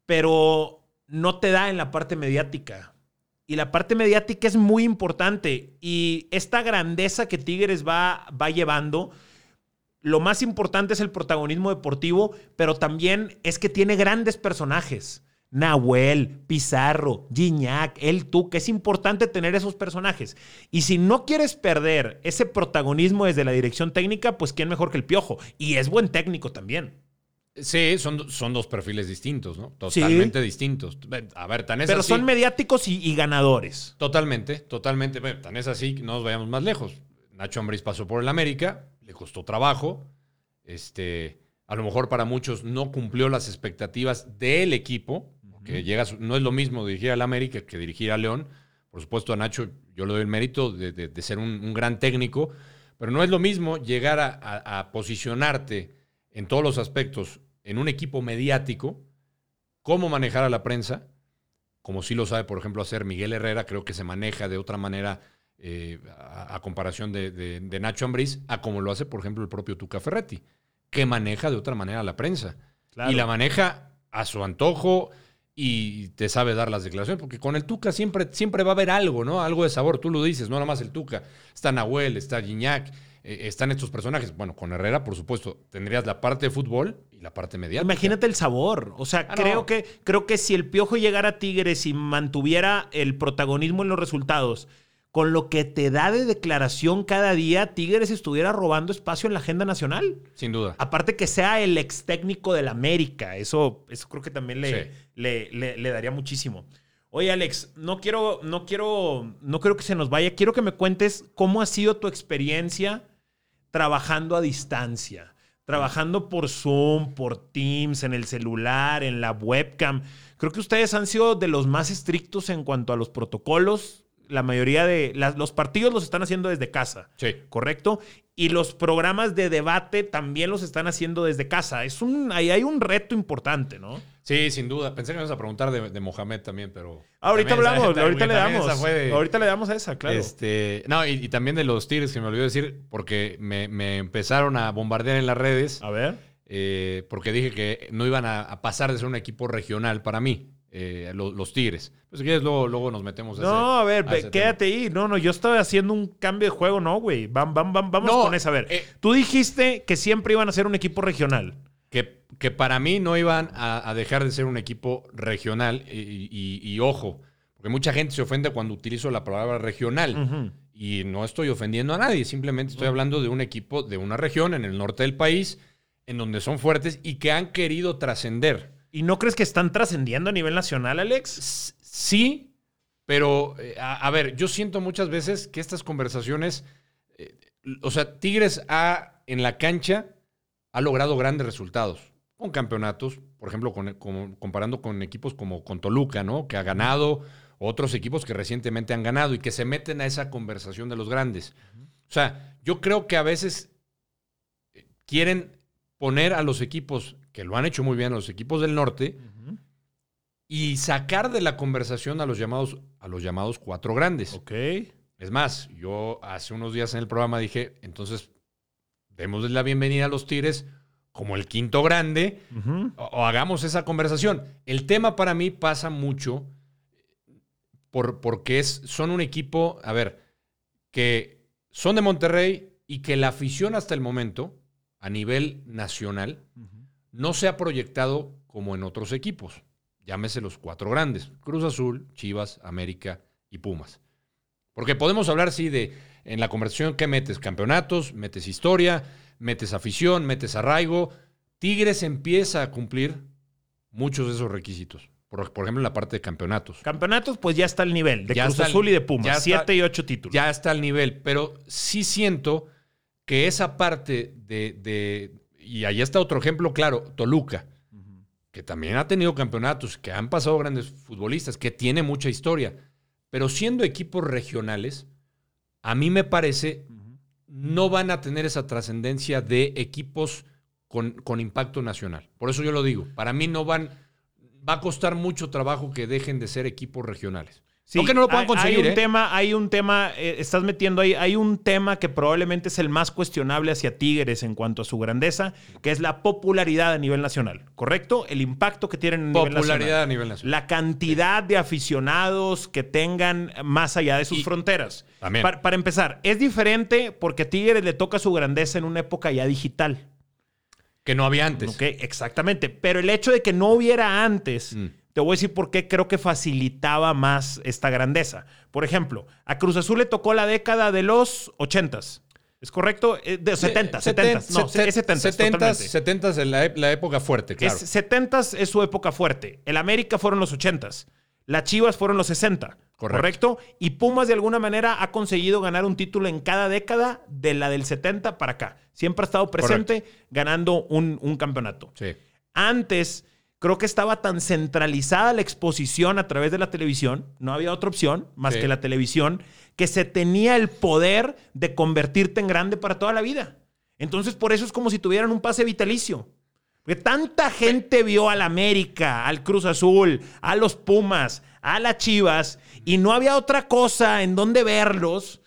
S1: Pero no te da en la parte mediática. Y la parte mediática es muy importante. Y esta grandeza que Tigres va, va llevando, lo más importante es el protagonismo deportivo, pero también es que tiene grandes personajes. Nahuel, Pizarro, Gignac, El que Es importante tener esos personajes. Y si no quieres perder ese protagonismo desde la dirección técnica, pues quién mejor que el Piojo. Y es buen técnico también.
S2: Sí, son, son dos perfiles distintos, ¿no? Totalmente distintos. A ver, tan es
S1: Pero son mediáticos y, ganadores.
S2: Totalmente, totalmente. tan es así, no nos vayamos más lejos. Nacho Ambriz pasó por el América, le costó trabajo. Este, a lo mejor para muchos no cumplió las expectativas del equipo, porque no es lo mismo dirigir al América que dirigir a León, Por supuesto, a Nacho yo le doy el mérito de, ser un, gran técnico, pero no es lo mismo llegar a, posicionarte en todos los aspectos en un equipo mediático, cómo manejar a la prensa, como sí lo sabe, por ejemplo, hacer Miguel Herrera, creo que se maneja de otra manera eh, a, comparación de, Nacho Ambriz, a como lo hace, por ejemplo, el propio Tuca Ferretti, que maneja de otra manera la prensa. Y la maneja a su antojo y te sabe dar las declaraciones, porque con el Tuca siempre, siempre va a haber algo, ¿no? Algo de sabor, tú lo dices, no nada más el Tuca. Está Nahuel, está Gignac, eh, están estos personajes. Bueno, con Herrera, por supuesto, tendrías la parte de fútbol y la parte mediática.
S1: Imagínate el sabor. O sea, ah, creo, que, creo que si el Piojo llegara a Tigres y mantuviera el protagonismo en los resultados, con lo que te da de declaración cada día, Tigres estuviera robando espacio en la agenda nacional.
S2: Sin duda.
S1: Aparte que sea el ex técnico del América. Eso, eso creo que también le, le, le, daría muchísimo. Oye, Alex, no quiero, no quiero, no quiero que se nos vaya. Quiero que me cuentes cómo ha sido tu experiencia trabajando a distancia. Trabajando por Zoom, por Teams, en el celular, en la webcam. Creo que ustedes han sido de los más estrictos en cuanto a los protocolos la mayoría de los partidos los están haciendo desde casa.
S2: Sí.
S1: ¿Correcto? Y los programas de debate también los están haciendo desde casa. Es un, ahí hay un reto importante, ¿no?
S2: Sí, sin duda. Pensé que me ibas a preguntar de, Mohamed también, pero.
S1: ahorita hablamos, ahorita le damos. ahorita le damos a esa, claro.
S2: Este, no, y, también de los Tigres, que me olvidó decir, porque me, empezaron a bombardear en las redes.
S1: A ver.
S2: Eh, porque dije que no iban a pasar de ser un equipo regional para mí. Eh, los, Tigres. Pues si quieres, luego, luego nos metemos
S1: a No, a ver, quédate ahí. No, no, yo estaba haciendo un cambio de juego, no, güey. Vamos, vamos con eso. A ver, eh, tú dijiste que siempre iban a ser un equipo regional.
S2: Que, que para mí no iban a, dejar de ser un equipo regional. Y, ojo, porque mucha gente se ofende cuando utilizo la palabra regional. Y no estoy ofendiendo a nadie, simplemente estoy hablando de un equipo de una región en el norte del país, en donde son fuertes y que han querido trascender.
S1: ¿Y no crees que están trascendiendo a nivel nacional, Alex?
S2: Sí, pero eh, a, ver, yo siento muchas veces que estas conversaciones, eh, o sea, Tigres ha, en la cancha ha logrado grandes resultados con campeonatos, por ejemplo, comparando con equipos como con Toluca, ¿no? Que ha ganado, otros equipos que recientemente han ganado y que se meten a esa conversación de los grandes. O sea, yo creo que a veces eh, quieren poner a los equipos que lo han hecho muy bien los equipos del norte, y sacar de la conversación a los llamados, a los llamados cuatro grandes.
S1: Ok.
S2: Es más, yo hace unos días en el programa dije, entonces, démosle la bienvenida a los Tigres como el quinto grande, o, hagamos esa conversación. El tema para mí pasa mucho por, porque es, son un equipo, a ver, que son de Monterrey y que la afición hasta el momento, a nivel nacional, no se ha proyectado como en otros equipos. Llámese los cuatro grandes: Cruz Azul, Chivas, América y Pumas. Porque podemos hablar, sí, de en la conversación que metes campeonatos, metes historia, metes afición, metes arraigo. Tigres empieza a cumplir muchos de esos requisitos. Por, ejemplo, en la parte de campeonatos.
S1: Campeonatos, pues ya está el nivel de Cruz Azul y de Pumas. siete y ocho títulos.
S2: Ya está el nivel, pero sí siento que esa parte de, y ahí está otro ejemplo claro, Toluca, que también ha tenido campeonatos, que han pasado grandes futbolistas, que tiene mucha historia, pero siendo equipos regionales, a mí me parece, no van a tener esa trascendencia de equipos con, con, impacto nacional. Por eso yo lo digo, para mí no van, va a costar mucho trabajo que dejen de ser equipos regionales.
S1: Sí, no que no lo puedan conseguir. Hay un ¿eh? tema, hay un tema, eh, estás metiendo ahí, hay un tema que probablemente es el más cuestionable hacia Tigres en cuanto a su grandeza, que es la popularidad a nivel nacional, ¿correcto? El impacto que tienen a nivel
S2: nacional. Popularidad a nivel nacional.
S1: La cantidad de aficionados que tengan más allá de sus fronteras.
S2: También.
S1: Para, empezar, es diferente porque a Tigres le toca su grandeza en una época ya digital.
S2: Que no había antes.
S1: Ok, exactamente. Pero el hecho de que no hubiera antes. Mm. Te voy a decir por qué creo que facilitaba más esta grandeza. Por ejemplo, a Cruz Azul le tocó la década de los 80s. ¿Es correcto? Eh, de 70, 70. No, es 70.
S2: 70, 70 es la, la, época fuerte, claro.
S1: 70 es su época fuerte. El América fueron los 80s. Las Chivas fueron los 60. Correcto. Y Pumas de alguna manera ha conseguido ganar un título en cada década de la del 70 para acá. Siempre ha estado presente ganando un, un campeonato.
S2: Sí.
S1: Antes creo que estaba tan centralizada la exposición a través de la televisión, no había otra opción más que la televisión, que se tenía el poder de convertirte en grande para toda la vida. Entonces, por eso es como si tuvieran un pase vitalicio. Porque tanta gente vio al América, al Cruz Azul, a los Pumas, a las Chivas, y no había otra cosa en donde verlos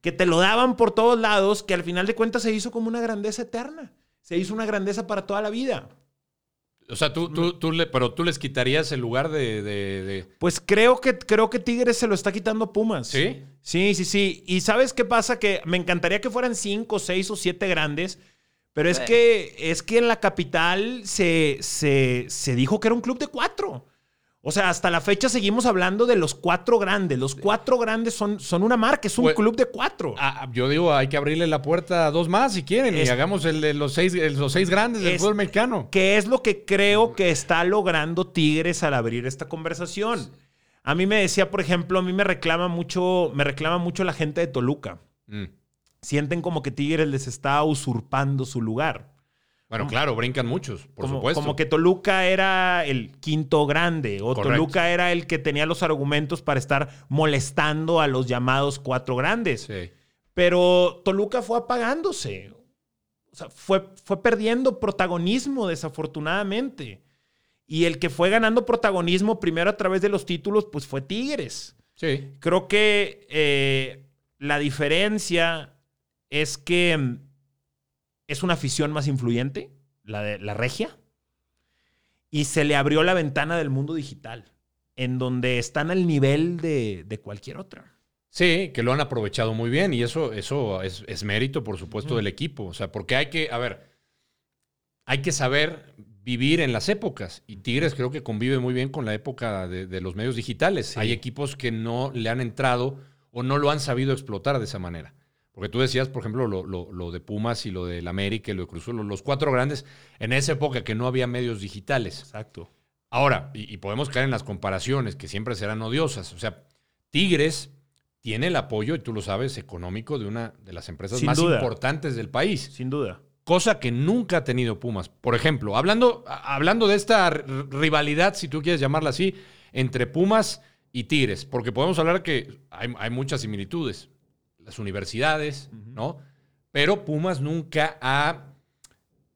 S1: que te lo daban por todos lados, que al final de cuentas se hizo como una grandeza eterna. Se hizo una grandeza para toda la vida.
S2: O sea, tú, tú, tú le, pero tú les quitarías el lugar de,
S1: Pues creo que, creo que Tigres se lo está quitando Pumas.
S2: ¿Sí?
S1: Sí, sí, sí. Y ¿sabes qué pasa? Que me encantaría que fueran cinco, seis o siete grandes, pero es, que, es que en la capital se, se, se dijo que era un club de cuatro. O sea, hasta la fecha seguimos hablando de los cuatro grandes. Los cuatro grandes son, son una marca, es un pues, club de cuatro.
S2: Ah, yo digo, hay que abrirle la puerta a dos más si quieren y hagamos el de los seis, los seis grandes del fútbol mexicano.
S1: Que es lo que creo que está logrando Tigres al abrir esta conversación. A mí me decía, por ejemplo, a mí me reclama mucho, me reclama mucho la gente de Toluca. Mm. Sienten como que Tigres les está usurpando su lugar.
S2: Bueno, claro, brincan muchos, por supuesto.
S1: Como que Toluca era el quinto grande, o Toluca era el que tenía los argumentos para estar molestando a los llamados cuatro grandes. Sí. Pero Toluca fue apagándose. O sea, fue, fue perdiendo protagonismo, desafortunadamente. Y el que fue ganando protagonismo primero a través de los títulos, pues fue Tigres.
S2: Sí.
S1: Creo que eh, la diferencia es que es una afición más influyente, la de la regia, y se le abrió la ventana del mundo digital, en donde están al nivel de, cualquier otra.
S2: Sí, que lo han aprovechado muy bien y eso, eso es, mérito, por supuesto, del equipo. O sea, porque hay que, a ver, hay que saber vivir en las épocas y Tigres creo que convive muy bien con la época de, los medios digitales. Hay equipos que no le han entrado o no lo han sabido explotar de esa manera. Porque tú decías, por ejemplo, lo, de Pumas y lo del América y lo de Cruz los cuatro grandes, en esa época que no había medios digitales.
S1: Exacto.
S2: Ahora, y, podemos caer en las comparaciones, que siempre serán odiosas. O sea, Tigres tiene el apoyo, y tú lo sabes, económico de una de las empresas más importantes del país.
S1: Sin duda.
S2: Cosa que nunca ha tenido Pumas. Por ejemplo, hablando, hablando de esta rivalidad, si tú quieres llamarla así, entre Pumas y Tigres, porque podemos hablar que hay muchas similitudes las universidades, ¿no? Pero Pumas nunca ha,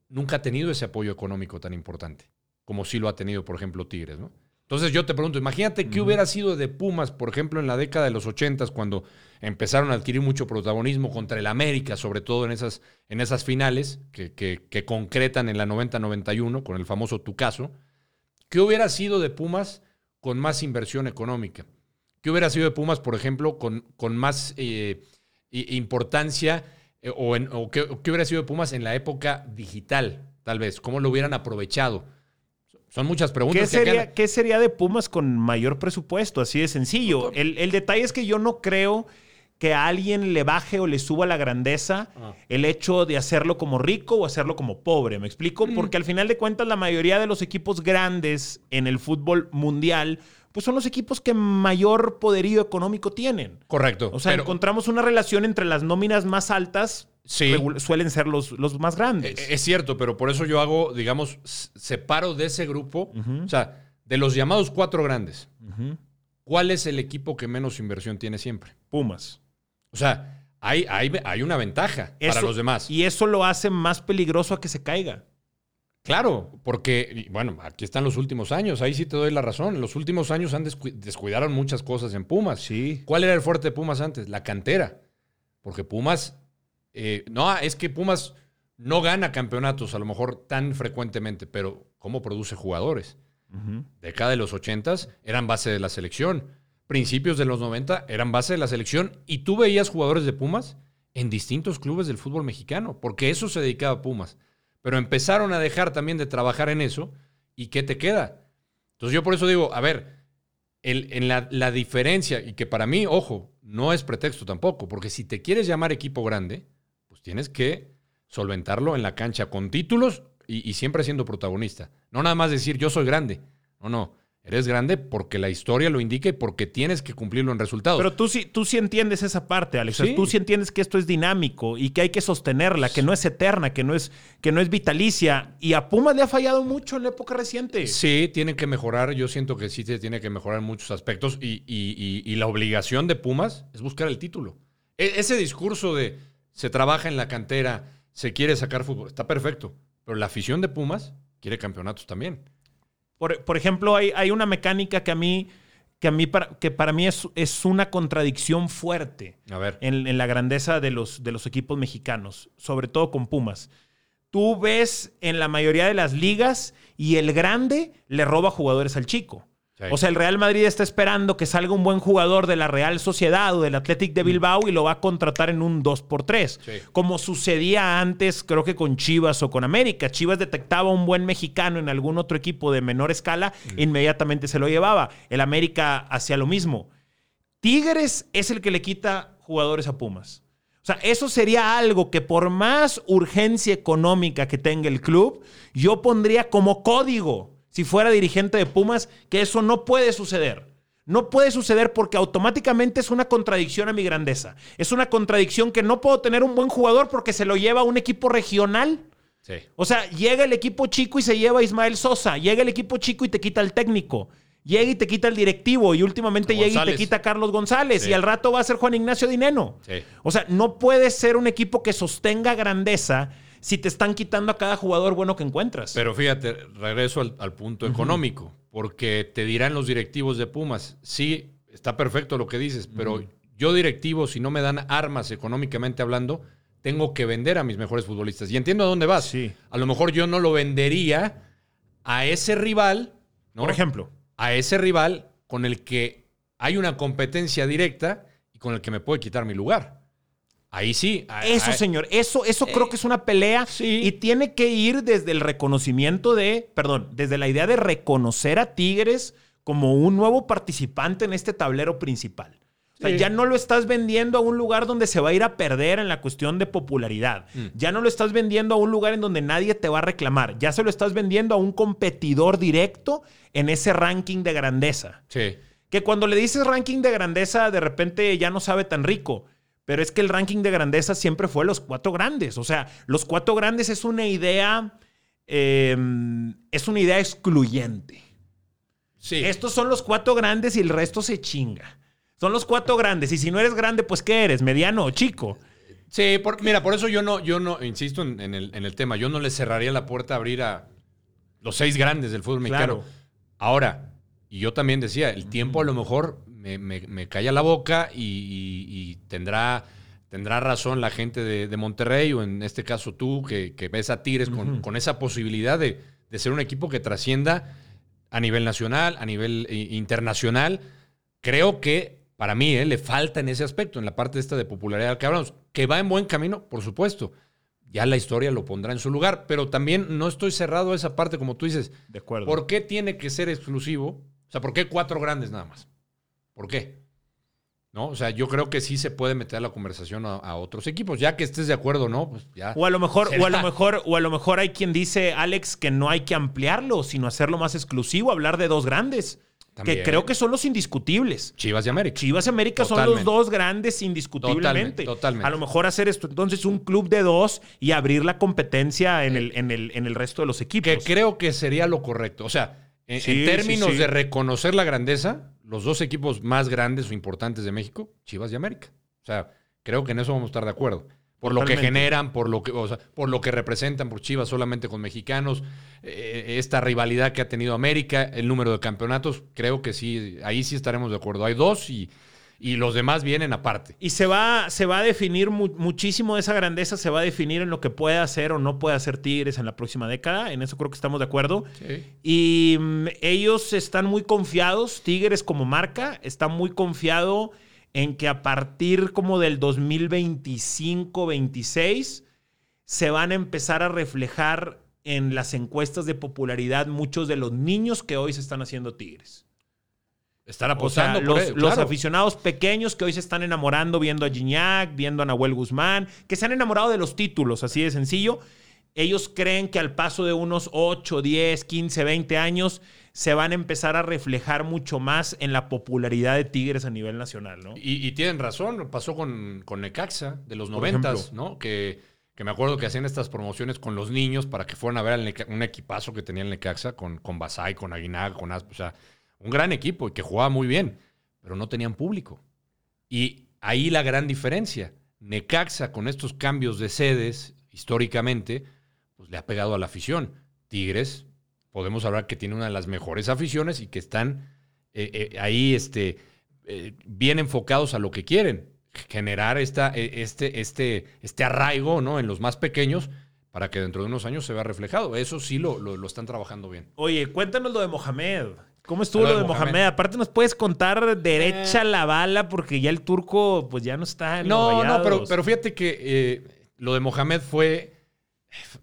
S2: nunca ha tenido ese apoyo económico tan importante como sí lo ha tenido, por ejemplo, Tigres, ¿no? Entonces yo te pregunto, imagínate qué hubiera sido de Pumas, por ejemplo, en la década de los 80 cuando empezaron a adquirir mucho protagonismo contra el América, sobre todo en esas, en esas finales que, que concretan en la 90-91 con el famoso Tucaso. ¿Qué hubiera sido de Pumas con más inversión económica? ¿Qué hubiera sido de Pumas, por ejemplo, con, con más eh, importancia eh, o, en, qué, hubiera sido de Pumas en la época digital, tal vez? ¿Cómo lo hubieran aprovechado? Son muchas preguntas.
S1: ¿Qué sería, ¿qué sería de Pumas con mayor presupuesto? Así de sencillo. El, el, detalle es que yo no creo que a alguien le baje o le suba la grandeza ah. el hecho de hacerlo como rico o hacerlo como pobre. ¿Me explico? Mm. Porque al final de cuentas la mayoría de los equipos grandes en el fútbol mundial pues son los equipos que mayor poderío económico tienen.
S2: Correcto.
S1: O sea, encontramos una relación entre las nóminas más altas, suelen ser los, los más grandes.
S2: E, es cierto, pero por eso yo hago, digamos, separo de ese grupo, o sea, de los llamados cuatro grandes. ¿Cuál es el equipo que menos inversión tiene siempre?
S1: Pumas.
S2: O sea, hay, hay, hay una ventaja para los demás.
S1: Y eso lo hace más peligroso a que se caiga.
S2: Claro, porque, bueno, aquí están los últimos años, ahí sí te doy la razón. Los últimos años han descuidaron muchas cosas en Pumas.
S1: Sí.
S2: ¿Cuál era el fuerte de Pumas antes? La cantera. Porque Pumas, eh, no, es que Pumas no gana campeonatos a lo mejor tan frecuentemente, pero ¿cómo produce jugadores? Década de los ochentas eran base de la selección. Principios de los 90 eran base de la selección. Y tú veías jugadores de Pumas en distintos clubes del fútbol mexicano, porque eso se dedicaba a Pumas pero empezaron a dejar también de trabajar en eso. ¿Y qué te queda? Entonces yo por eso digo, a ver, en la, la, diferencia, y que para mí, ojo, no es pretexto tampoco, porque si te quieres llamar equipo grande, pues tienes que solventarlo en la cancha con títulos y, y siempre siendo protagonista. No nada más decir yo soy grande. No, no. Eres grande porque la historia lo indica y porque tienes que cumplirlo en resultados.
S1: Pero tú sí, tú sí entiendes esa parte, Alex. Tú sí entiendes que esto es dinámico y que hay que sostenerla, que no es eterna, que no es, que no es vitalicia. Y a Pumas le ha fallado mucho en la época reciente.
S2: Sí, tiene que mejorar. Yo siento que sí se tiene que mejorar en muchos aspectos. Y, y la obligación de Pumas es buscar el título. E, ese discurso de se trabaja en la cantera, se quiere sacar fútbol, está perfecto. Pero la afición de Pumas quiere campeonatos también.
S1: Por, ejemplo, hay, hay, una mecánica que a mí, que a mí para, que para mí es, es una contradicción fuerte En, la grandeza de los, de los equipos mexicanos, sobre todo con Pumas. Tú ves en la mayoría de las ligas y el grande le roba jugadores al chico. O sea, el Real Madrid está esperando que salga un buen jugador de la Real Sociedad o del Athletic de mm. Bilbao y lo va a contratar en un 2x3. Como sucedía antes, creo que con Chivas o con América. Chivas detectaba un buen mexicano en algún otro equipo de menor escala, mm. inmediatamente se lo llevaba. El América hacía lo mismo. Tigres es el que le quita jugadores a Pumas. O sea, eso sería algo que por más urgencia económica que tenga el club, yo pondría como código si fuera dirigente de Pumas, que eso no puede suceder. No puede suceder porque automáticamente es una contradicción a mi grandeza. Es una contradicción que no puedo tener un buen jugador porque se lo lleva a un equipo regional. Sí. O sea, llega el equipo chico y se lleva a Ismael Sosa. Llega el equipo chico y te quita el técnico. Llega y te quita el directivo. Y últimamente llega y te quita a Carlos González. Y al rato va a ser Juan Ignacio Dineno. Sí. O sea, no puede ser un equipo que sostenga grandeza si te están quitando a cada jugador bueno que encuentras.
S2: Pero fíjate, regreso al, punto económico, porque te dirán los directivos de Pumas, sí, está perfecto lo que dices, pero yo directivo, si no me dan armas económicamente hablando, tengo que vender a mis mejores futbolistas. Y entiendo a dónde vas. Sí. A lo mejor yo no lo vendería a ese rival, ¿no?
S1: Por ejemplo.
S2: A ese rival con el que hay una competencia directa y con el que me puede quitar mi lugar. Ahí sí.
S1: Eso, señor, eso, eso creo eh, que es una pelea y tiene que ir desde el reconocimiento de, perdón, desde la idea de reconocer a Tigres como un nuevo participante en este tablero principal. O sea, ya no lo estás vendiendo a un lugar donde se va a ir a perder en la cuestión de popularidad. Mm. Ya no lo estás vendiendo a un lugar en donde nadie te va a reclamar. Ya se lo estás vendiendo a un competidor directo en ese ranking de grandeza.
S2: Sí.
S1: Que cuando le dices ranking de grandeza, de repente ya no sabe tan rico. Pero es que el ranking de grandeza siempre fue los cuatro grandes. O sea, los cuatro grandes es una idea. Em, es una idea excluyente. Sí. Estos son los cuatro grandes y el resto se chinga. Son los cuatro grandes. Y si no eres grande, pues ¿qué eres? ¿Mediano o chico?
S2: Sí, mira, por eso yo no, yo no, insisto en, el, en, el, tema, yo no le cerraría la puerta a abrir a los seis grandes del fútbol mexicano. Ahora, y yo también decía, el tiempo a lo mejor me, calla la boca y, tendrá, tendrá razón la gente de, Monterrey o en este caso tú que, ves a Tigres con, esa posibilidad de, ser un equipo que trascienda a nivel nacional, a nivel eh, internacional. Creo que para mí eh, le falta en ese aspecto, en la parte esta de popularidad que hablamos, que va en buen camino, por supuesto. Ya la historia lo pondrá en su lugar, pero también no estoy cerrado a esa parte, como tú dices.
S1: De acuerdo.
S2: ¿Por qué tiene que ser exclusivo? O sea, ¿por qué cuatro grandes nada más? ¿Por qué? ¿No? O sea, yo creo que sí se puede meter la conversación a, otros equipos, ya que estés de acuerdo, ¿no? Pues ya.
S1: O a lo mejor, o a lo mejor, o a lo mejor hay quien dice, Alex, que no hay que ampliarlo, sino hacerlo más exclusivo, hablar de dos grandes. Que creo que son los indiscutibles.
S2: Chivas y América.
S1: Chivas y América son los dos grandes indiscutiblemente. Totalmente, A lo mejor hacer esto entonces un club de dos y abrir la competencia en, el, en, el, en el resto de los equipos.
S2: Que creo que sería lo correcto. O sea, en, términos de reconocer la grandeza, los dos equipos más grandes o importantes de México, Chivas y América. O sea, creo que en eso vamos a estar de acuerdo. Por lo que generan, por lo que, por lo que representan por Chivas solamente con mexicanos, eh, esta rivalidad que ha tenido América, el número de campeonatos, creo que sí, ahí sí estaremos de acuerdo. Hay dos y y los demás vienen aparte.
S1: Y se va, se va a definir muchísimo de esa grandeza, se va a definir en lo que puede hacer o no puede hacer Tigres en la próxima década, en eso creo que estamos de acuerdo. Y mm, ellos están muy confiados, Tigres como marca, está muy confiado en que a partir como del 2025-26 se van a empezar a reflejar en las encuestas de popularidad muchos de los niños que hoy se están haciendo Tigres.
S2: Estar apostando
S1: los, aficionados pequeños que hoy se están enamorando viendo a Gignac, viendo a Nahuel Guzmán, que se han enamorado de los títulos, así de sencillo. ellos creen que al paso de unos 8, 10, 15, 20 años se van a empezar a reflejar mucho más en la popularidad de Tigres a nivel nacional, ¿no?
S2: Y, tienen razón, pasó con, con Necaxa de los 90, ¿no? Que, que, me acuerdo que hacían estas promociones con los niños para que fueran a ver un equipazo que tenía el Necaxa con, con Basay, con Aguinaga, con Asp, o sea, un gran equipo y que jugaba muy bien, pero no tenían público. Y ahí la gran diferencia. Necaxa con estos cambios de sedes históricamente pues le ha pegado a la afición. Tigres, podemos hablar que tiene una de las mejores aficiones y que están eh, eh, ahí este, eh, bien enfocados a lo que quieren, generar esta, este, este, este arraigo ¿no? en los más pequeños para que dentro de unos años se vea reflejado. Eso sí lo, lo, están trabajando bien.
S1: Oye, cuéntanos lo de Mohamed. ¿Cómo estuvo lo, de, Mohamed? Aparte nos puedes contar derecha la bala porque ya el turco pues ya no está en
S2: No, no, pero, pero fíjate que lo de Mohamed fue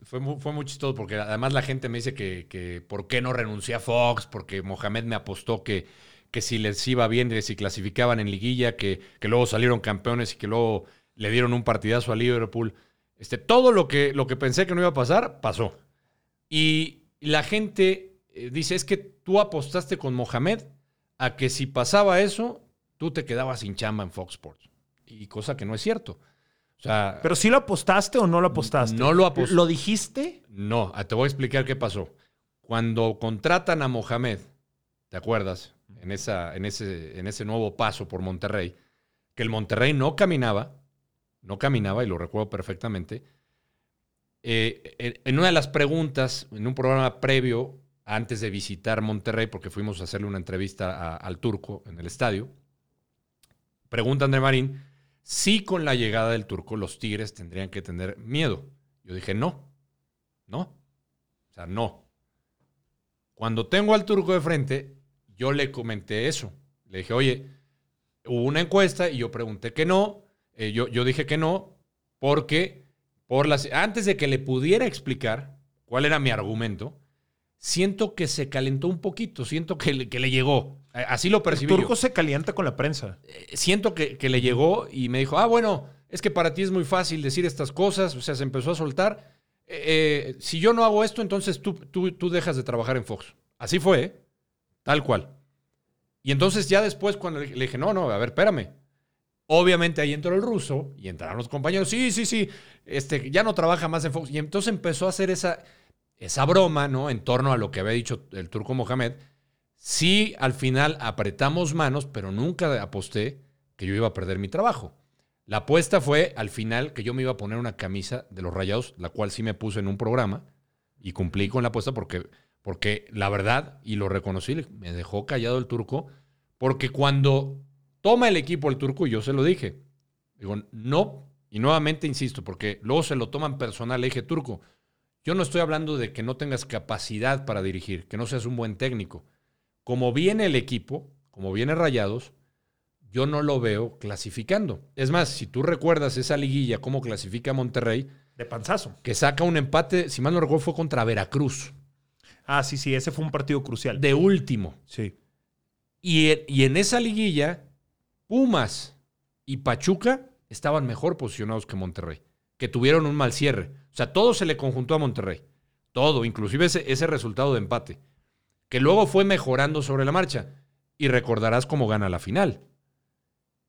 S2: fue muy, fue muy chistoso porque además la gente me dice que, que por qué no renuncié a Fox, porque Mohamed me apostó que, que si les iba bien, si clasificaban en liguilla, que, que luego salieron campeones y que luego le dieron un partidazo a Liverpool. Este, todo lo que, lo que pensé que no iba a pasar, pasó. Y la gente eh, dice, es que tú apostaste con Mohamed a que si pasaba eso, tú te quedabas sin chamba en Fox Sports. Y cosa que no es cierto.
S1: ¿Pero sí lo apostaste o no lo apostaste?
S2: No lo aposté.
S1: ¿Lo dijiste?
S2: No, ah, te voy a explicar qué pasó. Cuando contratan a Mohamed, ¿te acuerdas? En, esa, en, ese, en ese nuevo paso por Monterrey, que el Monterrey no caminaba, no caminaba, y lo recuerdo perfectamente. Eh, en una de las preguntas, en un programa previo, antes de visitar Monterrey, porque fuimos a hacerle una entrevista al turco en el estadio, pregunta André Marín sí con la llegada del turco los Tigres tendrían que tener miedo. Yo dije, no, no, o sea, no. Cuando tengo al turco de frente, yo le comenté eso. Le dije, oye, hubo una encuesta y yo pregunté que no. Eh, yo, yo dije que no porque por las, antes de que le pudiera explicar cuál era mi argumento, siento que se calentó un poquito, siento que le, que le llegó. Así lo percibí.
S1: El turco se calienta con la prensa.
S2: Eh, siento que, le llegó y me dijo, ah, bueno, es que para ti es muy fácil decir estas cosas. O sea, se empezó a soltar. Eh, eh, si yo no hago esto, entonces tú, tú, tú dejas de trabajar en Fox. Así fue, tal cual. Y entonces ya después cuando le, dije, no, no, a ver, espérame. Obviamente ahí entró el ruso y entraron los compañeros, sí, sí, sí, este, ya no trabaja más en Fox. Y entonces empezó a hacer esa esa broma, ¿no? En torno a lo que había dicho el turco Mohamed. Sí, al final apretamos manos, pero nunca aposté que yo iba a perder mi trabajo. La apuesta fue al final que yo me iba a poner una camisa de los rayados, la cual sí me puse en un programa y cumplí con la apuesta porque, porque la verdad, y lo reconocí, me dejó callado el turco, porque cuando toma el equipo el turco, yo se lo dije, digo, no, y nuevamente insisto, porque luego se lo toman personal, le dije, turco, yo no estoy hablando de que no tengas capacidad para dirigir, que no seas un buen técnico. Como viene el equipo, como viene Rayados, yo no lo veo clasificando. Es más, si tú recuerdas esa liguilla, cómo clasifica Monterrey.
S1: De panzazo.
S2: Que saca un empate, si mal no recuerdo, fue contra Veracruz.
S1: Ah, sí, sí, ese fue un partido crucial.
S2: De último.
S1: Sí.
S2: Y, y en esa liguilla, Pumas y Pachuca estaban mejor posicionados que Monterrey que tuvieron un mal cierre. O sea, todo se le conjuntó a Monterrey. Todo, inclusive ese, ese resultado de empate. Que luego fue mejorando sobre la marcha. Y recordarás cómo gana la final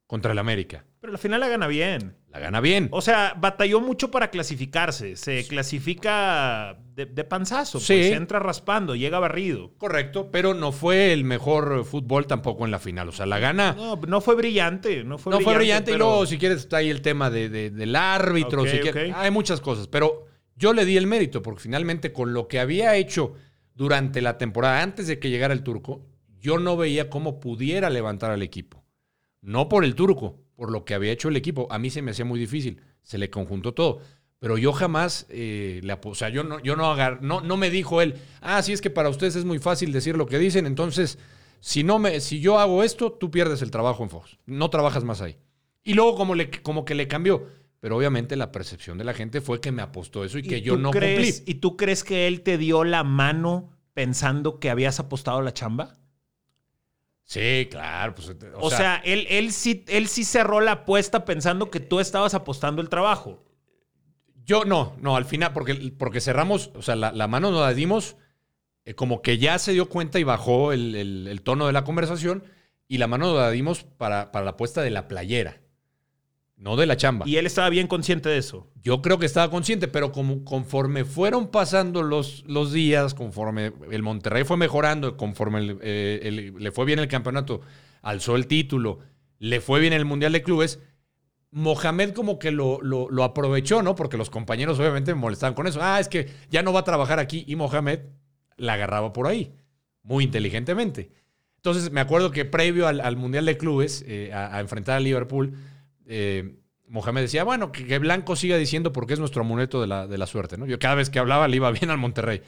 S2: contra el América.
S1: Pero la final la gana bien.
S2: La gana bien.
S1: O sea, batalló mucho para clasificarse. Se clasifica de, panzazo.
S2: Sí.
S1: Pues, entra raspando, llega barrido.
S2: Correcto, pero no fue el mejor fútbol tampoco en la final. O sea, la gana.
S1: No, no fue brillante. No fue
S2: no
S1: brillante.
S2: fue brillante. Y luego, si quieres, está ahí el tema de, del árbitro. si Hay muchas cosas. Pero yo le di el mérito, porque finalmente con lo que había hecho durante la temporada, antes de que llegara el turco, yo no veía cómo pudiera levantar al equipo. No por el turco, por lo que había hecho el equipo. A mí se me hacía muy difícil. Se le conjuntó todo. Pero yo jamás eh, le O sea, yo no, yo no, agar, no, no me dijo él, ah, sí es que para ustedes es muy fácil decir lo que dicen, entonces, si, no me, si yo hago esto, tú pierdes el trabajo en Fox. No trabajas más ahí. Y luego como, le, como que le cambió. Pero obviamente la percepción de la gente fue que me apostó eso y, que yo no
S1: cumplí. ¿Y tú crees que él te dio la mano pensando que habías apostado la chamba?
S2: Sí, claro. Pues,
S1: o, sea, él, él, sí, él sí cerró la apuesta pensando que tú estabas apostando el trabajo.
S2: Yo no, no, al final, porque, porque cerramos, o sea, la, mano nos la dimos, eh, como que ya se dio cuenta y bajó el, tono de la conversación, y la mano nos la dimos para, para la puesta de la playera, no de la chamba.
S1: Y él estaba bien consciente de eso.
S2: Yo creo que estaba consciente, pero como, conforme fueron pasando los, los días, conforme el Monterrey fue mejorando, conforme eh, le fue bien el campeonato, alzó el título, le fue bien el Mundial de Clubes, Mohamed como que lo, lo, aprovechó, ¿no? Porque los compañeros obviamente me molestaban con eso. Ah, es que ya no va a trabajar aquí. Y Mohamed la agarraba por ahí, muy inteligentemente. Entonces me acuerdo que previo al, Mundial de Clubes, eh, a, enfrentar a Liverpool, eh, Mohamed decía, bueno, que, Blanco siga diciendo porque es nuestro amuleto de la, de la suerte, ¿no? Yo cada vez que hablaba le iba bien al Monterrey.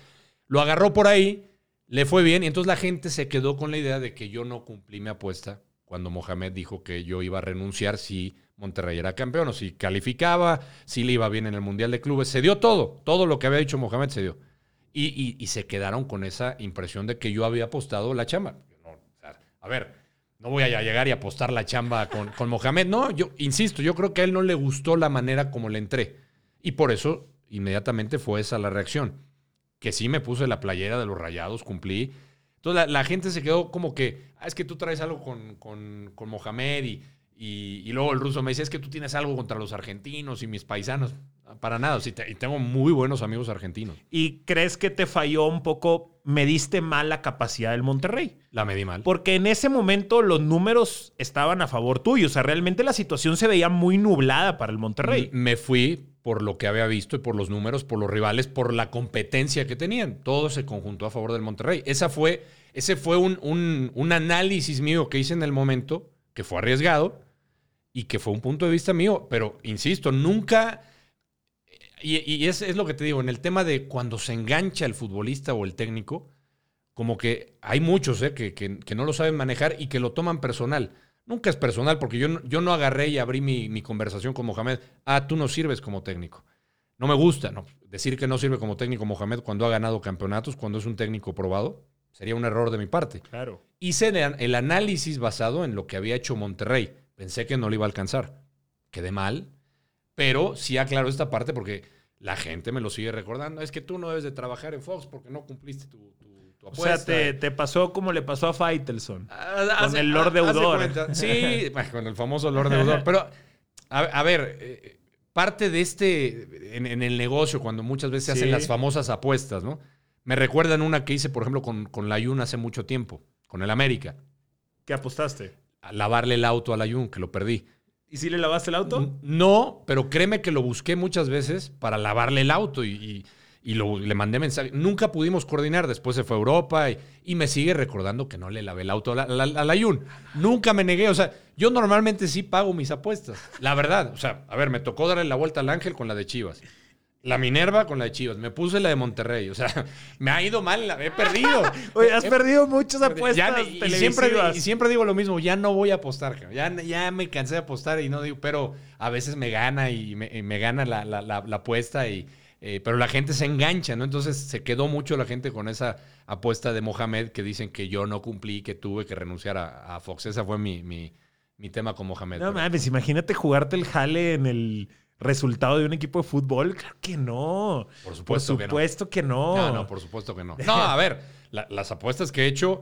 S2: Lo agarró por ahí, le fue bien y entonces la gente se quedó con la idea de que yo no cumplí mi apuesta cuando Mohamed dijo que yo iba a renunciar si Monterrey era campeón o si calificaba, si le iba bien en el Mundial de Clubes. Se dio todo, todo lo que había dicho Mohamed se dio. Y, se quedaron con esa impresión de que yo había apostado la chamba. a ver, no voy a llegar y apostar la chamba con, con Mohamed. No, yo insisto, yo creo que a él no le gustó la manera como le entré. Y por eso inmediatamente fue esa la reacción. Que sí me puse la playera de los rayados, cumplí. Entonces la, gente se quedó como que, ah, es que tú traes algo con, con, con Mohamed y y, luego el ruso me dice, es que tú tienes algo contra los argentinos y mis paisanos. Para nada, sí, y tengo muy buenos amigos argentinos.
S1: ¿Y crees que te falló un poco, mediste mal la capacidad del Monterrey?
S2: La medí mal.
S1: Porque en ese momento los números estaban a favor tuyo. O sea, realmente la situación se veía muy nublada para el Monterrey.
S2: Me fui por lo que había visto y por los números, por los rivales, por la competencia que tenían. Todo se conjuntó a favor del Monterrey. Esa fue, ese fue un, un, un análisis mío que hice en el momento, que fue arriesgado, y que fue un punto de vista mío, pero insisto, nunca... Y, es, es, lo que te digo, en el tema de cuando se engancha el futbolista o el técnico, como que hay muchos eh, que, que, no lo saben manejar y que lo toman personal. Nunca es personal, porque yo, yo no agarré y abrí mi, mi, conversación con Mohamed. Ah, tú no sirves como técnico. No me gusta no. decir que no sirve como técnico Mohamed cuando ha ganado campeonatos, cuando es un técnico probado. Sería un error de mi parte.
S1: Claro.
S2: Hice el análisis basado en lo que había hecho Monterrey. Pensé que no lo iba a alcanzar. Quedé mal, pero sí aclaro esta parte porque la gente me lo sigue recordando. Es que tú no debes de trabajar en Fox porque no cumpliste tu, apuesta.
S1: O sea, te, pasó como le pasó a Faitelson. Ah, con el Lord Deudor.
S2: Sí, con el famoso Lord Deudor. Pero, a, ver, eh, parte de este, en, el negocio, cuando muchas veces se hacen las famosas apuestas, ¿no? Me recuerdan una que hice, por ejemplo, con, con la Yuna hace mucho tiempo, con el América.
S1: ¿Qué apostaste?
S2: lavarle el auto a la que lo perdí.
S1: ¿Y si le lavaste el auto?
S2: No, pero créeme que lo busqué muchas veces para lavarle el auto y, le mandé mensaje. Nunca pudimos coordinar. Después se fue a Europa y, me sigue recordando que no le lavé el auto a la, a Nunca me negué. O sea, yo normalmente sí pago mis apuestas. La verdad. O sea, a ver, me tocó darle la vuelta al Ángel con la de Chivas. La Minerva con la de Chivas. Me puse la de Monterrey. O sea, me ha ido mal. He perdido.
S1: Oye, has perdido muchas apuestas.
S2: y, siempre, y, siempre, digo lo mismo. Ya no voy a apostar. Ya, ya me cansé de apostar y no digo. Pero a veces me gana y me, gana la, la, apuesta. Y, eh, pero la gente se engancha, ¿no? Entonces se quedó mucho la gente con esa apuesta de Mohamed que dicen que yo no cumplí, que tuve que renunciar a, Fox. Esa fue mi, mi, tema con Mohamed.
S1: No mames, imagínate jugarte el jale en el resultado de un equipo de fútbol? Claro que no.
S2: Por supuesto,
S1: que, no.
S2: no. No, por supuesto que no. No, a ver, las apuestas que he hecho,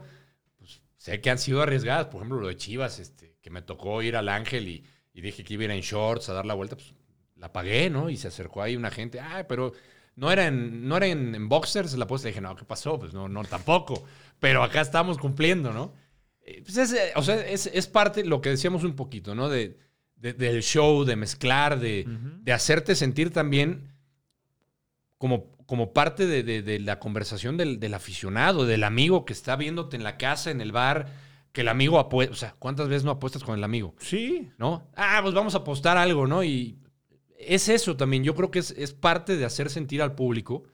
S2: pues, sé que han sido arriesgadas. Por ejemplo, lo de Chivas, este, que me tocó ir al Ángel y, dije que iba a ir en shorts a dar la vuelta, pues la pagué, ¿no? Y se acercó ahí una gente, ay, pero no era en, no era en, boxers la apuesta. dije, no, ¿qué pasó? Pues no, no, tampoco. Pero acá estamos cumpliendo, ¿no? Eh, pues es, o sea, es, es parte, lo que decíamos un poquito, ¿no? De, del show, de mezclar, de, hacerte sentir también como, como parte de, la conversación del, aficionado, del amigo que está viéndote en la casa, en el bar, que el amigo apuesta. O sea, ¿cuántas veces no apuestas con el amigo?
S1: Sí.
S2: ¿No? Ah, pues vamos a apostar algo, ¿no? Y es eso también. Yo creo que es, parte de hacer sentir al público.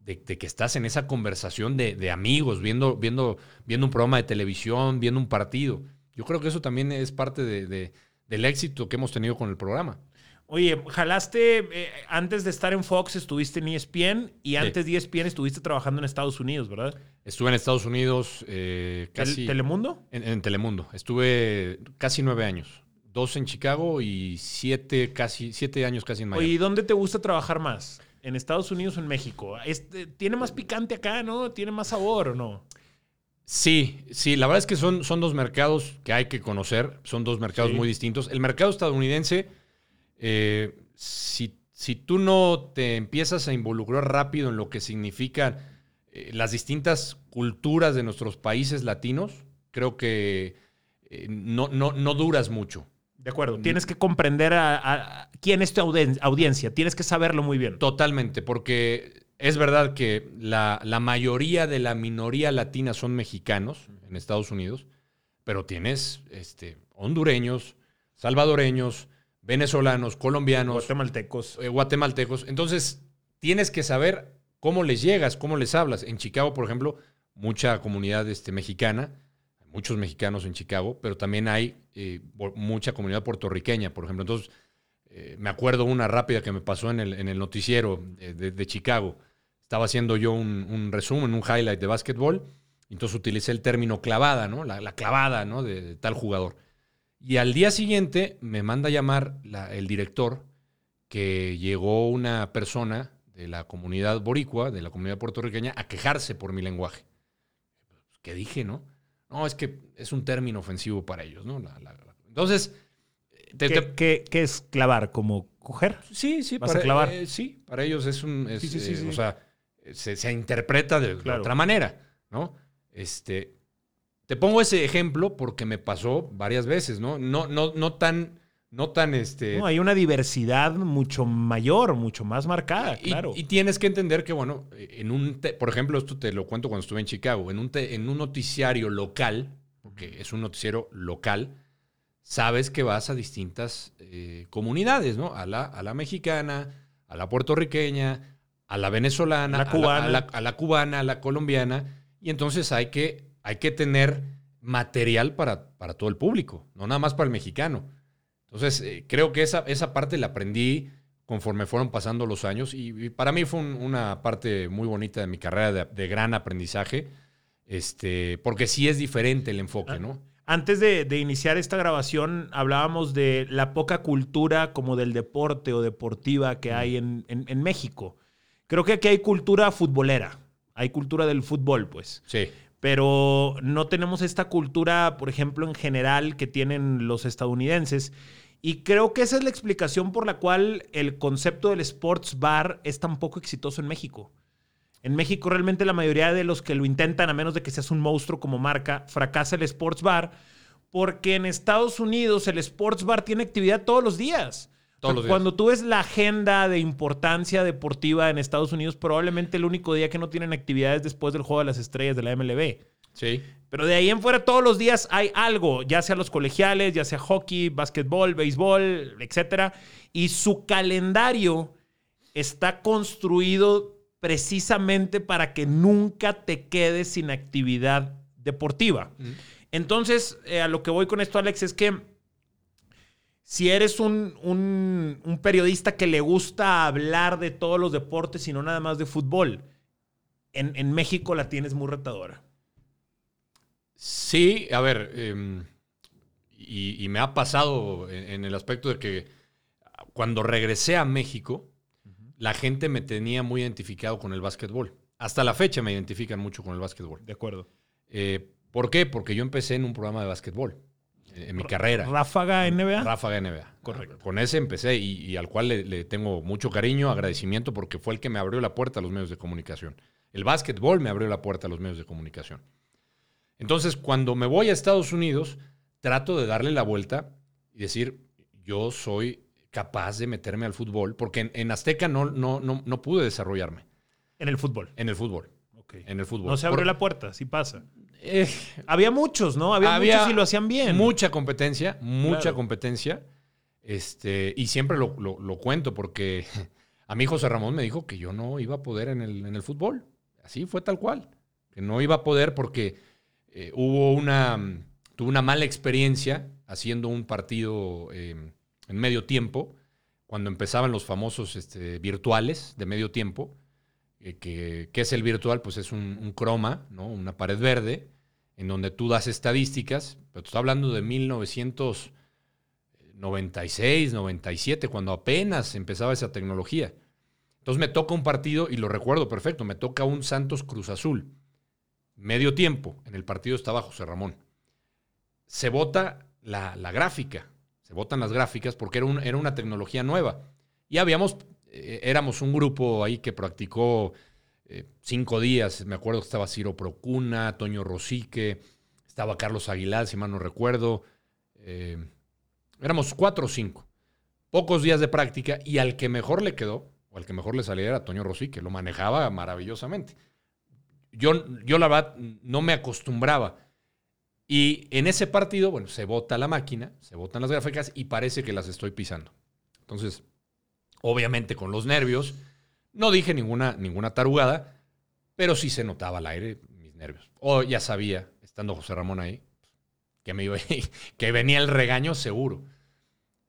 S2: De, que estás en esa conversación de, amigos, viendo, viendo, viendo un programa de televisión, viendo un partido. Yo creo que eso también es parte de, del éxito que hemos tenido con el programa.
S1: Oye, jalaste, eh, antes de estar en Fox estuviste en ESPN y antes de ESPN estuviste trabajando en Estados Unidos, ¿verdad?
S2: Estuve en Estados Unidos eh, casi...
S1: ¿Telemundo?
S2: En, Telemundo. Estuve casi nueve años. dos en Chicago y siete, casi, siete años casi en Miami.
S1: ¿y dónde te gusta trabajar más? ¿En Estados Unidos o en México? Este, ¿Tiene más picante acá, no? ¿Tiene más sabor o no?
S2: Sí, sí, la verdad es que son, son dos mercados que hay que conocer, son dos mercados muy distintos. El mercado estadounidense, eh, si, si, tú no te empiezas a involucrar rápido en lo que significan eh, las distintas culturas de nuestros países latinos, creo que eh, no, no, no duras mucho.
S1: De acuerdo. Tienes que comprender a, quién es tu audiencia. Tienes que saberlo muy bien.
S2: Totalmente, porque es verdad que la, mayoría de la minoría latina son mexicanos en Estados Unidos, pero tienes este, hondureños, salvadoreños, venezolanos, colombianos,
S1: guatemaltecos.
S2: Eh, guatemaltecos. Entonces, tienes que saber cómo les llegas, cómo les hablas. En Chicago, por ejemplo, mucha comunidad este, mexicana muchos mexicanos en Chicago, pero también hay eh, mucha comunidad puertorriqueña, por ejemplo. Entonces, eh, me acuerdo una rápida que me pasó en el, en el noticiero de, Chicago. Estaba haciendo yo un, resumen, un highlight de básquetbol, entonces utilicé el término clavada, ¿no? La, clavada, ¿no? De, tal jugador. Y al día siguiente me manda a llamar el director que llegó una persona de la comunidad boricua, de la comunidad puertorriqueña, a quejarse por mi lenguaje. ¿Qué dije, no? No, es que es un término ofensivo para ellos, ¿no? entonces...
S1: ¿Qué, es clavar? ¿Como coger?
S2: Sí, sí. para, clavar? Eh, sí, para ellos es un... sí, sí, sí, eh, o sea, se, interpreta de, otra manera, ¿no? Este, te pongo ese ejemplo porque me pasó varias veces, ¿no? No, no, no tan no tan este.
S1: No, hay una diversidad mucho mayor, mucho más marcada, claro.
S2: Y tienes que entender que, bueno, en un, por ejemplo, esto te lo cuento cuando estuve en Chicago, en un, en un noticiario local, porque es un noticiero local, sabes que vas a distintas eh, comunidades, ¿no? A la, a la mexicana, a la puertorriqueña, a la venezolana, a, la cubana, a la, colombiana, y entonces hay que, hay que tener material para, para todo el público, no nada más para el mexicano. Entonces, eh, creo que esa, esa parte la aprendí conforme fueron pasando los años y, para mí fue una parte muy bonita de mi carrera de, gran aprendizaje, este, porque sí es diferente el enfoque, ¿no?
S1: Antes de, iniciar esta grabación hablábamos de la poca cultura como del deporte o deportiva que hay en, en México. Creo que aquí hay cultura futbolera, hay cultura del fútbol, pues.
S2: Sí
S1: pero no tenemos esta cultura, por ejemplo, en general que tienen los estadounidenses. Y creo que esa es la explicación por la cual el concepto del sports bar es tan poco exitoso en México. En México realmente la mayoría de los que lo intentan, a menos de que seas un monstruo como marca, fracasa el sports bar, porque en Estados Unidos el sports bar tiene actividad todos los días. Todos los días. Cuando tú ves la agenda de importancia deportiva en Estados Unidos, probablemente el único día que no tienen actividades después del Juego de las Estrellas de la MLB.
S2: Sí.
S1: Pero de ahí en fuera todos los días hay algo, ya sea los colegiales, ya sea hockey, básquetbol, béisbol, etc. Y su calendario está construido precisamente para que nunca te quedes sin actividad deportiva. Entonces, eh, a lo que voy con esto, Alex, es que si eres un, un, periodista que le gusta hablar de todos los deportes y no nada más de fútbol, en, en México la tienes muy retadora.
S2: Sí, a ver, em, y, me ha pasado en, el aspecto de que cuando regresé a México, la gente me tenía muy identificado con el básquetbol. Hasta la fecha me identifican mucho con el básquetbol.
S1: De acuerdo.
S2: Eh, ¿Por qué? Porque yo empecé en un programa de básquetbol, en mi carrera.
S1: ¿Ráfaga NBA?
S2: Ráfaga NBA.
S1: Correcto.
S2: Con ese empecé y, al cual le, le, tengo mucho cariño, agradecimiento, porque fue el que me abrió la puerta a los medios de comunicación. El básquetbol me abrió la puerta a los medios de comunicación. Entonces, cuando me voy a Estados Unidos, trato de darle la vuelta y decir, yo soy capaz de meterme al fútbol, porque en, Azteca no, no, no, no, pude desarrollarme.
S1: En el fútbol.
S2: En el fútbol. En el fútbol.
S1: No se abrió la puerta, sí pasa. Eh, había muchos, ¿no? Había, muchos y lo hacían bien.
S2: Mucha competencia, mucha competencia. Este, y siempre lo, cuento porque a mí José Ramón me dijo que yo no iba a poder en el, en el fútbol. Así fue tal cual. Que no iba a poder porque eh, hubo una, tuve una mala experiencia haciendo un partido em, en medio tiempo, cuando empezaban los famosos este, virtuales de medio tiempo. Eh, que, ¿Qué es el virtual? Pues es un, croma, ¿no? una pared verde, en donde tú das estadísticas, pero te estoy hablando de 1900, 96, 97, cuando apenas empezaba esa tecnología. Entonces me toca un partido, y lo recuerdo perfecto, me toca un Santos Cruz Azul. Medio tiempo, en el partido estaba José Ramón. Se vota la, gráfica, se votan las gráficas porque era, era una tecnología nueva. Y habíamos, eh, éramos un grupo ahí que practicó eh, cinco días. Me acuerdo que estaba Ciro Procuna, Toño Rosique, estaba Carlos Aguilar, si mal no recuerdo. Eh, éramos cuatro o cinco. Pocos días de práctica y al que mejor le quedó, o al que mejor le salía era Toño Rosí, que lo manejaba maravillosamente. Yo, yo la verdad no me acostumbraba. Y en ese partido, bueno, se bota la máquina, se botan las gráficas y parece que las estoy pisando. Entonces, obviamente con los nervios, no dije ninguna, ninguna tarugada, pero sí se notaba al aire mis nervios. O ya sabía, estando José Ramón ahí, que, me iba, que venía el regaño seguro.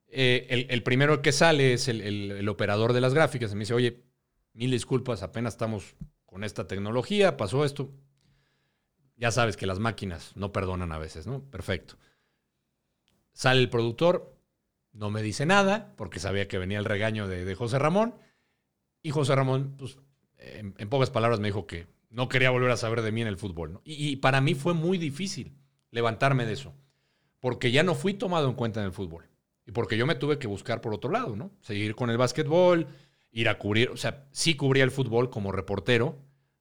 S2: Eh, el, primero que sale es el, operador de las gráficas. Y me dice, oye, mil disculpas, apenas estamos con esta tecnología, pasó esto. Ya sabes que las máquinas no perdonan a veces, ¿no? Perfecto. Sale el productor, no me dice nada, porque sabía que venía el regaño de, José Ramón. Y José Ramón, pues, en, pocas palabras, me dijo que no quería volver a saber de mí en el fútbol. y para mí fue muy difícil levantarme de eso, porque ya no fui tomado en cuenta en el fútbol. Y porque yo me tuve que buscar por otro lado, ¿no? Seguir con el básquetbol, ir a cubrir, o sea, sí cubría el fútbol como reportero,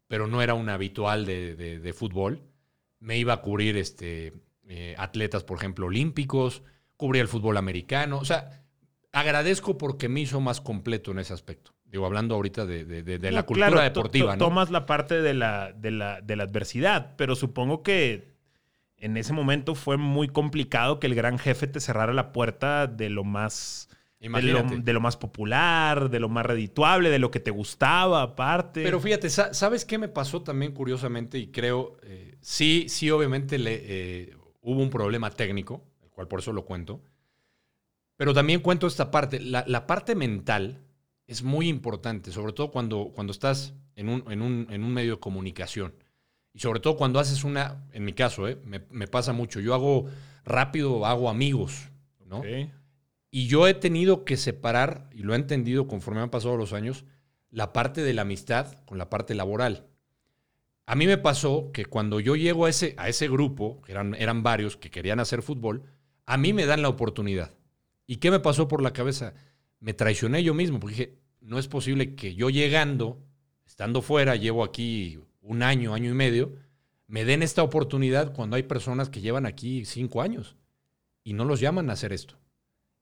S2: pero no era un habitual de, fútbol. Me iba a cubrir este, eh, atletas, por ejemplo, olímpicos, cubría el fútbol americano. O sea, agradezco porque me hizo más completo en ese aspecto. Digo, hablando ahorita de, la cultura deportiva, ¿no?
S1: Tomas la parte de la, de la adversidad, pero supongo que en ese momento fue muy complicado que el gran jefe te cerrara la puerta de lo más... De lo, más popular, de lo más redituable, de lo que te gustaba aparte.
S2: Pero fíjate, ¿sabes qué me pasó también curiosamente? Y creo, eh, sí, sí, obviamente le, eh, hubo un problema técnico, cual por eso lo cuento. Pero también cuento esta parte. La, parte mental es muy importante, sobre todo cuando, cuando estás en un, en un medio de comunicación. Y sobre todo cuando haces una, en mi caso, ¿eh? me, pasa mucho. Yo hago rápido, hago amigos, ¿no? Y yo he tenido que separar, y lo he entendido conforme han pasado los años, la parte de la amistad con la parte laboral. A mí me pasó que cuando yo llego a ese, a ese grupo, que eran, eran varios que querían hacer fútbol, a mí me dan la oportunidad. ¿Y qué me pasó por la cabeza? Me traicioné yo mismo, porque dije, no es posible que yo llegando, estando fuera, llevo aquí un año, año y medio, me den esta oportunidad cuando hay personas que llevan aquí cinco años y no los llaman a hacer esto.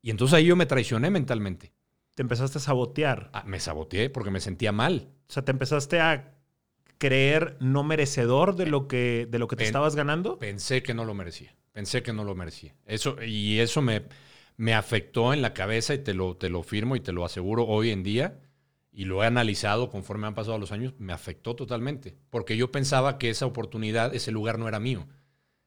S2: Y entonces ahí yo me traicioné mentalmente.
S1: Te empezaste a sabotear.
S2: Ah, me saboteé porque me sentía mal.
S1: O sea, te empezaste a creer no merecedor de lo que, de lo que te estabas ganando.
S2: Pensé que no lo merecía. Pensé que no lo merecía. Eso, y eso me, me afectó en la cabeza y te lo, te lo firmo y te lo aseguro hoy en día y lo he analizado conforme han pasado los años, me afectó totalmente. Porque yo pensaba que esa oportunidad, ese lugar no era mío,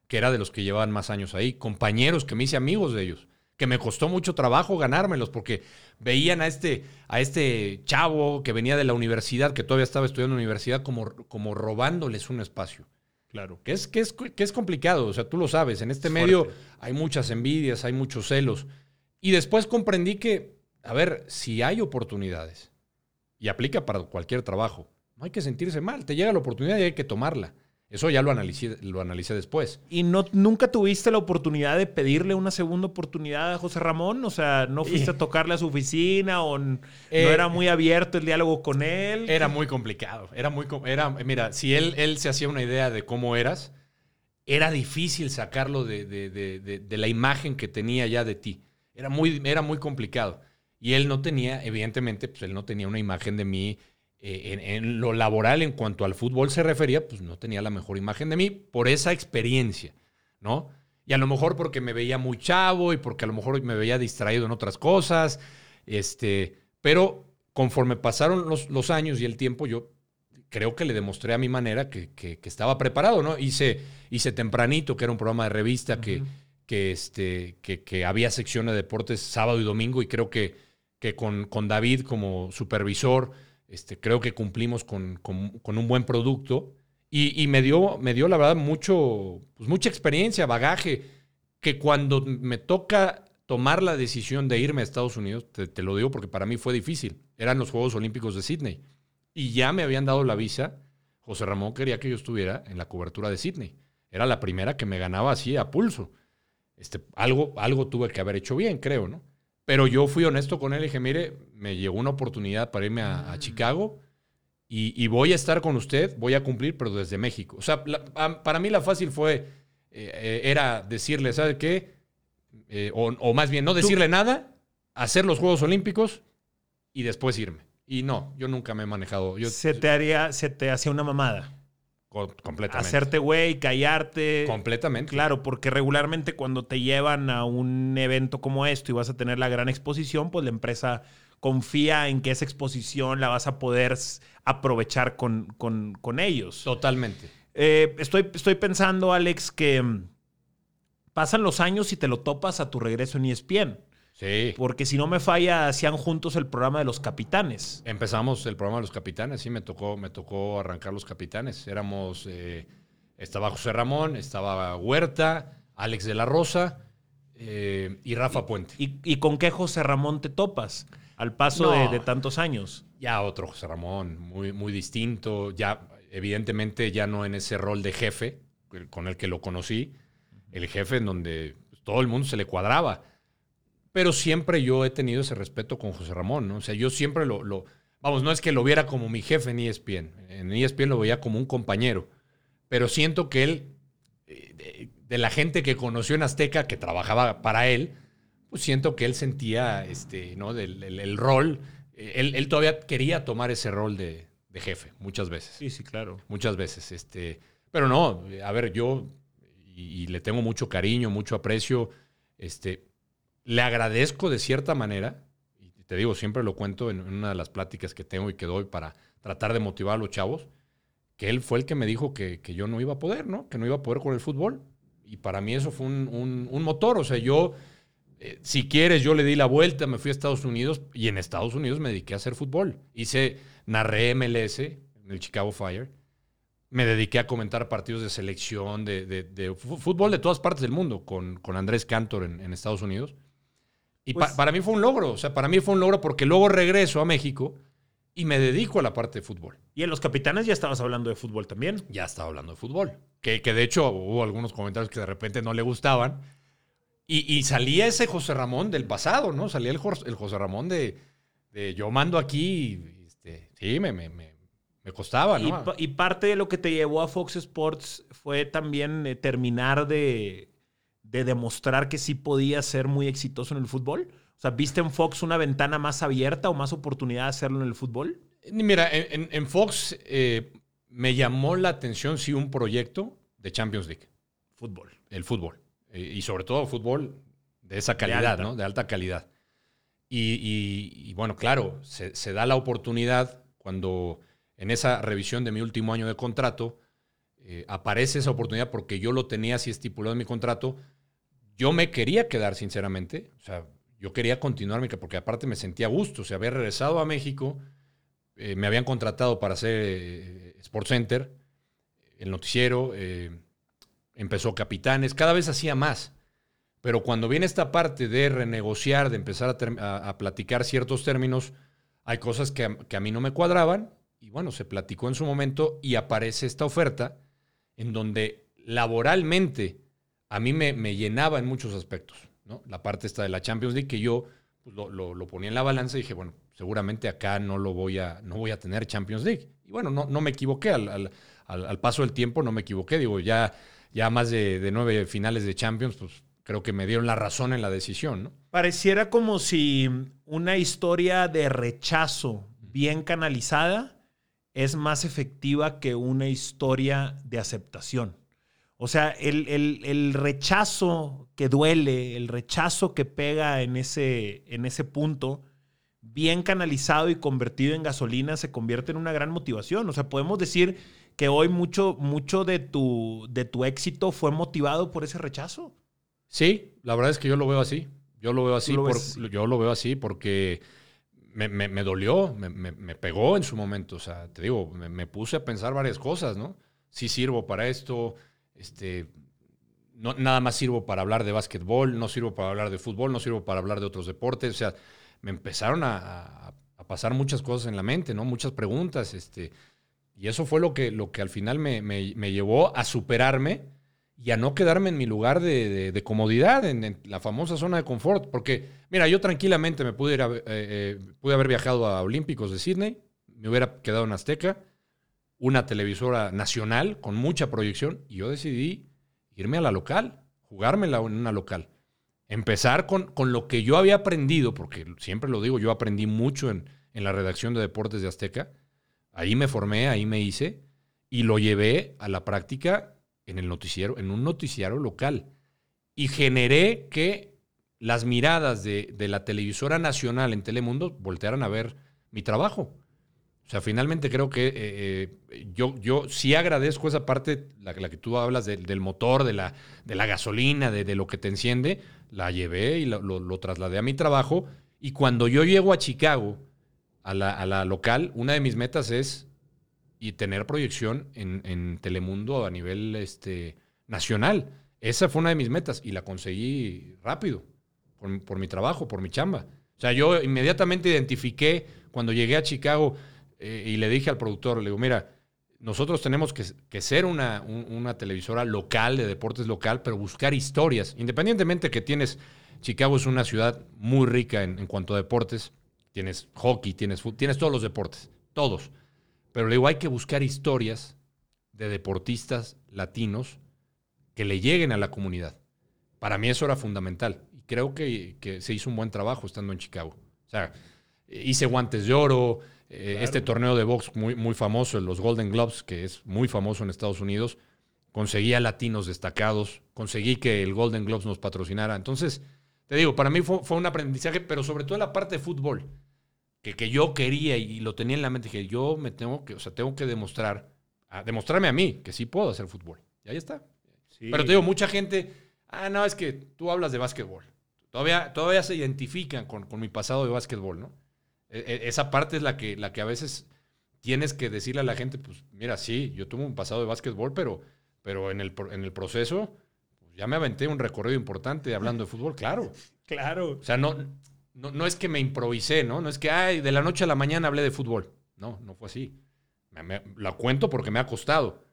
S2: que era de los que llevaban más años ahí, compañeros que me hice amigos de ellos, que me costó mucho trabajo ganármelos, porque veían a este, a este chavo que venía de la universidad, que todavía estaba estudiando en la universidad, como, como robándoles un espacio.
S1: Claro.
S2: Que es, que, es, que es complicado, o sea, tú lo sabes, en este medio hay muchas envidias, hay muchos celos. Y después comprendí que, a ver, si hay oportunidades y aplica para cualquier trabajo. No hay que sentirse mal, te llega la oportunidad y hay que tomarla. Eso ya lo analicé, lo analicé después.
S1: ¿Y no, nunca tuviste la oportunidad de pedirle una segunda oportunidad a José Ramón? O sea, ¿no fuiste a tocarle a su oficina o no eh, era muy abierto el diálogo con él?
S2: Era muy complicado. Era muy, era, mira, si él, él se hacía una idea de cómo eras, era difícil sacarlo de, de la imagen que tenía ya de ti. Era muy, era muy complicado. Y él no tenía, evidentemente, pues él no tenía una imagen de mí eh, en, lo laboral en cuanto al fútbol se refería, pues no tenía la mejor imagen de mí por esa experiencia, ¿no? Y a lo mejor porque me veía muy chavo y porque a lo mejor me veía distraído en otras cosas, este, pero conforme pasaron los, años y el tiempo, yo creo que le demostré a mi manera que, estaba preparado, ¿no? Hice, hice Tempranito, que era un programa de revista que, que, este, que, que había sección de deportes sábado y domingo y creo que que con, con David como supervisor, este, creo que cumplimos con, un buen producto. Y, me, dio, me dio, la verdad, mucho, pues mucha experiencia, bagaje, que cuando me toca tomar la decisión de irme a Estados Unidos, te, lo digo porque para mí fue difícil. Eran los Juegos Olímpicos de Sydney. Y ya me habían dado la visa. José Ramón quería que yo estuviera en la cobertura de Sydney. Era la primera que me ganaba así a pulso. Este, algo, algo tuve que haber hecho bien, creo, ¿no? Pero yo fui honesto con él y dije, mire, me llegó una oportunidad para irme a, mm. Chicago y, voy a estar con usted, voy a cumplir, pero desde México. O sea, para mí la fácil fue, eh, eh, era decirle, ¿sabe qué? Eh, o, más bien, no decirle nada, hacer los Juegos Olímpicos y después irme. Y no, yo nunca me he manejado.
S1: se te haría, se te hacía una mamada.
S2: Completamente.
S1: Hacerte güey, callarte.
S2: Completamente.
S1: Claro, porque regularmente cuando te llevan a un evento como esto y vas a tener la gran exposición, pues la empresa confía en que esa exposición la vas a poder aprovechar con, con, ellos.
S2: Totalmente.
S1: Eh, estoy, estoy pensando, Alex, que mm, pasan los años y te lo topas a tu regreso en ESPN.
S2: Sí.
S1: Porque si no me falla, hacían juntos el programa de los capitanes.
S2: Empezamos el programa de los capitanes, sí, me tocó, me tocó arrancar los capitanes. Éramos, eh, estaba José Ramón, estaba Huerta, Alex de la Rosa eh, y Rafa Puente.
S1: ¿Y, con qué José Ramón te topas al paso de, de, tantos años?
S2: Ya otro José Ramón, muy, muy distinto, ya evidentemente ya no en ese rol de jefe con el que lo conocí, el jefe en donde todo el mundo se le cuadraba. Pero siempre yo he tenido ese respeto con José Ramón, ¿no? O sea, yo siempre lo, lo vamos, no es que lo viera como mi jefe en ESPN, en ESPN lo veía como un compañero, pero siento que él, eh, de, la gente que conoció en Azteca, que trabajaba para él, pues siento que él sentía, este, ¿no? Del, el, rol, él, él, todavía quería tomar ese rol de, de, jefe, muchas veces.
S1: Sí, sí, claro.
S2: Muchas veces, este, pero no, a ver, yo y, le tengo mucho cariño, mucho aprecio. Este, le agradezco de cierta manera, y te digo, siempre lo cuento en, una de las pláticas que tengo y que doy para tratar de motivar a los chavos, que él fue el que me dijo que, yo no iba a poder, ¿no? Que no iba a poder con el fútbol. Y para mí eso fue un, motor. O sea, yo, eh, si quieres, yo le di la vuelta, me fui a Estados Unidos y en Estados Unidos me dediqué a hacer fútbol. Hice, narré MLS en el Chicago Fire me dediqué a comentar partidos de selección, de, fútbol de todas partes del mundo, con, con Andrés Cantor en, Estados Unidos. Y pues para mí fue un logro, o sea, para mí fue un logro porque luego regreso a México y me dedico a la parte de fútbol.
S1: Y en los capitanes ya estabas hablando de fútbol también.
S2: Ya estaba hablando de fútbol. Que, que de hecho hubo algunos comentarios que de repente no le gustaban. Y, salía ese José Ramón del pasado, ¿no? Salía el, el José Ramón de, yo mando aquí. Este, sí, me, me me costaba,
S1: ¿no? Y, parte de lo que te llevó a Fox Sports fue también eh, terminar de, demostrar que sí podía ser muy exitoso en el fútbol. O sea, ¿viste en Fox una ventana más abierta o más oportunidad de hacerlo en el fútbol?
S2: Mira, en, Fox eh, me llamó la atención, sí, un proyecto de Champions League.
S1: Fútbol.
S2: El fútbol. Eh, y sobre todo fútbol de esa calidad, ¿no? De alta calidad. Y, bueno, claro, se da la oportunidad cuando en esa revisión de mi último año de contrato, eh, aparece esa oportunidad porque yo lo tenía así estipulado en mi contrato. Yo me quería quedar, sinceramente. O sea, yo quería continuar, porque aparte me sentía a gusto. O sea, había regresado a México, eh, me habían contratado para hacer eh, Sports Center, el noticiero, empezó Capitanes, cada vez hacía más. Pero cuando viene esta parte de renegociar, de empezar a, platicar ciertos términos, hay cosas que que a mí no me cuadraban y bueno, se platicó en su momento y aparece esta oferta en donde laboralmente a mí me, llenaba en muchos aspectos. ¿no? La parte esta de la Champions League que yo pues, lo, ponía en la balanza y dije, bueno, seguramente acá no lo voy a, no voy a tener Champions League. Y bueno, no, no me equivoqué, al, paso del tiempo no me equivoqué. Digo, ya, ya más de, nueve finales de Champions, pues creo que me dieron la razón en la decisión.
S1: Pareciera como si una historia de rechazo bien canalizada es más efectiva que una historia de aceptación. O sea, el, rechazo que duele, el rechazo que pega en ese, en ese punto, bien canalizado y convertido en gasolina, se convierte en una gran motivación. O sea, podemos decir que hoy mucho, mucho de, tu, de tu éxito fue motivado por ese rechazo.
S2: Sí, la verdad es que yo lo veo así. Yo lo veo así, yo lo veo así porque me, dolió, me, pegó en su momento. O sea, te digo, me, puse a pensar varias cosas, ¿no? Si sirvo para esto, este, no, nada más sirvo para hablar de básquetbol, no sirvo para hablar de fútbol, no sirvo para hablar de otros deportes. O sea, me empezaron a, pasar muchas cosas en la mente, ¿no? Muchas preguntas. Este, y eso fue lo que, lo que al final me, llevó a superarme y a no quedarme en mi lugar de, comodidad, en, la famosa zona de confort. Porque, mira, yo tranquilamente me pude, ir eh, eh, pude haber viajado a Olímpicos de Sydney, me hubiera quedado en Azteca, una televisora nacional con mucha proyección, y yo decidí irme a la local, jugármela en una local. Empezar con, con lo que yo había aprendido, porque siempre lo digo, yo aprendí mucho en, en la redacción de Deportes de Azteca. Ahí me formé, ahí me hice, y lo llevé a la práctica en el noticiero, en un noticiero local. Y generé que las miradas de, de la televisora nacional en Telemundo voltearan a ver mi trabajo. O sea, finalmente creo que eh, eh, yo, yo sí agradezco esa parte, la, la que tú hablas del motor, de la, de la gasolina, de, lo que te enciende, la llevé y lo, trasladé a mi trabajo. Y cuando yo llego a Chicago, a la, local, una de mis metas es y tener proyección en, Telemundo a nivel este, nacional. Esa fue una de mis metas y la conseguí rápido, por, por mi trabajo, por mi chamba. O sea, yo inmediatamente identifiqué cuando llegué a Chicago eh, y le dije al productor, le digo, mira, nosotros tenemos que, ser una, una, televisora local, de deportes local, pero buscar historias. Independientemente que tienes, Chicago es una ciudad muy rica en, cuanto a deportes. Tienes hockey, tienes tienes todos los deportes, todos. Pero le digo, hay que buscar historias de deportistas latinos que le lleguen a la comunidad. Para mí eso era fundamental. Y creo que, que se hizo un buen trabajo estando en Chicago. O sea, hice guantes de oro, eh, este torneo de box muy, muy famoso, los Golden Gloves, que es muy famoso en Estados Unidos, conseguía latinos destacados, conseguí que el Golden Gloves nos patrocinara. Entonces, te digo, para mí fue, un aprendizaje, pero sobre todo la parte de fútbol, que, que, yo quería y lo tenía en la mente, que yo me tengo que, o sea, tengo que demostrar, a, demostrarme a mí que sí puedo hacer fútbol. Y ahí está. Pero te digo, mucha gente, ah, no, es que tú hablas de básquetbol. Todavía, todavía se identifican con, con mi pasado de básquetbol, ¿no? E, e, esa parte es la que, la que a veces tienes que decirle a la gente, pues mira, sí, yo tuve un pasado de básquetbol, pero, pero en, el, en el proceso pues, ya me aventé un recorrido importante hablando de fútbol, claro.
S1: Claro.
S2: O sea, no, no, es que me improvisé, ¿no? No es que, ay, de la noche a la mañana hablé de fútbol. No, no fue así. la cuento porque me ha costado.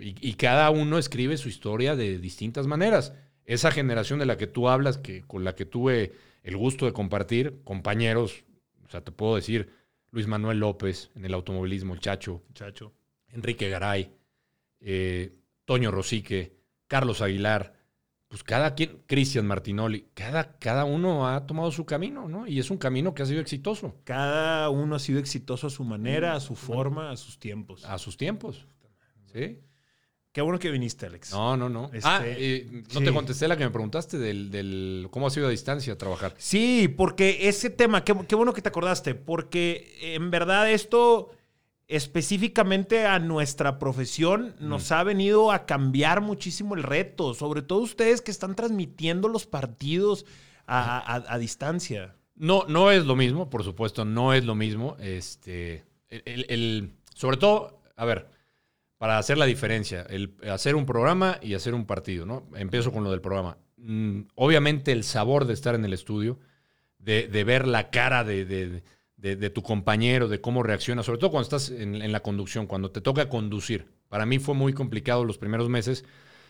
S2: y, y, cada uno escribe su historia de distintas maneras. Esa generación de la que tú hablas, que, con la que tuve el gusto de compartir, compañeros o sea, te puedo decir Luis Manuel López en el automovilismo, el Chacho.
S1: Chacho.
S2: Enrique Garay, eh, Toño Rosique, Carlos Aguilar. Pues cada quien, Cristian Martinoli, cada, cada uno ha tomado su camino, ¿no? Y es un camino que ha sido exitoso.
S1: Cada uno ha sido exitoso a su manera, a su forma, a sus tiempos.
S2: A sus tiempos. Sí.
S1: Qué bueno que viniste, Alex.
S2: No, no, no. Este, ah, eh, no te contesté la que me preguntaste del, cómo ha sido a distancia trabajar.
S1: Sí, porque ese tema, qué, bueno que te acordaste, porque en verdad esto específicamente a nuestra profesión nos mm. ha venido a cambiar muchísimo el reto, sobre todo ustedes que están transmitiendo los partidos a, distancia.
S2: No, no es lo mismo, por supuesto, no es lo mismo. Este, el, sobre todo, a ver, para hacer la diferencia, el hacer un programa y hacer un partido, ¿no? Empiezo con lo del programa. Mm, obviamente el sabor de estar en el estudio, de, ver la cara de, tu compañero, de cómo reacciona, sobre todo cuando estás en, la conducción, cuando te toca conducir. Para mí fue muy complicado los primeros meses,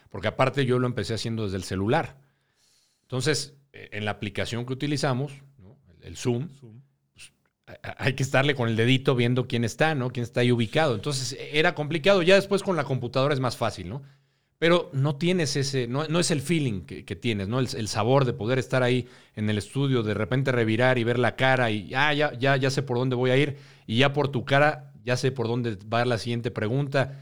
S2: porque aparte yo lo empecé haciendo desde el celular. Entonces, eh, en la aplicación que utilizamos, el, Zoom hay que estarle con el dedito viendo quién está, ¿no? Quién está ahí ubicado. Entonces era complicado. Ya después con la computadora es más fácil, ¿no? Pero no tienes ese, no, es el feeling que, tienes, ¿no? El, sabor de poder estar ahí en el estudio, de repente revirar y ver la cara y ah, ya, ya, ya sé por dónde voy a ir y ya por tu cara ya sé por dónde va la siguiente pregunta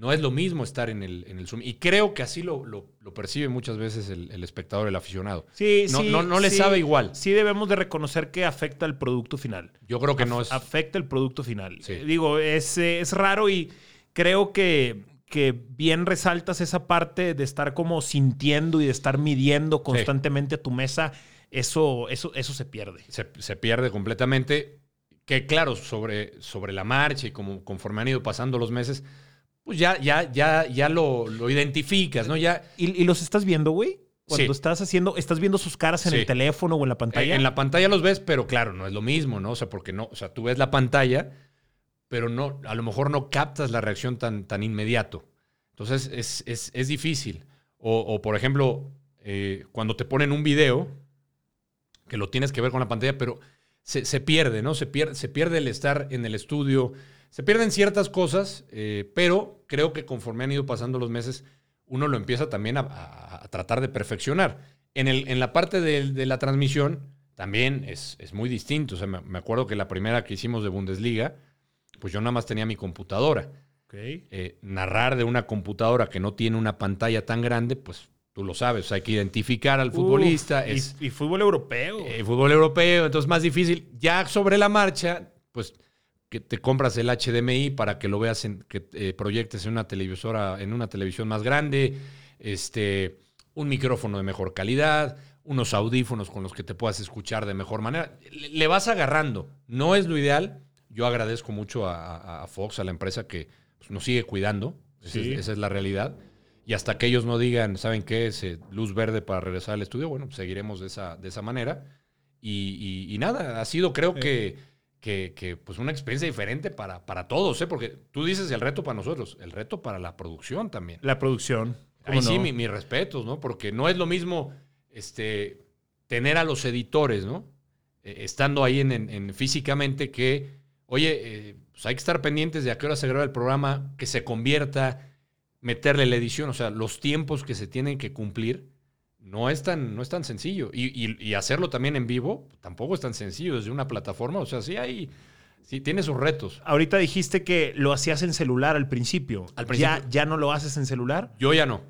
S2: no es lo mismo estar en el, en el Zoom. Y creo que así lo, lo, percibe muchas veces el, espectador, el aficionado.
S1: Sí,
S2: no,
S1: sí.
S2: No, no le sabe igual.
S1: Sí debemos de reconocer que afecta el producto final.
S2: Yo creo que no es...
S1: Afecta el producto final. Digo, es, es raro y creo que, que bien resaltas esa parte de estar como sintiendo y de estar midiendo constantemente a tu mesa. Eso, eso, eso se pierde.
S2: Se, se pierde completamente. Que claro, sobre, sobre la marcha y como, conforme han ido pasando los meses pues ya, ya, ya, ya lo, lo identificas, ¿no? Ya,
S1: ¿Y, los estás viendo, güey? Cuando estás haciendo, estás viendo sus caras en el teléfono o en la pantalla.
S2: Eh, en la pantalla los ves, pero claro, no es lo mismo, ¿no? O sea, porque no, o sea, tú ves la pantalla, pero no, a lo mejor no captas la reacción tan, tan inmediato. Entonces es, es, difícil. O, por ejemplo, eh, cuando te ponen un video, que lo tienes que ver con la pantalla, pero se, se pierde, ¿no? Se pierde, se pierde el estar en el estudio, se pierden ciertas cosas, eh, pero creo que conforme han ido pasando los meses, uno lo empieza también a, tratar de perfeccionar. En, el, en la parte de, la transmisión también es, es, muy distinto. O sea, me, acuerdo que la primera que hicimos de Bundesliga, pues yo nada más tenía mi computadora. Eh, narrar de una computadora que no tiene una pantalla tan grande, pues tú lo sabes, hay que identificar al futbolista.
S1: y, fútbol europeo.
S2: Eh, fútbol europeo, entonces más difícil. Ya sobre la marcha, pues que te compras el HDMI para que lo veas, en, que eh, proyectes en una televisora, en una televisión más grande, este, un micrófono de mejor calidad, unos audífonos con los que te puedas escuchar de mejor manera. Le, vas agarrando. No es lo ideal. Yo agradezco mucho a, Fox, a la empresa que pues, nos sigue cuidando. Esa, es, la realidad. Y hasta que ellos no digan, ¿saben qué? Es luz verde para regresar al estudio, bueno, pues, seguiremos de esa, de esa manera. Y, nada, ha sido creo que que, pues una experiencia diferente para, para todos, ¿eh? porque tú dices el reto para nosotros, el reto para la producción también.
S1: La producción.
S2: Ahí sí, mis respetos, ¿no? Porque no es lo mismo este, tener a los editores, ¿no? E, estando ahí en, físicamente que, oye, eh, pues hay que estar pendientes de a qué hora se graba el programa, que se convierta, meterle la edición, o sea, los tiempos que se tienen que cumplir no es tan, no es tan sencillo. Y, hacerlo también en vivo tampoco es tan sencillo desde una plataforma. O sea, sí hay. Sí, tiene sus retos.
S1: Ahorita dijiste que lo hacías en celular al principio. Al ¿Ya, ¿Ya no lo haces en celular?
S2: Yo ya no.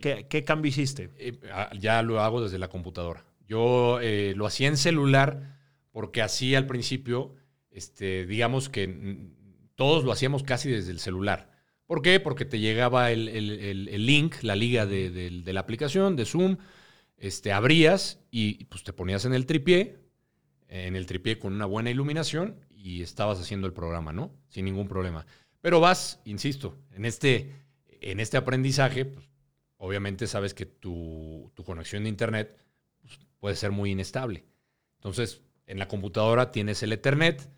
S1: qué, cambio hiciste?
S2: Eh, ah, ya lo hago desde la computadora. Yo eh, lo hacía en celular porque así al principio, este, digamos que todos lo hacíamos casi desde el celular. ¿Por qué? Porque te llegaba el, link, la liga de, la aplicación, de Zoom, este, abrías y pues te ponías en el tripié, en el tripié con una buena iluminación y estabas haciendo el programa, ¿no? Sin ningún problema. Pero vas, insisto, en este, en este aprendizaje, pues, obviamente sabes que tu, conexión de Internet pues, puede ser muy inestable. Entonces, en la computadora tienes el Ethernet,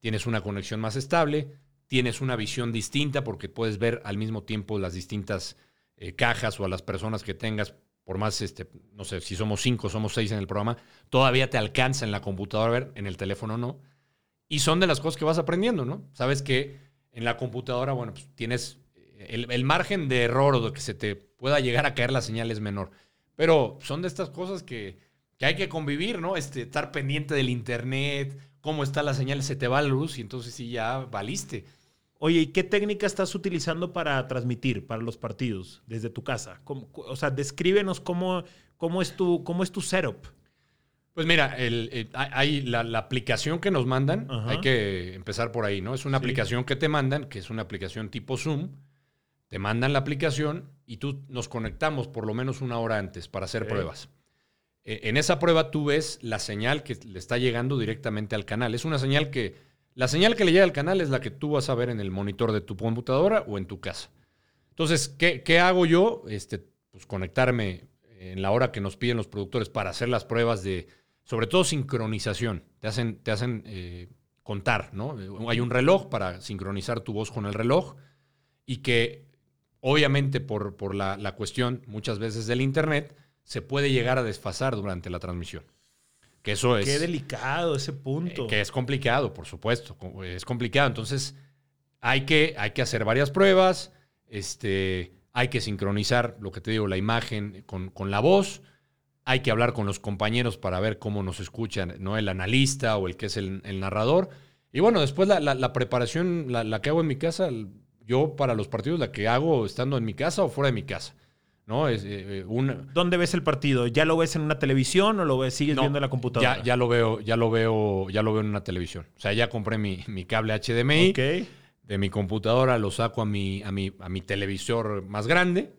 S2: tienes una conexión más estable, tienes una visión distinta porque puedes ver al mismo tiempo las distintas eh, cajas o a las personas que tengas, por más, este, no sé, si somos cinco, somos seis en el programa, todavía te alcanza en la computadora ver, en el teléfono no. Y son de las cosas que vas aprendiendo, ¿no? Sabes que en la computadora, bueno, pues tienes eh, el, margen de error o de que se te pueda llegar a caer la señal es menor. Pero son de estas cosas que, que hay que convivir, ¿no? Este, estar pendiente del internet, cómo está la señal, se te va la luz y entonces sí ya valiste.
S1: Oye, ¿y qué técnica estás utilizando para transmitir para los partidos desde tu casa? o sea, descríbenos cómo, cómo, es tu, cómo es tu setup.
S2: Pues mira, el, hay la, aplicación que nos mandan, hay que empezar por ahí, ¿no? Es una aplicación que te mandan, que es una aplicación tipo Zoom. Te mandan la aplicación y tú nos conectamos por lo menos una hora antes para hacer pruebas. E, en esa prueba tú ves la señal que le está llegando directamente al canal. Es una señal que, la señal que le llega al canal es la que tú vas a ver en el monitor de tu computadora o en tu casa. Entonces, ¿qué, hago yo? Este, pues conectarme en la hora que nos piden los productores para hacer las pruebas de, sobre todo sincronización. Te hacen, te hacen eh, contar, ¿no? Hay un reloj para sincronizar tu voz con el reloj y que obviamente por, por la, la cuestión muchas veces del Internet, se puede llegar a desfasar durante la transmisión. Que eso es.
S1: Qué delicado ese punto.
S2: Eh, que es complicado, por supuesto. Es complicado. Entonces, hay que, hay que hacer varias pruebas. Este, hay que sincronizar, lo que te digo, la imagen con, la voz. Hay que hablar con los compañeros para ver cómo nos escuchan, ¿no? El analista o el que es el, narrador. Y bueno, después la, preparación, la, la, que hago en mi casa, yo para los partidos, la que hago estando en mi casa o fuera de mi casa. ¿No? Es, eh, eh, un,
S1: ¿Dónde ves el partido? ¿Ya lo ves en una televisión o lo ves, sigues viendo en la computadora?
S2: Ya, ya, lo veo, ya lo veo, ya lo veo en una televisión. O sea, ya compré mi, cable HDMI. De mi computadora lo saco a mi, a mi, a mi televisor más grande.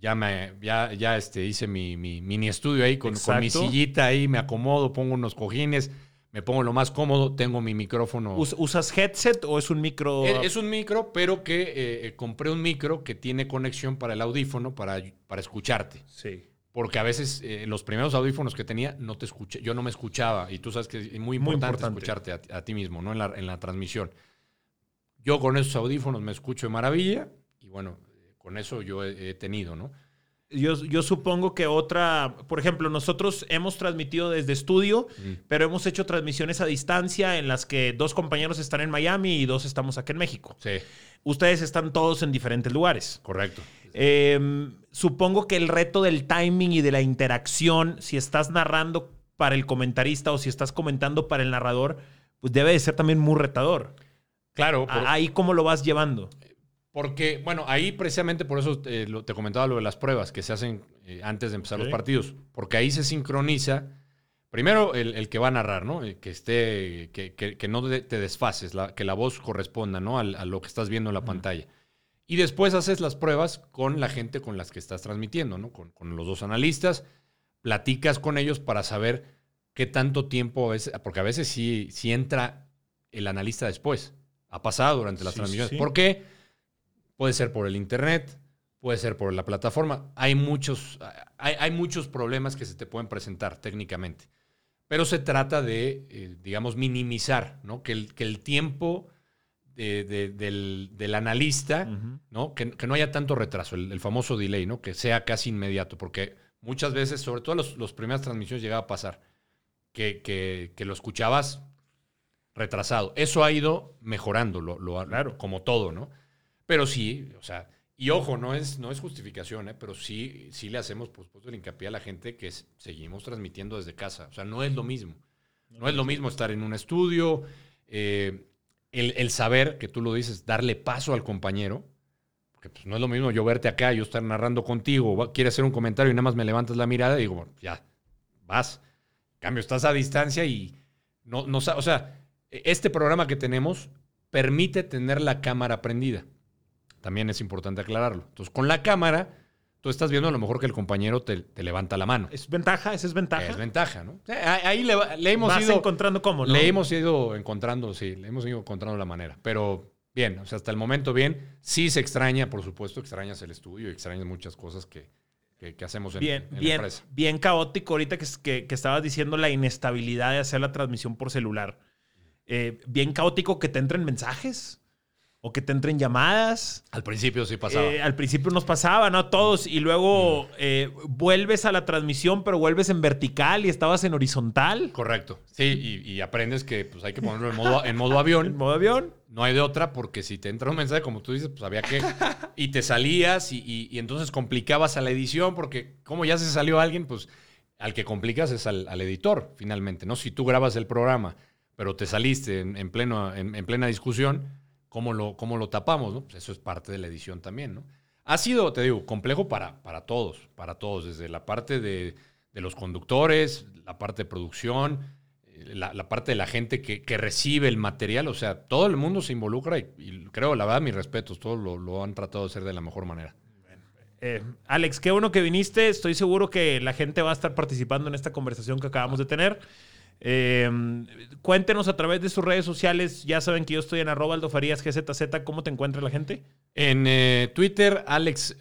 S2: Ya me, ya, ya este, hice mi, mini estudio ahí con, con, mi sillita ahí, me acomodo, pongo unos cojines, me pongo lo más cómodo, tengo mi micrófono.
S1: ¿Usas headset o es un micro?
S2: Es, un micro, pero que eh, eh, compré un micro que tiene conexión para el audífono para, para escucharte.
S1: Sí.
S2: Porque a veces eh, los primeros audífonos que tenía no te escuché, yo no me escuchaba y tú sabes que es muy importante, escucharte a, ti mismo, ¿no? En la, en la transmisión. Yo con esos audífonos me escucho de maravilla y bueno, con eso yo he tenido, ¿no?
S1: Yo, supongo que otra, por ejemplo, nosotros hemos transmitido desde estudio, mm. pero hemos hecho transmisiones a distancia en las que dos compañeros están en Miami y dos estamos aquí en México.
S2: Sí.
S1: Ustedes están todos en diferentes lugares.
S2: Correcto.
S1: Em, supongo que el reto del timing y de la interacción, si estás narrando para el comentarista o si estás comentando para el narrador, pues debe de ser también muy retador.
S2: Claro.
S1: Ahí cómo lo vas llevando.
S2: Porque, bueno, ahí precisamente por eso eh, te comentaba lo de las pruebas que se hacen eh, antes de empezar los partidos. Porque ahí se sincroniza, primero el, que va a narrar, ¿no? Eh, que esté, que, que, no te desfases, que la voz corresponda, ¿no? A, lo que estás viendo en la pantalla. Y después haces las pruebas con la gente con las que estás transmitiendo, ¿no? Con, con los dos analistas, platicas con ellos para saber qué tanto tiempo, a veces, porque a veces sí, sí entra el analista después. Ha pasado durante las transmisiones. ¿Por qué? Puede ser por el Internet, puede ser por la plataforma. Hay muchos, hay, muchos problemas que se te pueden presentar técnicamente. Pero se trata de, eh, digamos, minimizar, ¿no? Que el, que el tiempo del, analista, ¿no? Que, no haya tanto retraso, el, famoso delay, ¿no? Que sea casi inmediato, porque muchas veces, sobre todo las los primeras transmisiones, llegaba a pasar que, que, lo escuchabas retrasado. Eso ha ido mejorando, lo, lo claro. como todo, ¿no? Pero sí, o sea, y ojo, no es, no es justificación, ¿eh? pero sí, sí le hacemos, por supuesto, el hincapié a la gente que seguimos transmitiendo desde casa. O sea, no es lo mismo. No es lo mismo estar en un estudio, eh, el, saber, que tú lo dices, darle paso al compañero. Porque pues, no es lo mismo yo verte acá, yo estar narrando contigo, quieres hacer un comentario y nada más me levantas la mirada y digo, ya, vas. En cambio, estás a distancia y no, no, o sea, este programa que tenemos permite tener la cámara prendida. También es importante aclararlo. Entonces, con la cámara, tú estás viendo a lo mejor que el compañero te, levanta la mano.
S1: ¿Es ventaja? ¿Esa es ventaja?
S2: Es ventaja, ¿no? ahí le, hemos Vas ido...
S1: encontrando cómo, ¿no?
S2: Le hemos ido encontrando, sí, le hemos ido encontrando la manera. Pero bien, o sea, hasta el momento bien. Sí se extraña, por supuesto, extrañas el estudio, extrañas muchas cosas que, hacemos en,
S1: bien,
S2: en
S1: bien,
S2: la empresa.
S1: Bien caótico ahorita que, que, estabas diciendo la inestabilidad de hacer la transmisión por celular. Eh, bien caótico que te entren mensajes o que te entren llamadas.
S2: Al principio sí pasaba.
S1: Eh, al principio nos pasaba, ¿no? Todos. Y luego eh, vuelves a la transmisión, pero vuelves en vertical y estabas en horizontal.
S2: Correcto. Sí, y, aprendes que pues, hay que ponerlo en modo, en modo avión.
S1: en modo avión.
S2: No hay de otra, porque si te entra un mensaje, como tú dices, pues había que. Y te salías y, entonces complicabas a la edición, porque como ya se salió alguien, pues al que complicas es al, editor, finalmente, ¿no? Si tú grabas el programa, pero te saliste en, pleno, en plena discusión cómo lo, cómo lo tapamos, ¿no? Pues eso es parte de la edición también, ¿no? Ha sido, te digo, complejo para, para todos, para todos, desde la parte de, los conductores, la parte de producción, eh, la, parte de la gente que, recibe el material, o sea, todo el mundo se involucra y, creo, la verdad, mis respetos, todos lo, han tratado de hacer de la mejor manera.
S1: Eh, Alex, qué bueno que viniste. Estoy seguro que la gente va a estar participando en esta conversación que acabamos de tener. Eh, cuéntenos a través de sus redes sociales. Ya saben que yo estoy en arroba aldofarías GZZ. ¿Cómo te encuentra la gente?
S2: En eh, Twitter, Alex,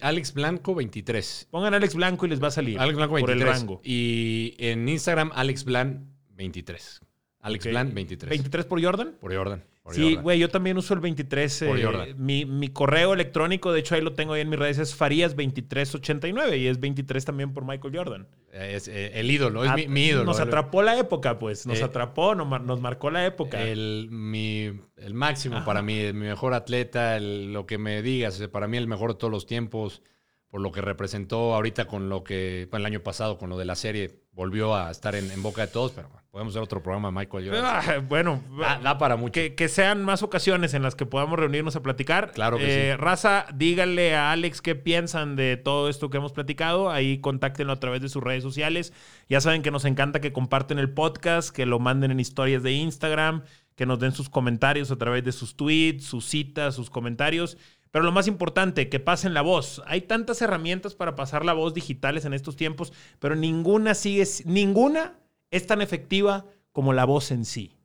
S2: Alex Blanco 23.
S1: Pongan Alex Blanco y les va a salir.
S2: Alex Blanco 23. Por el rango. Y en Instagram, Alex Blan 23. Alex Blan 23.
S1: ¿23 por Jordan?
S2: Por Jordan.
S1: Sí, güey, yo también uso el 23. Eh, mi, mi, correo electrónico, de hecho ahí lo tengo ahí en mis redes, es Farías2389 y es 23 también por Michael Jordan.
S2: Es eh, el ídolo, es mi, ídolo.
S1: Nos atrapó la época, pues, nos eh, atrapó, nos, marcó la época.
S2: El, mi, el máximo para mí, mi mejor atleta, lo que me digas, para mí el mejor de todos los tiempos, por lo que representó ahorita con lo que, el año pasado, con lo de la serie, volvió a estar en, boca de todos, pero podemos hacer otro programa, Michael.
S1: Ah, bueno,
S2: da, para mucho.
S1: Que, sean más ocasiones en las que podamos reunirnos a platicar.
S2: Claro que
S1: eh, Raza, díganle a Alex qué piensan de todo esto que hemos platicado. Ahí contáctenlo a través de sus redes sociales. Ya saben que nos encanta que comparten el podcast, que lo manden en historias de Instagram, que nos den sus comentarios a través de sus tweets, sus citas, sus comentarios. Pero lo más importante, que pasen la voz. Hay tantas herramientas para pasar la voz digitales en estos tiempos, pero ninguna sigue, ninguna es tan efectiva como la voz en sí.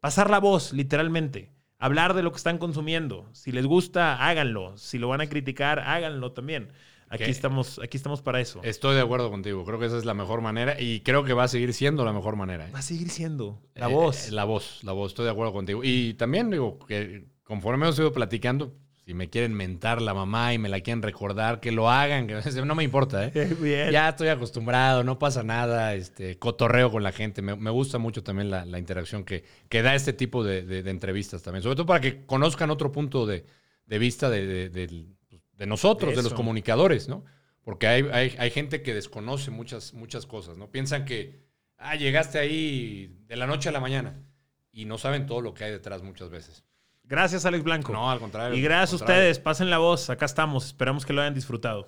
S1: Pasar la voz, literalmente. Hablar de lo que están consumiendo. Si les gusta, háganlo. Si lo van a criticar, háganlo también. Aquí estamos, aquí estamos para eso.
S2: Estoy de acuerdo contigo. Creo que esa es la mejor manera y creo que va a seguir siendo la mejor manera. ¿eh?
S1: Va a seguir siendo. La voz.
S2: Eh, la voz, la voz. Estoy de acuerdo contigo. Y también digo que conforme hemos ido platicando, si me quieren mentar la mamá y me la quieren recordar, que lo hagan, que no me importa, ¿eh? Ya estoy acostumbrado, no pasa nada, este, cotorreo con la gente. Me, gusta mucho también la, interacción que, que, da este tipo de, entrevistas también, sobre todo para que conozcan otro punto de, vista de, de nosotros, de los comunicadores, ¿no? Porque hay, hay, gente que desconoce muchas, muchas cosas, ¿no? Piensan que, ah, llegaste ahí de la noche a la mañana y no saben todo lo que hay detrás muchas veces.
S1: Gracias, Alex Blanco.
S2: No, al contrario.
S1: Y gracias a ustedes. Pasen la voz. Acá estamos. Esperamos que lo hayan disfrutado.